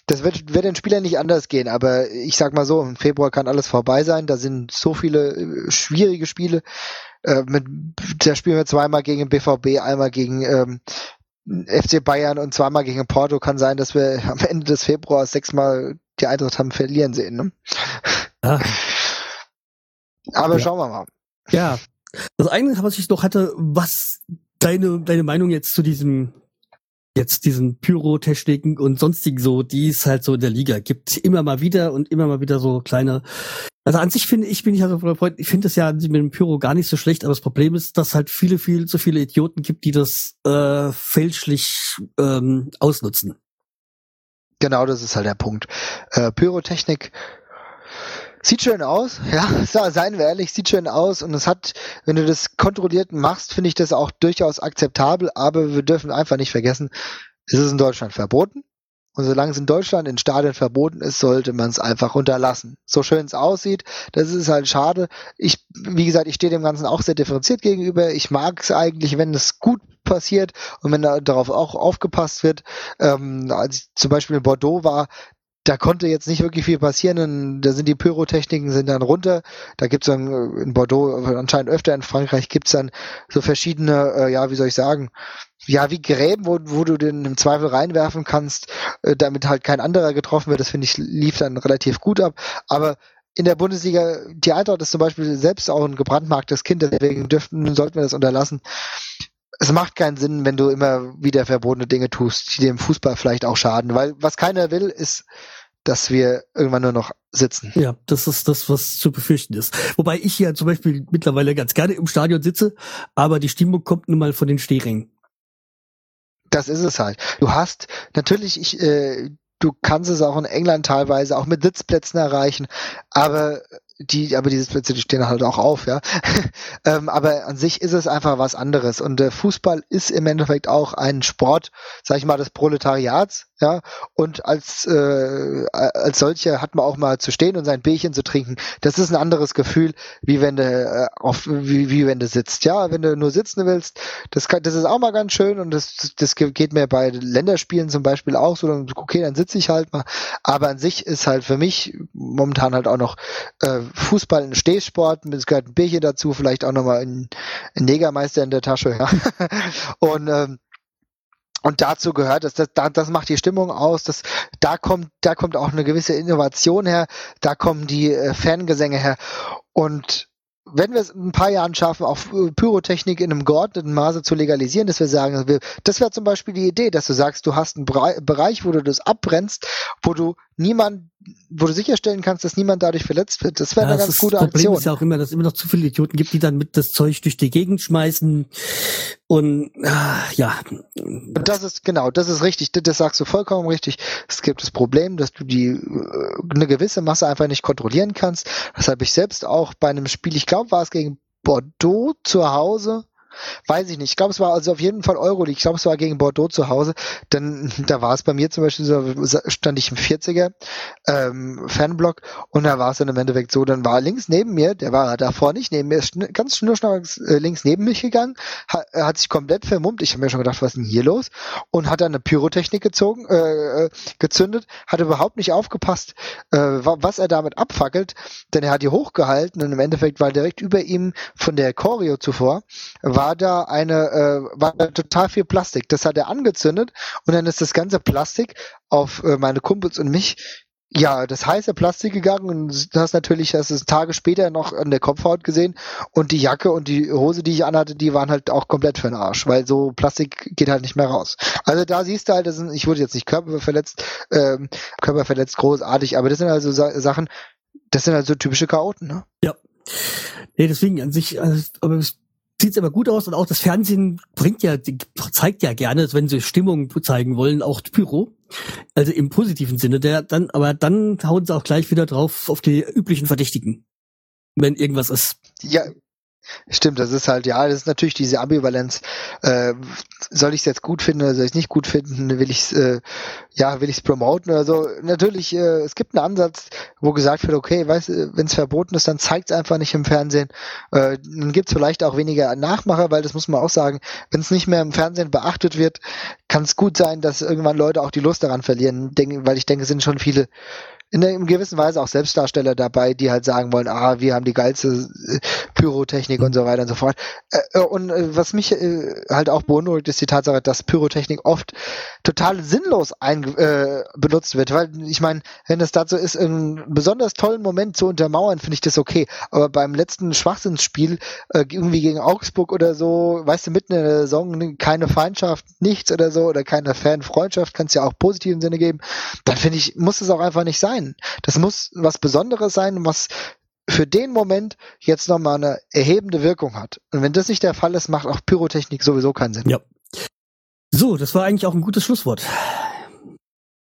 Das wird, wird den Spielern nicht anders gehen, aber ich sag mal so, im Februar kann alles vorbei sein. Da sind so viele äh, schwierige Spiele. Äh, mit, da spielen wir zweimal gegen BVB, einmal gegen ähm, FC Bayern und zweimal gegen Porto kann sein, dass wir am Ende des Februars sechsmal die Eintracht haben verlieren sehen. Ne? Ah. Aber ja. schauen wir mal. Ja, das eine, was ich noch hatte, was deine, deine Meinung jetzt zu diesem, jetzt diesen Pyrotechniken und sonstigen so, die es halt so in der Liga gibt. Immer mal wieder und immer mal wieder so kleine. Also an sich finde ich, bin ich also Freund, ich finde das ja mit dem Pyro gar nicht so schlecht, aber das Problem ist, dass halt viele, viel zu viele Idioten gibt, die das äh, fälschlich ähm, ausnutzen. Genau, das ist halt der Punkt. Äh, Pyrotechnik sieht schön aus, ja, seien wir ehrlich, sieht schön aus und es hat, wenn du das kontrolliert machst, finde ich das auch durchaus akzeptabel, aber wir dürfen einfach nicht vergessen, es ist in Deutschland verboten. Und solange es in Deutschland in Stadien verboten ist, sollte man es einfach unterlassen. So schön es aussieht, das ist halt schade. Ich, wie gesagt, ich stehe dem Ganzen auch sehr differenziert gegenüber. Ich mag es eigentlich, wenn es gut passiert und wenn da darauf auch aufgepasst wird. Ähm, als ich zum Beispiel in Bordeaux war, da konnte jetzt nicht wirklich viel passieren. Und da sind die Pyrotechniken sind dann runter. Da gibt's dann äh, in Bordeaux anscheinend öfter in Frankreich gibt's dann so verschiedene, äh, ja, wie soll ich sagen, ja, wie Gräben, wo, wo du den im Zweifel reinwerfen kannst, äh, damit halt kein anderer getroffen wird. Das finde ich lief dann relativ gut ab. Aber in der Bundesliga, die Eintracht ist zum Beispiel selbst auch ein gebrandmarktes Kind, deswegen dürften, sollten wir das unterlassen es macht keinen Sinn, wenn du immer wieder verbotene Dinge tust, die dem Fußball vielleicht auch schaden, weil was keiner will, ist, dass wir irgendwann nur noch sitzen. Ja, das ist das, was zu befürchten ist. Wobei ich ja zum Beispiel mittlerweile ganz gerne im Stadion sitze, aber die Stimmung kommt nun mal von den Stehringen. Das ist es halt. Du hast natürlich, ich, äh, du kannst es auch in England teilweise auch mit Sitzplätzen erreichen, aber die, aber diese Plätze, die stehen halt auch auf, ja. ähm, aber an sich ist es einfach was anderes. Und der Fußball ist im Endeffekt auch ein Sport, sag ich mal, des Proletariats, ja. Und als, äh, als solcher hat man auch mal zu stehen und sein Bierchen zu trinken. Das ist ein anderes Gefühl, wie wenn du äh, auf, wie, wie wenn du sitzt. Ja, wenn du nur sitzen willst, das kann, das ist auch mal ganz schön und das, das geht mir bei Länderspielen zum Beispiel auch so, okay, dann sitze ich halt mal. Aber an sich ist halt für mich momentan halt auch noch äh, Fußball ein Stehsport, es gehört ein Bierchen dazu, vielleicht auch nochmal ein, ein Negermeister in der Tasche, ja. und ähm, und dazu gehört, dass das, das macht die Stimmung aus, dass da kommt, da kommt auch eine gewisse Innovation her, da kommen die äh, Fangesänge her. Und wenn wir es in ein paar Jahren schaffen, auch Pyrotechnik in einem geordneten Maße zu legalisieren, dass wir sagen, das wäre zum Beispiel die Idee, dass du sagst, du hast einen Bereich, wo du das abbrennst, wo du niemand, wo du sicherstellen kannst, dass niemand dadurch verletzt wird. Das wäre ja, eine ganz gute Aktion. Das Problem ist ja auch immer, dass es immer noch zu viele Idioten gibt, die dann mit das Zeug durch die Gegend schmeißen und ah, ja. Und das ist genau, das ist richtig. Das sagst du vollkommen richtig. Es gibt das Problem, dass du die äh, eine gewisse Masse einfach nicht kontrollieren kannst. Das habe ich selbst auch bei einem Spiel. Ich glaube, war es gegen Bordeaux zu Hause Weiß ich nicht. Ich glaube, es war also auf jeden Fall Euroleague. Ich glaube, es war gegen Bordeaux zu Hause. Denn da war es bei mir zum Beispiel so, stand ich im 40er ähm, Fanblock und da war es dann im Endeffekt so, dann war links neben mir, der war davor nicht neben mir, ist ganz schnurschnell äh, links neben mich gegangen, hat, hat sich komplett vermummt. Ich habe mir schon gedacht, was ist denn hier los? Und hat dann eine Pyrotechnik gezogen, äh, äh gezündet, hat überhaupt nicht aufgepasst, äh, was er damit abfackelt, denn er hat die hochgehalten und im Endeffekt war direkt über ihm von der Choreo zuvor, war war da eine, äh, war da total viel Plastik. Das hat er angezündet und dann ist das ganze Plastik auf äh, meine Kumpels und mich ja, das heiße Plastik gegangen und du hast natürlich, hast es Tage später noch an der Kopfhaut gesehen und die Jacke und die Hose, die ich anhatte, die waren halt auch komplett für den Arsch, weil so Plastik geht halt nicht mehr raus. Also da siehst du halt, das sind, ich wurde jetzt nicht körperverletzt, ähm, körperverletzt großartig, aber das sind also Sa Sachen, das sind halt so typische Chaoten, ne? Ja. Nee, deswegen an sich, also, aber sieht's aber gut aus und auch das Fernsehen bringt ja, zeigt ja gerne, wenn sie Stimmung zeigen wollen, auch Pyro. Also im positiven Sinne, der dann, aber dann hauen sie auch gleich wieder drauf auf die üblichen Verdächtigen. Wenn irgendwas ist. Ja, Stimmt, das ist halt, ja, das ist natürlich diese Ambivalenz. Äh, soll ich es jetzt gut finden oder soll ich es nicht gut finden? Will ich es, äh, ja, will ich es promoten oder so? Natürlich, äh, es gibt einen Ansatz, wo gesagt wird, okay, weißt wenn es verboten ist, dann zeigt es einfach nicht im Fernsehen. Äh, dann gibt es vielleicht auch weniger Nachmacher, weil das muss man auch sagen, wenn es nicht mehr im Fernsehen beachtet wird, kann es gut sein, dass irgendwann Leute auch die Lust daran verlieren, denk, weil ich denke, es sind schon viele in einer in gewissen Weise auch Selbstdarsteller dabei, die halt sagen wollen, ah, wir haben die geilste äh, Pyrotechnik und so weiter und so fort. Äh, äh, und was mich halt auch beunruhigt, ist die Tatsache, dass Pyrotechnik oft total sinnlos ein, äh, benutzt wird. Weil ich meine, wenn es dazu ist, einen besonders tollen Moment zu untermauern, finde ich das okay. Aber beim letzten Schwachsinnsspiel, irgendwie gegen Augsburg oder so, weißt du, mitten in der Saison keine Feindschaft, nichts oder so, oder keine Fanfreundschaft, kann es ja auch positiven Sinne geben, dann finde ich, muss es auch einfach nicht sein sein. Das muss was Besonderes sein, was für den Moment jetzt nochmal eine erhebende Wirkung hat. Und wenn das nicht der Fall ist, macht auch Pyrotechnik sowieso keinen Sinn. Ja. So, das war eigentlich auch ein gutes Schlusswort.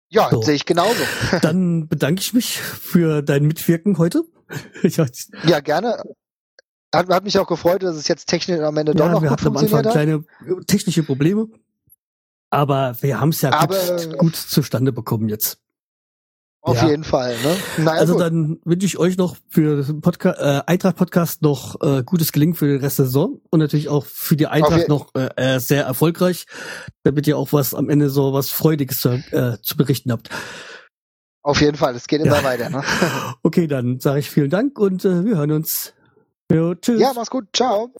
Ja, so. sehe ich genauso. Dann bedanke ich mich für dein Mitwirken heute. ja, gerne. Hat, hat, mich auch gefreut, dass es jetzt technisch am Ende ja, doch noch wir gut hatten am Anfang hat. kleine technische Probleme. Aber wir haben es ja gut, gut zustande bekommen jetzt. Auf ja. jeden Fall. Ne? Naja, also gut. dann wünsche ich euch noch für Podcast, äh, Eintracht Podcast noch äh, gutes Gelingen für den Rest der Saison und natürlich auch für die Eintracht noch äh, äh, sehr erfolgreich, damit ihr auch was am Ende so was Freudiges zu, äh, zu berichten habt. Auf jeden Fall, es geht immer ja. weiter. Ne? okay, dann sage ich vielen Dank und äh, wir hören uns. Jo, tschüss. Ja, mach's gut. Ciao.